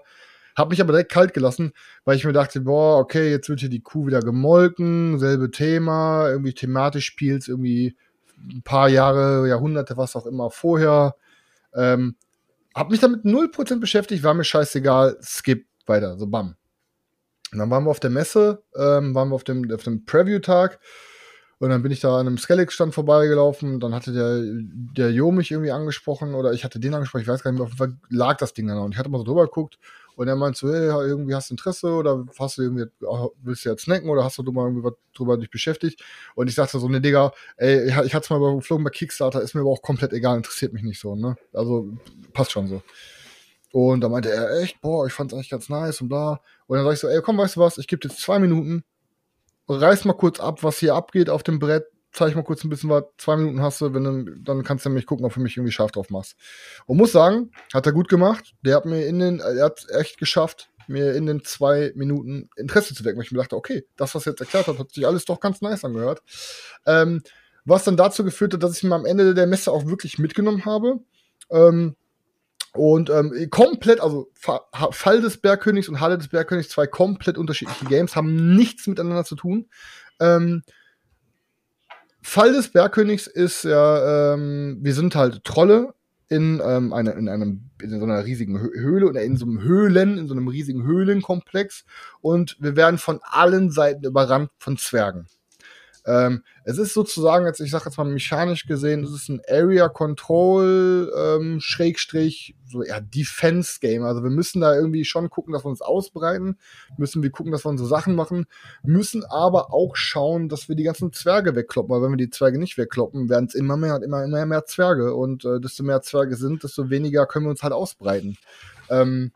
Hab mich aber direkt kalt gelassen, weil ich mir dachte, boah, okay, jetzt wird hier die Kuh wieder gemolken, selbe Thema, irgendwie thematisch spielt's irgendwie ein paar Jahre, Jahrhunderte, was auch immer vorher. Ähm, hab mich damit 0% beschäftigt, war mir scheißegal, skip weiter, so bam. Und dann waren wir auf der Messe, ähm, waren wir auf dem, auf dem Preview-Tag und dann bin ich da an einem Skellig-Stand vorbeigelaufen. Dann hatte der, der Jo mich irgendwie angesprochen oder ich hatte den angesprochen, ich weiß gar nicht mehr, auf jeden Fall lag das Ding noch. Und ich hatte mal so drüber geguckt und er meinte so, hey, irgendwie hast du Interesse oder hast du irgendwie, willst du jetzt snacken oder hast du mal irgendwie was drüber dich beschäftigt? Und ich sagte so, ne Digga, ey, ich, hatte es mal überflogen bei Kickstarter, ist mir aber auch komplett egal, interessiert mich nicht so, ne? Also passt schon so. Und da meinte er, echt, boah, ich fand's eigentlich ganz nice und bla. Und dann sag ich so, ey, komm, weißt du was, ich gebe dir zwei Minuten, reiß mal kurz ab, was hier abgeht auf dem Brett, zeig mal kurz ein bisschen was, zwei Minuten hast du, wenn du, dann kannst du nämlich gucken, ob du mich irgendwie scharf drauf machst. Und muss sagen, hat er gut gemacht. Der hat mir in den, er hat echt geschafft, mir in den zwei Minuten Interesse zu wecken, weil ich mir dachte, okay, das, was er jetzt erklärt hat, hat sich alles doch ganz nice angehört. Ähm, was dann dazu geführt hat, dass ich mir am Ende der Messe auch wirklich mitgenommen habe. Ähm, und ähm, komplett, also Fall des Bergkönigs und Halle des Bergkönigs, zwei komplett unterschiedliche Games, haben nichts miteinander zu tun. Ähm, Fall des Bergkönigs ist ja, ähm, wir sind halt Trolle in, ähm, einer, in, einem, in so einer riesigen Hö- Höhle oder in so einem Höhlen, in so einem riesigen Höhlenkomplex und wir werden von allen Seiten überrannt von Zwergen. Ähm, es ist sozusagen, jetzt, ich sag jetzt mal mechanisch gesehen, es ist ein Area Control ähm, Schrägstrich, so eher Defense Game. Also wir müssen da irgendwie schon gucken, dass wir uns ausbreiten, müssen wir gucken, dass wir unsere Sachen machen, müssen aber auch schauen, dass wir die ganzen Zwerge wegkloppen, weil wenn wir die Zwerge nicht wegkloppen, werden es immer mehr und immer, immer mehr Zwerge und äh, desto mehr Zwerge sind, desto weniger können wir uns halt ausbreiten. Ähm,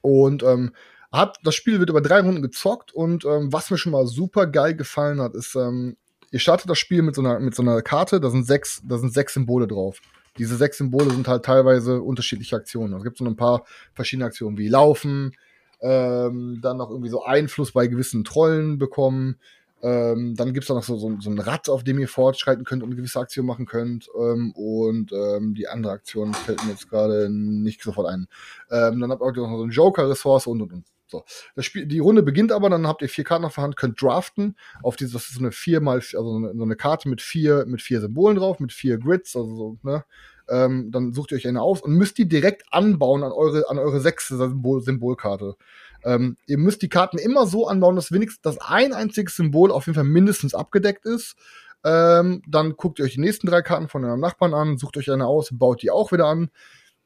und ähm, hat, das Spiel wird über drei Runden gezockt und ähm, was mir schon mal super geil gefallen hat, ist, ähm, ihr startet das Spiel mit so einer, mit so einer Karte, da sind sechs, da sind sechs Symbole drauf. Diese sechs Symbole sind halt teilweise unterschiedliche Aktionen. Es gibt so ein paar verschiedene Aktionen wie Laufen, ähm, dann noch irgendwie so Einfluss bei gewissen Trollen bekommen. Ähm, dann gibt's da noch so, so, so ein Rad, auf dem ihr fortschreiten könnt und eine gewisse Aktion machen könnt. Ähm, und ähm, die andere Aktion fällt mir jetzt gerade nicht sofort ein. Ähm, dann habt ihr auch noch so einen Joker-Ressource und und und. So. Das Spiel, die Runde beginnt aber, dann habt ihr vier Karten auf der Hand, könnt draften auf diese, das ist so eine vier mal, also so eine, Karte mit vier, mit vier Symbolen drauf, mit vier Grids, also so, ne? Ähm, dann sucht ihr euch eine aus und müsst die direkt anbauen an eure, an eure sechste Symbol, Symbolkarte. Ähm, ihr müsst die Karten immer so anbauen, dass wenigstens das ein einziges Symbol auf jeden Fall mindestens abgedeckt ist. Ähm, dann guckt ihr euch die nächsten drei Karten von eurem Nachbarn an, sucht euch eine aus, baut die auch wieder an.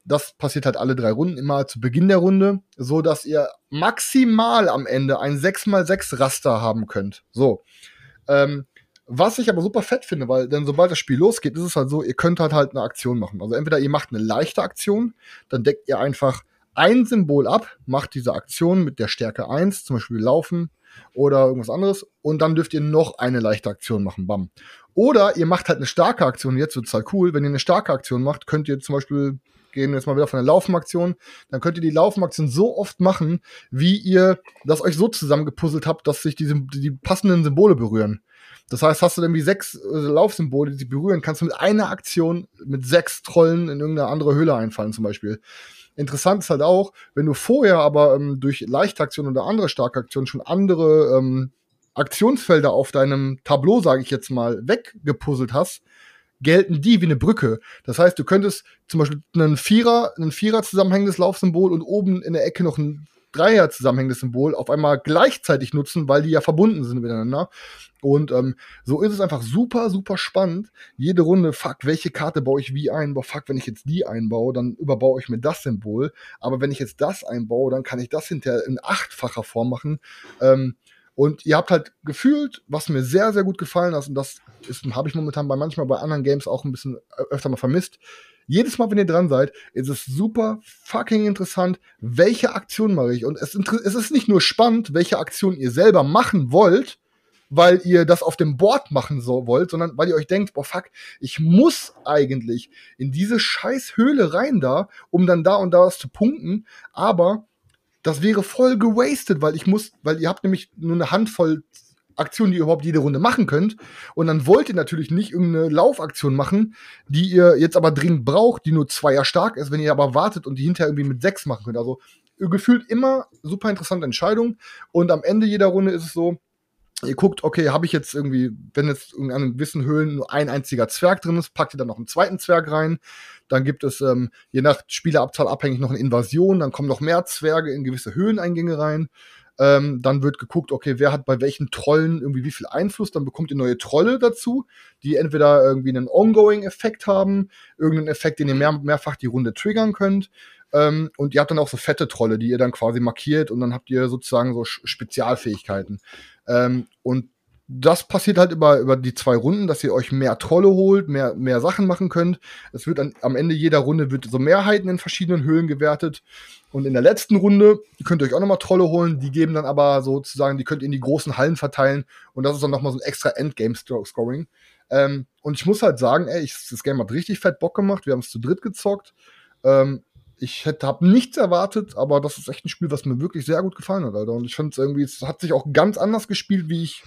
Das passiert halt alle drei Runden, immer zu Beginn der Runde, so dass ihr maximal am Ende ein 6x6 Raster haben könnt. So. Ähm, was ich aber super fett finde, weil denn sobald das Spiel losgeht, ist es halt so, ihr könnt halt halt eine Aktion machen. Also entweder ihr macht eine leichte Aktion, dann deckt ihr einfach ein Symbol ab, macht diese Aktion mit der Stärke 1, zum Beispiel Laufen oder irgendwas anderes, und dann dürft ihr noch eine leichte Aktion machen, bam. Oder ihr macht halt eine starke Aktion, jetzt wird's halt cool, wenn ihr eine starke Aktion macht, könnt ihr zum Beispiel gehen jetzt mal wieder von der Laufenaktion, dann könnt ihr die Laufenaktion so oft machen, wie ihr das euch so zusammengepuzzelt habt, dass sich die, die passenden Symbole berühren. Das heißt, hast du irgendwie sechs äh, Laufsymbole, die sich berühren, kannst du mit einer Aktion mit sechs Trollen in irgendeine andere Höhle einfallen, zum Beispiel. Interessant ist halt auch, wenn du vorher aber ähm, durch Leichtaktionen oder andere starke Aktionen schon andere ähm, Aktionsfelder auf deinem Tableau, sage ich jetzt mal, weggepuzzelt hast, gelten die wie eine Brücke. Das heißt, du könntest zum Beispiel einen Vierer, ein Vierer zusammenhängendes Laufsymbol und oben in der Ecke noch ein Dreier zusammenhängendes Symbol auf einmal gleichzeitig nutzen, weil die ja verbunden sind miteinander. Und ähm, so ist es einfach super, super spannend. Jede Runde, fuck, welche Karte baue ich wie ein? Boah, fuck, wenn ich jetzt die einbaue, dann überbaue ich mir das Symbol. Aber wenn ich jetzt das einbaue, dann kann ich das hinterher in achtfacher Form machen. Ähm, und ihr habt halt gefühlt, was mir sehr, sehr gut gefallen hat, und das habe ich momentan bei manchmal bei anderen Games auch ein bisschen öfter mal vermisst. Jedes Mal, wenn ihr dran seid, ist es super fucking interessant, welche Aktion mache ich. Und es, es ist nicht nur spannend, welche Aktion ihr selber machen wollt, weil ihr das auf dem Board machen so wollt, sondern weil ihr euch denkt, boah, fuck, ich muss eigentlich in diese scheiß Höhle rein da, um dann da und da was zu punkten, aber das wäre voll gewastet, weil ich muss, weil ihr habt nämlich nur eine Handvoll Aktionen, die ihr überhaupt jede Runde machen könnt. Und dann wollt ihr natürlich nicht irgendeine Laufaktion machen, die ihr jetzt aber dringend braucht, die nur zweier stark ist, wenn ihr aber wartet und die hinterher irgendwie mit sechs machen könnt. Also gefühlt immer super interessante Entscheidung. Und am Ende jeder Runde ist es so, ihr guckt, okay, habe ich jetzt irgendwie, wenn jetzt in einem gewissen Höhlen nur ein einziger Zwerg drin ist, packt ihr dann noch einen zweiten Zwerg rein. Dann gibt es ähm, je nach Spielerabzahl abhängig noch eine Invasion, dann kommen noch mehr Zwerge in gewisse Höhleneingänge rein. Ähm, dann wird geguckt, okay, wer hat bei welchen Trollen irgendwie wie viel Einfluss. Dann bekommt ihr neue Trolle dazu, die entweder irgendwie einen Ongoing-Effekt haben, irgendeinen Effekt, den ihr mehr, mehrfach die Runde triggern könnt. Ähm, und ihr habt dann auch so fette Trolle, die ihr dann quasi markiert und dann habt ihr sozusagen so Spezialfähigkeiten. Ähm, und das passiert halt über, über die zwei Runden, dass ihr euch mehr Trolle holt, mehr, mehr Sachen machen könnt. Es wird an, am Ende jeder Runde wird so Mehrheiten in verschiedenen Höhlen gewertet. Und in der letzten Runde könnt ihr euch auch nochmal Trolle holen. Die geben dann aber sozusagen, die könnt ihr in die großen Hallen verteilen. Und das ist dann nochmal so ein extra Endgame-Scoring. Ähm, und ich muss halt sagen, ey, ich, das Game hat richtig fett Bock gemacht. Wir haben es zu dritt gezockt. Ähm, ich hätte habe nichts erwartet, aber das ist echt ein Spiel, was mir wirklich sehr gut gefallen hat, Alter. Und ich finde es irgendwie, es hat sich auch ganz anders gespielt, wie ich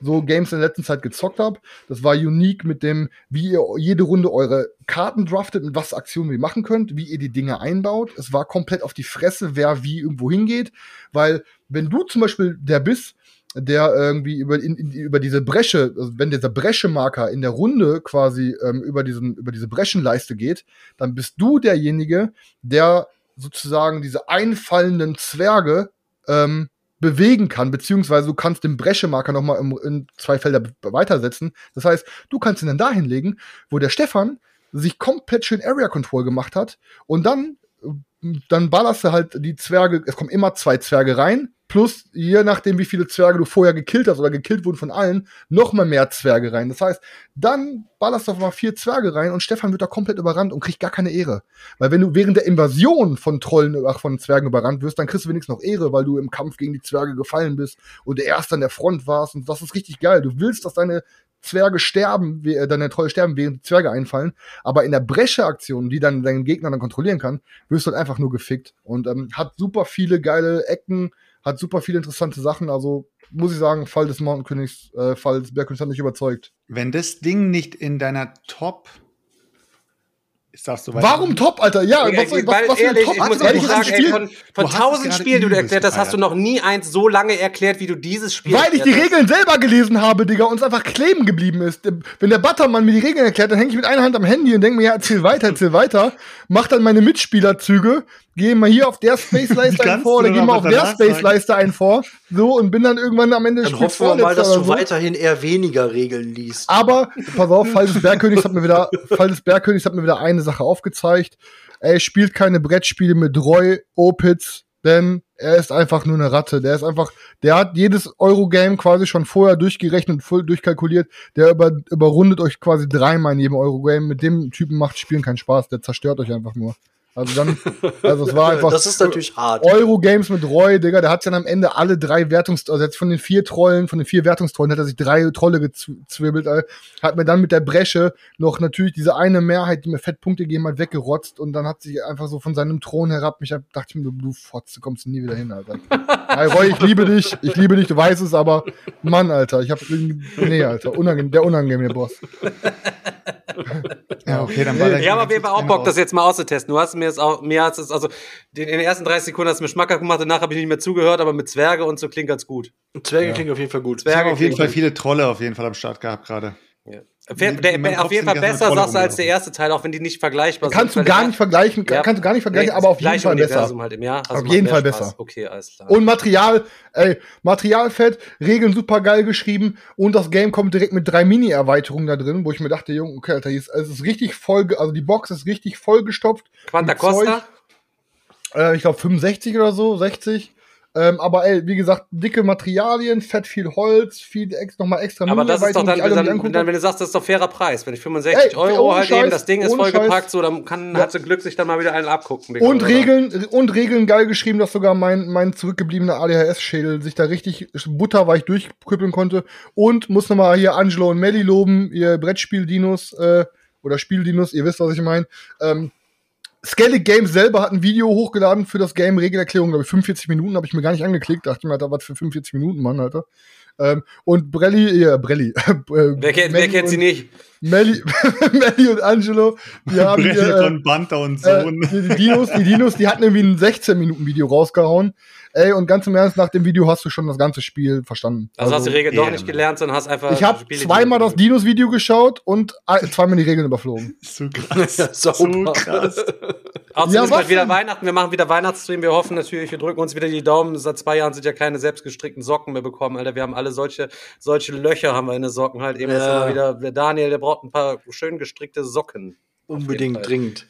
so Games in der letzten Zeit gezockt habe. Das war unique mit dem, wie ihr jede Runde eure Karten draftet und was Aktionen ihr machen könnt, wie ihr die Dinge einbaut. Es war komplett auf die Fresse, wer wie irgendwo hingeht, weil wenn du zum Beispiel der bist, der irgendwie über, in, in, über diese Bresche, also wenn dieser Breschemarker in der Runde quasi ähm, über, diesen, über diese Breschenleiste geht, dann bist du derjenige, der sozusagen diese einfallenden Zwerge ähm, bewegen kann, beziehungsweise du kannst den Breschemarker nochmal in zwei Felder weitersetzen. Das heißt, du kannst ihn dann dahin legen, wo der Stefan sich komplett schön Area Control gemacht hat und dann dann ballerst du halt die Zwerge, es kommen immer zwei Zwerge rein, plus je nachdem, wie viele Zwerge du vorher gekillt hast oder gekillt wurden von allen, noch mal mehr Zwerge rein. Das heißt, dann ballerst du mal vier Zwerge rein und Stefan wird da komplett überrannt und kriegt gar keine Ehre. Weil wenn du während der Invasion von Trollen, ach, von Zwergen überrannt wirst, dann kriegst du wenigstens noch Ehre, weil du im Kampf gegen die Zwerge gefallen bist und der Erste an der Front warst und das ist richtig geil. Du willst, dass deine Zwerge sterben, äh, deine Trolle sterben, während die Zwerge einfallen. Aber in der Bresche-Aktion, die dann deinen Gegner dann kontrollieren kann, wirst du halt einfach nur gefickt. Und ähm, hat super viele geile Ecken, hat super viele interessante Sachen. Also muss ich sagen, Fall des Mountain Königs, äh, Fall des Bergkönigs hat mich überzeugt. Wenn das Ding nicht in deiner Top Sagst du Warum top, Alter? Ja, ja was, was, was, was ehrlich, Top? Ich muss ehrlich sagen, ey, von, von tausend Spielen, die du erklärt hast, hast du noch nie eins so lange erklärt, wie du dieses Spiel Weil ich die hast. Regeln selber gelesen habe, Digga, und es einfach kleben geblieben ist. Wenn der Buttermann mir die Regeln erklärt, dann hänge ich mit einer Hand am Handy und denke mir, ja, erzähl weiter, erzähl weiter. Mach dann meine Mitspielerzüge, gehe mal hier auf der Space-Leiste ein vor, oder gehe mal auf der Space-Leiste ein vor. So, und bin dann irgendwann am Ende Dann hoffen wir mal, dass du so. weiterhin eher weniger Regeln liest. Aber, pass auf, Fall des Bergkönigs hat mir wieder, Fall des Bergkönigs hat mir wieder eine Sache aufgezeigt. Er spielt keine Brettspiele mit Roy Opitz, denn er ist einfach nur eine Ratte. Der ist einfach, der hat jedes Eurogame quasi schon vorher durchgerechnet und durchkalkuliert. Der über, überrundet euch quasi dreimal in jedem Eurogame. Mit dem Typen macht Spielen keinen Spaß. Der zerstört euch einfach nur. Also dann, also es war einfach. Das ist natürlich hart. Eurogames mit Roy, Digga, der hat dann am Ende alle drei Wertungs, also jetzt von den vier Trollen, von den vier Wertungstrollen hat er sich drei Trolle gezwibbelt, äh, hat mir dann mit der Bresche noch natürlich diese eine Mehrheit, die mir Fettpunkte gegeben hat, weggerotzt und dann hat sich einfach so von seinem Thron herab, mich dachte ich mir, du, du Fotze, kommst nie wieder hin, Alter. Hey, Roy, ich liebe dich, ich liebe dich, du weißt es, aber Mann, Alter, ich hab nee, Alter, unangenehm, der unangenehme Boss. Ja, okay, dann war der. Ich habe auf jeden Fall auch Bock, das jetzt mal auszutesten. Du hast mir jetzt auch, mir hast es, also in den ersten 30 Sekunden hast du mir schmackhaft gemacht, danach habe ich nicht mehr zugehört, aber mit Zwerge und so klingt ganz gut. Zwerge klingt auf jeden Fall gut. Zwerge auf jeden Fall viele Trolle auf jeden Fall am Start gehabt gerade. Ja. Der, der, auf jeden Fall besser, sagst du, als der erste Teil, auch wenn die nicht vergleichbar Kannst du sind. gar nicht vergleichen, Ja. kannst du gar nicht vergleichen, Nee, aber auf jeden Fall besser. Halt im Jahr. Also Auf jeden Fall Spaß. besser. Okay, alles klar. Und Material, ey, Materialfett, Regeln super geil geschrieben und das Game kommt direkt mit drei Mini-Erweiterungen da drin, wo ich mir dachte, Junge, okay, Alter, es ist richtig voll, also die Box ist richtig vollgestopft. Quanta mit Zeug. Costa? Äh, ich glaube 65 oder so, 60. Ähm, aber ey, wie gesagt, dicke Materialien, fett viel Holz, viel ex, nochmal extra Aber das ist doch dann, alle dann, dann, wenn du sagst, das ist doch fairer Preis. Wenn ich 65 Ey, Euro halt Scheiß, eben, das Ding ist vollgepackt, Scheiß. so, dann kann, Ja. hat sie Glück, sich dann mal wieder einen abgucken. Und oder? Regeln, und Regeln geil geschrieben, dass sogar mein, mein zurückgebliebener ADHS-Schädel sich da richtig butterweich durchkrüppeln konnte. Und muss nochmal hier Angelo und Melly loben, ihr Brettspiel-Dinos, äh, oder Spiel-Dinos, ihr wisst, was ich meine. Ähm, Skellig Games selber hat ein Video hochgeladen für das Game Regelerklärung, glaube ich, 45 Minuten, habe ich mir gar nicht angeklickt. Dachte ich mir, Alter, was für 45 Minuten, Mann, Alter. Ähm, und Brelli, ja, Brelli. äh, Wer kennt, wer kennt sie nicht? Melly, Melly und Angelo, die haben hier, äh, von Banter und äh, Sohn. die, die Dinos, die Dinos, die hatten irgendwie ein 16-Minuten-Video rausgehauen. Ey, und ganz im Ernst, nach dem Video hast du schon das ganze Spiel verstanden. Also, hast du die Regeln doch ja, nicht gelernt, sondern hast einfach. ich habe zweimal das Dinos-Video geschaut und ein- zweimal die Regeln überflogen. so krass. so Sauber. krass. Außerdem Ja, ist bald wieder? Weihnachten. Wir machen wieder Weihnachtsstream. Wir hoffen natürlich, wir drücken uns wieder die Daumen. Seit zwei Jahren sind ja keine selbstgestrickten Socken mehr bekommen, Alter. Wir haben alle solche, solche Löcher haben wir in den Socken halt eben. Ja. immer wieder, der Daniel, der braucht ein paar schön gestrickte Socken. Unbedingt dringend.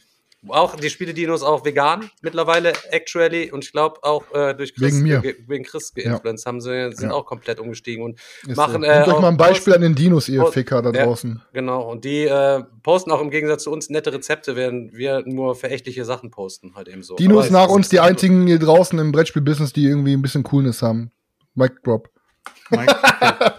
Auch die Spiele-Dinos auch vegan mittlerweile, actually. Und ich glaube auch äh, durch Chris, Wegen mir. Ge wegen Chris geinfluenced haben sie, sind Ja. auch komplett umgestiegen und Ist machen. so. Äh, euch auch mal ein Beispiel posten- an den Dinos, ihr Post- Ficker da Ja. draußen. Genau, und die äh, posten auch im Gegensatz zu uns nette Rezepte, während wir nur verächtliche Sachen posten, halt eben so. Dinos Aber nach uns die einzigen hier draußen im Brettspiel-Business, die irgendwie ein bisschen Coolness haben. Mic Drop. Mike,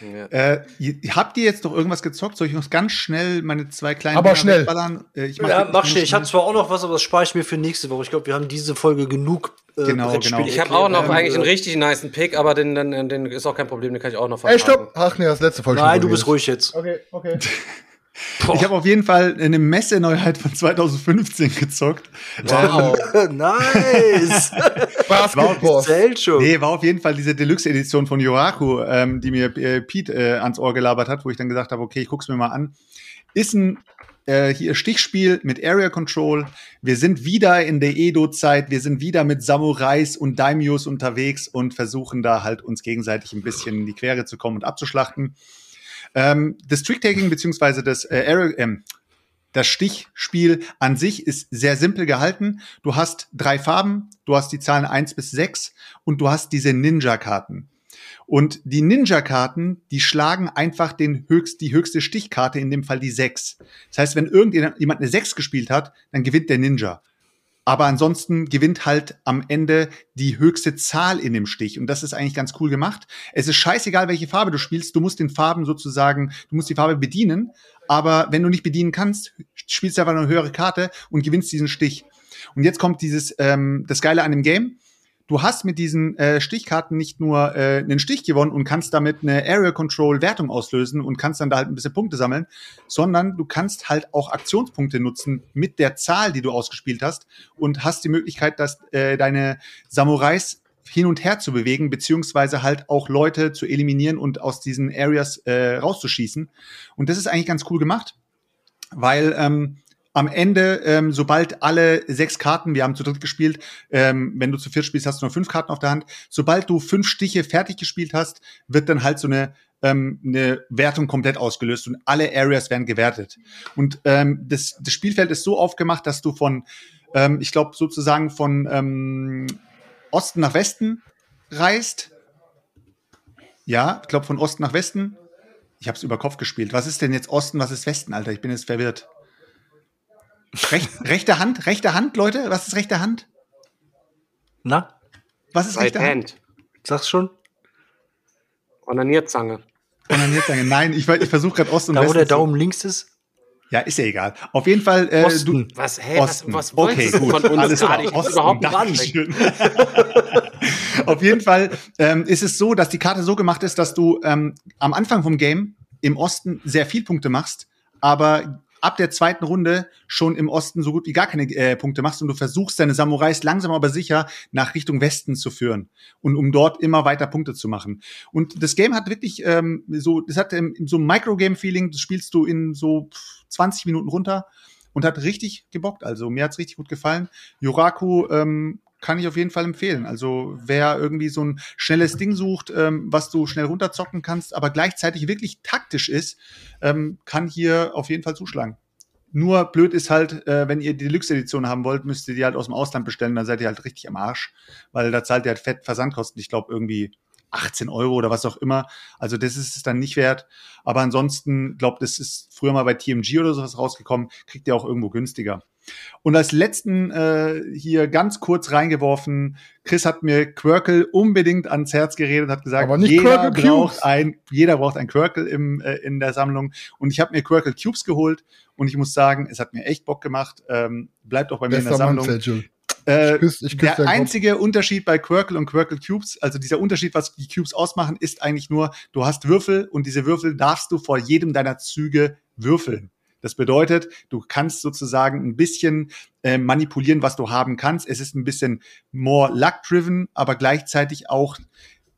Ja. äh, habt ihr jetzt noch irgendwas gezockt? Soll ich noch ganz schnell meine zwei kleinen Aber Dinger schnell. wegballern? Äh, ich mach Ja, mach schnell. Ich habe zwar auch noch was, aber das spare ich mir für nächste Woche. Ich glaube, wir haben diese Folge genug äh, Genau, Brettspiele genau. Ich habe auch noch erklärt. eigentlich einen richtig niceen Pick, aber den, den, den ist auch kein Problem, den kann ich auch noch Ey, verpacken. stopp! Ach nee, das letzte Folge. Nein, du bist ruhig jetzt. Okay, okay. Ich habe auf jeden Fall eine Messeneuheit von 2015 gezockt. Wow. nice. Basketball. Nee, war auf jeden Fall diese Deluxe-Edition von Yoraku, ähm, die mir äh, Pete äh, ans Ohr gelabert hat, wo ich dann gesagt habe, okay, ich guck's mir mal an. Ist ein äh, hier Stichspiel mit Area Control. Wir sind wieder in der Edo-Zeit. Wir sind wieder mit Samurais und Daimyos unterwegs und versuchen da halt uns gegenseitig ein bisschen in die Quere zu kommen und abzuschlachten. Ähm, das Trick-Taking beziehungsweise das äh, Area, ähm, das Stichspiel an sich ist sehr simpel gehalten. Du hast drei Farben, du hast die Zahlen eins bis sechs und du hast diese Ninja-Karten. Und die Ninja-Karten, die schlagen einfach den höchst, die höchste Stichkarte, in dem Fall die sechs. Das heißt, wenn irgendjemand eine sechs gespielt hat, dann gewinnt der Ninja. Aber ansonsten gewinnt halt am Ende die höchste Zahl in dem Stich. Und das ist eigentlich ganz cool gemacht. Es ist scheißegal, welche Farbe du spielst. Du musst den Farben sozusagen, du musst die Farbe bedienen. Aber wenn du nicht bedienen kannst, spielst du einfach eine höhere Karte und gewinnst diesen Stich. Und jetzt kommt dieses, ähm, das Geile an dem Game. Du hast mit diesen äh, Stichkarten nicht nur äh, einen Stich gewonnen und kannst damit eine Area Control Wertung auslösen und kannst dann da halt ein bisschen Punkte sammeln, sondern du kannst halt auch Aktionspunkte nutzen mit der Zahl, die du ausgespielt hast und hast die Möglichkeit, dass äh, deine Samurais hin und her zu bewegen, beziehungsweise halt auch Leute zu eliminieren und aus diesen Areas äh, rauszuschießen. Und das ist eigentlich ganz cool gemacht, weil ähm, am Ende, ähm, sobald alle sechs Karten, wir haben zu dritt gespielt, ähm, wenn du zu viert spielst, hast du nur fünf Karten auf der Hand. Sobald du fünf Stiche fertig gespielt hast, wird dann halt so eine, ähm, eine Wertung komplett ausgelöst und alle Areas werden gewertet. Und ähm, das, das Spielfeld ist so aufgemacht, dass du von, ähm, ich glaube, sozusagen von ähm, Osten nach Westen reist. Ja, ich glaube von Osten nach Westen. Ich habe es über Kopf gespielt. Was ist denn jetzt Osten, was ist Westen, Alter? Ich bin jetzt verwirrt. Rech, rechte Hand, rechte Hand, Leute. Was ist rechte Hand? Na, Was ist Right rechte Hand? Hand. sag's schon. Onanierzange. Onaniertzange. Nein, ich, ich versuche gerade Ost und Da, wo West. der Daumen links ist. Ja, ist ja egal. Auf jeden Fall. Äh, Osten. Was, hey, was, Osten. was okay, wolltest du gut. von uns Alles gerade? klar. Ich Osten. überhaupt. Dankeschön. Auf jeden Fall ähm, ist es so, dass die Karte so gemacht ist, dass du ähm, am Anfang vom Game im Osten sehr viel Punkte machst, aber ab der zweiten Runde schon im Osten so gut wie gar keine äh, Punkte machst und du versuchst deine Samurais langsam aber sicher nach Richtung Westen zu führen und um dort immer weiter Punkte zu machen. Und das Game hat wirklich ähm, so, das hat ähm, so ein Microgame-Feeling, das spielst du in so 20 Minuten runter und hat richtig gebockt. Also mir hat's richtig gut gefallen. Yoraku ähm, kann ich auf jeden Fall empfehlen. Also wer irgendwie so ein schnelles Ding sucht, ähm, was du schnell runterzocken kannst, aber gleichzeitig wirklich taktisch ist, ähm, kann hier auf jeden Fall zuschlagen. Nur blöd ist halt, äh, wenn ihr die Deluxe-Edition haben wollt, müsst ihr die halt aus dem Ausland bestellen, dann seid ihr halt richtig am Arsch, weil da zahlt ihr halt fett Versandkosten. Ich glaube irgendwie 18 Euro oder was auch immer. Also das ist es dann nicht wert. Aber ansonsten, glaubt, das ist früher mal bei TMG oder sowas rausgekommen, kriegt ihr auch irgendwo günstiger. Und als letzten äh, hier ganz kurz reingeworfen, Chris hat mir Quirkel unbedingt ans Herz geredet, hat gesagt, jeder Cubes. braucht ein, jeder braucht ein Quirkel im, äh, in der Sammlung. Und ich habe mir Quirkel Cubes geholt und ich muss sagen, es hat mir echt Bock gemacht. Ähm, bleibt auch bei mir in der Mann, Sammlung. Sergio. Äh, Ich küsse ich küss der deinen Kopf. einzige Unterschied bei Quirkel und Quirkel Cubes, also dieser Unterschied, was die Cubes ausmachen, ist eigentlich nur, du hast Würfel und diese Würfel darfst du vor jedem deiner Züge würfeln. Das bedeutet, du kannst sozusagen ein bisschen äh, manipulieren, was du haben kannst. Es ist ein bisschen more luck-driven, aber gleichzeitig auch,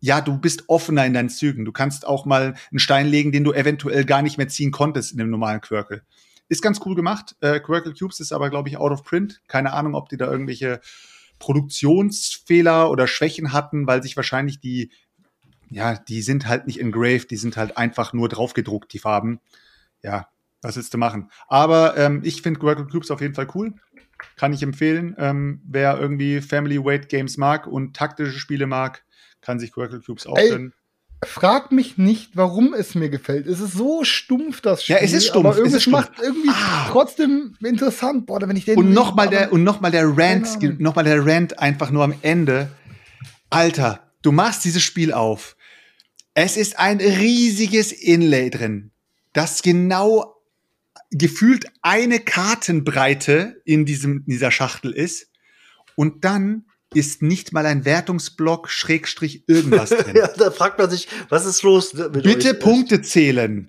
ja, du bist offener in deinen Zügen. Du kannst auch mal einen Stein legen, den du eventuell gar nicht mehr ziehen konntest in dem normalen Quirkel. Ist ganz cool gemacht. Äh, Quirkel Cubes ist aber, glaube ich, out of print. Keine Ahnung, ob die da irgendwelche Produktionsfehler oder Schwächen hatten, weil sich wahrscheinlich die, ja, die sind halt nicht engraved, die sind halt einfach nur draufgedruckt, die Farben. Ja, was willst du machen? Aber ähm, ich finde Quirkel Cubes auf jeden Fall cool. Kann ich empfehlen. Ähm, wer irgendwie Family Weight Games mag und taktische Spiele mag, kann sich Quirkel Cubes auch gönnen. Frag mich nicht, warum es mir gefällt. Es ist so stumpf, das Spiel. Ja, es ist stumpf, Aber es irgendwie stumpf. macht irgendwie Ah. trotzdem interessant. Boah, wenn ich den Und nochmal der, und noch mal der Rant, noch mal der Rant einfach nur am Ende. Alter, du machst dieses Spiel auf. Es ist ein riesiges Inlay drin, das genau gefühlt eine Kartenbreite in diesem, in dieser Schachtel ist. Und dann ist nicht mal ein Wertungsblock Schrägstrich irgendwas drin. Ja, da fragt man sich, was ist los Bitte euch? Punkte zählen.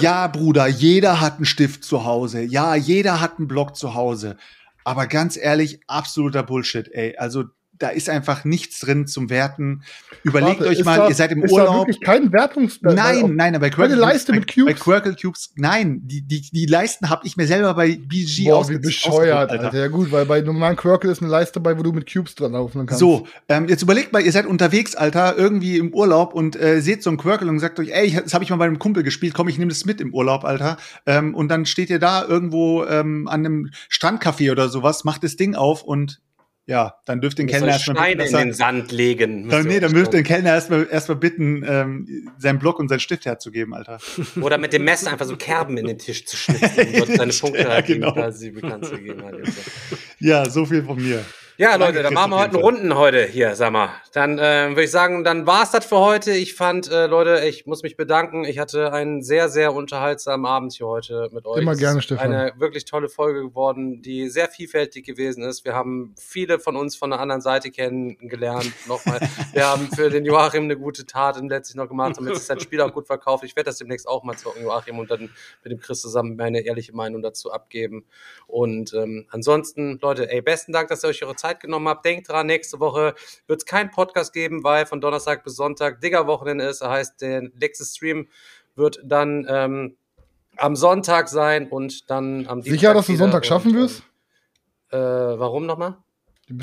Ja, Bruder, jeder hat einen Stift zu Hause. Ja, jeder hat einen Block zu Hause. Aber ganz ehrlich, absoluter Bullshit, ey. Also da ist einfach nichts drin zum Werten. Überlegt Warte, euch mal, da, ihr seid im ist Da Urlaub. wirklich kein Wertungsblock. Nein, nein, aber bei Keine Quirkel Leiste bei, mit Cubes. Bei Quirkel Cubes, nein, die, die, die Leisten habe ich mir selber bei BG Boah, ausge- wie bescheuert, ausgedruckt, Alter. Ja gut, weil bei normalen Quirkel ist eine Leiste dabei, wo du mit Cubes dran laufen kannst. So, ähm, jetzt überlegt mal, ihr seid unterwegs, Alter, irgendwie im Urlaub und äh, seht so einen Quirkel und sagt euch, ey, das habe ich mal bei einem Kumpel gespielt, komm, ich nehme das mit im Urlaub, Alter. Ähm, und dann steht ihr da irgendwo ähm, an einem Strandcafé oder sowas, macht das Ding auf und ja, dann dürft den Kellner erstmal Steine bitten, in er, den Sand legen. dann, nee, dann dürft den Kellner erstmal erstmal bitten, ähm, seinen Block und seinen Stift herzugeben, Alter. Oder mit dem Messer einfach so Kerben in den Tisch zu schnitzen und dort seine Punkte Ja, halt genau. quasi bekannt zu geben. So. Ja, so viel von mir. Ja, Leute, dann machen wir heute jeden eine Runden heute hier, sag mal. Dann äh, würde ich sagen, dann war's das für heute. Ich fand, äh, Leute, ich muss mich bedanken. Ich hatte einen sehr, sehr unterhaltsamen Abend hier heute mit euch. Immer gerne, Stefan. Eine wirklich tolle Folge geworden, die sehr vielfältig gewesen ist. Wir haben viele von uns von der anderen Seite kennengelernt. Nochmal, wir haben für den Joachim eine gute Tat letztlich noch gemacht, damit sich sein Spiel auch gut verkauft. Ich werde das demnächst auch mal zocken, Joachim, und dann mit dem Chris zusammen meine ehrliche Meinung dazu abgeben. Und ähm, ansonsten, Leute, ey, besten Dank, dass ihr euch eure Zeit genommen habt. Denkt dran, nächste Woche wird es keinen Podcast geben, weil von Donnerstag bis Sonntag Digger-Wochenende ist. Das heißt, der nächste Stream wird dann ähm, am Sonntag sein und dann am Sicher, dass du Sonntag schaffen wirst? Äh, warum nochmal?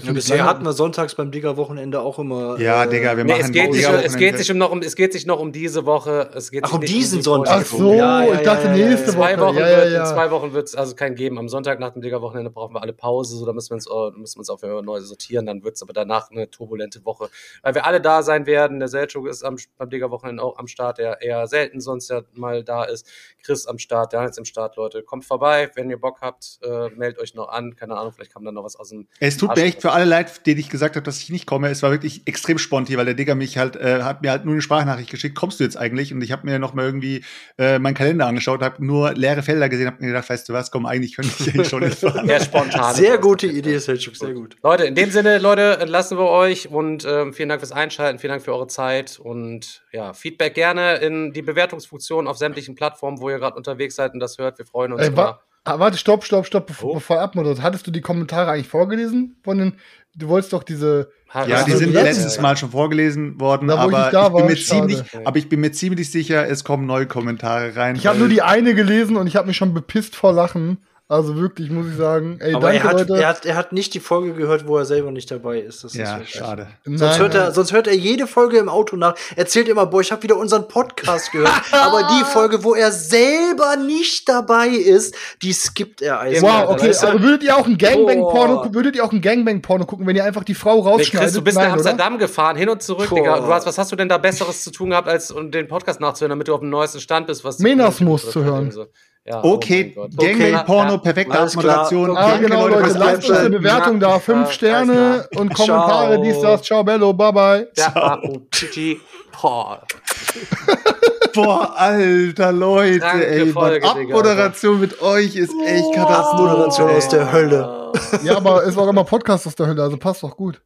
Ja, bisher lange- hatten wir sonntags beim Digger-Wochenende auch immer. Ja, äh, Digga, wir Nee, machen es geht, nicht, Digga-Wochenende es, geht sich um noch um, es geht sich noch um diese Woche. Es geht Ach, sich um diesen die Sonntag. Ach so, Ja, ja, ich dachte ja, ja, nächste zwei Woche. Wochen ja, ja, wird, ja. In zwei Wochen wird es also keinen geben. Am Sonntag nach dem Digger-Wochenende brauchen wir alle Pause. So, da müssen wir uns, äh, müssen wir uns auch wieder neu sortieren. Dann wird es aber danach eine turbulente Woche. Weil wir alle da sein werden. Der Selchuk ist am, beim Digger-Wochenende auch am Start, der eher selten sonst ja mal da ist. Chris am Start, der ist im Start, Leute. Kommt vorbei, wenn ihr Bock habt. Äh, meldet euch noch an. Keine Ahnung, vielleicht kam dann noch was aus dem. Es tut mir echt für alle leid, denen ich gesagt habe, dass ich nicht komme. Es war wirklich extrem spontan, weil der Digger mich halt, äh, hat mir halt nur eine Sprachnachricht geschickt, kommst du jetzt eigentlich? Und ich habe mir noch mal irgendwie äh, meinen Kalender angeschaut, habe nur leere Felder gesehen, habe mir gedacht, weißt du was, komm, eigentlich könnte ich eigentlich schon nicht fahren. Sehr spontan. Sehr gute Idee, Selchuk, sehr gut. Leute, in dem Sinne, Leute, entlassen wir euch und ähm, vielen Dank fürs Einschalten, vielen Dank für eure Zeit und ja, Feedback gerne in die Bewertungsfunktion auf sämtlichen Plattformen, wo ihr gerade unterwegs seid und das hört. Wir freuen uns Ey, immer. Ah, warte, stopp, stopp, stopp, bevor, Oh. bevor er abmoderiert. Hattest du die Kommentare eigentlich vorgelesen? Von den, du wolltest doch diese. Ja, hast die sind letztes- letztes Mal schon vorgelesen worden, Da, wo ich aber ich, bin war, mir schade. ziemlich, aber ich bin mir ziemlich sicher, es kommen neue Kommentare rein. Ich habe nur die eine gelesen und ich habe mich schon bepisst vor Lachen. Also wirklich, muss ich sagen. Ey, Aber danke, er hat, Leute. er, hat, er hat nicht die Folge gehört, wo er selber nicht dabei ist. Das ist Ja, wirklich- schade. Nein, Sonst hört, er, nein. sonst hört er jede Folge im Auto nach. Erzählt immer, boah, ich habe wieder unseren Podcast gehört. aber die Folge, wo er selber nicht dabei ist, die skippt er also. Wow, okay, also würdet ihr auch ein Gangbang-Porno Boah. würdet ihr auch ein Gangbang-Porno gucken, wenn ihr einfach die Frau rausschneidet? Chris, du bist Nein, nach oder? Amsterdam gefahren, hin und zurück, Boah. Digga. Du hast, was hast du denn da Besseres zu tun gehabt, als um den Podcast nachzuhören, damit du auf dem neuesten Stand bist? Was Menasmus zu hören. So. Ja, Okay, oh mein Gott. Gangbang-Porno, Ja, perfekte alles klar. Moderation. Ah, Danke, genau, Leute, fürs lasst uns eine. Bewertung da. Fünf Ja, Sterne und Kommentare, Ciao. dies, das. Ciao, Bello, bye bye. Ja, ja, oh, Titi. Boah. Boah, alter Leute, Kranke ey, Folge, Abmoderation mit euch ist echt Katastrophe. Moderation aus der Hölle. Ja, aber ist auch immer Podcast aus der Hölle, also passt doch gut.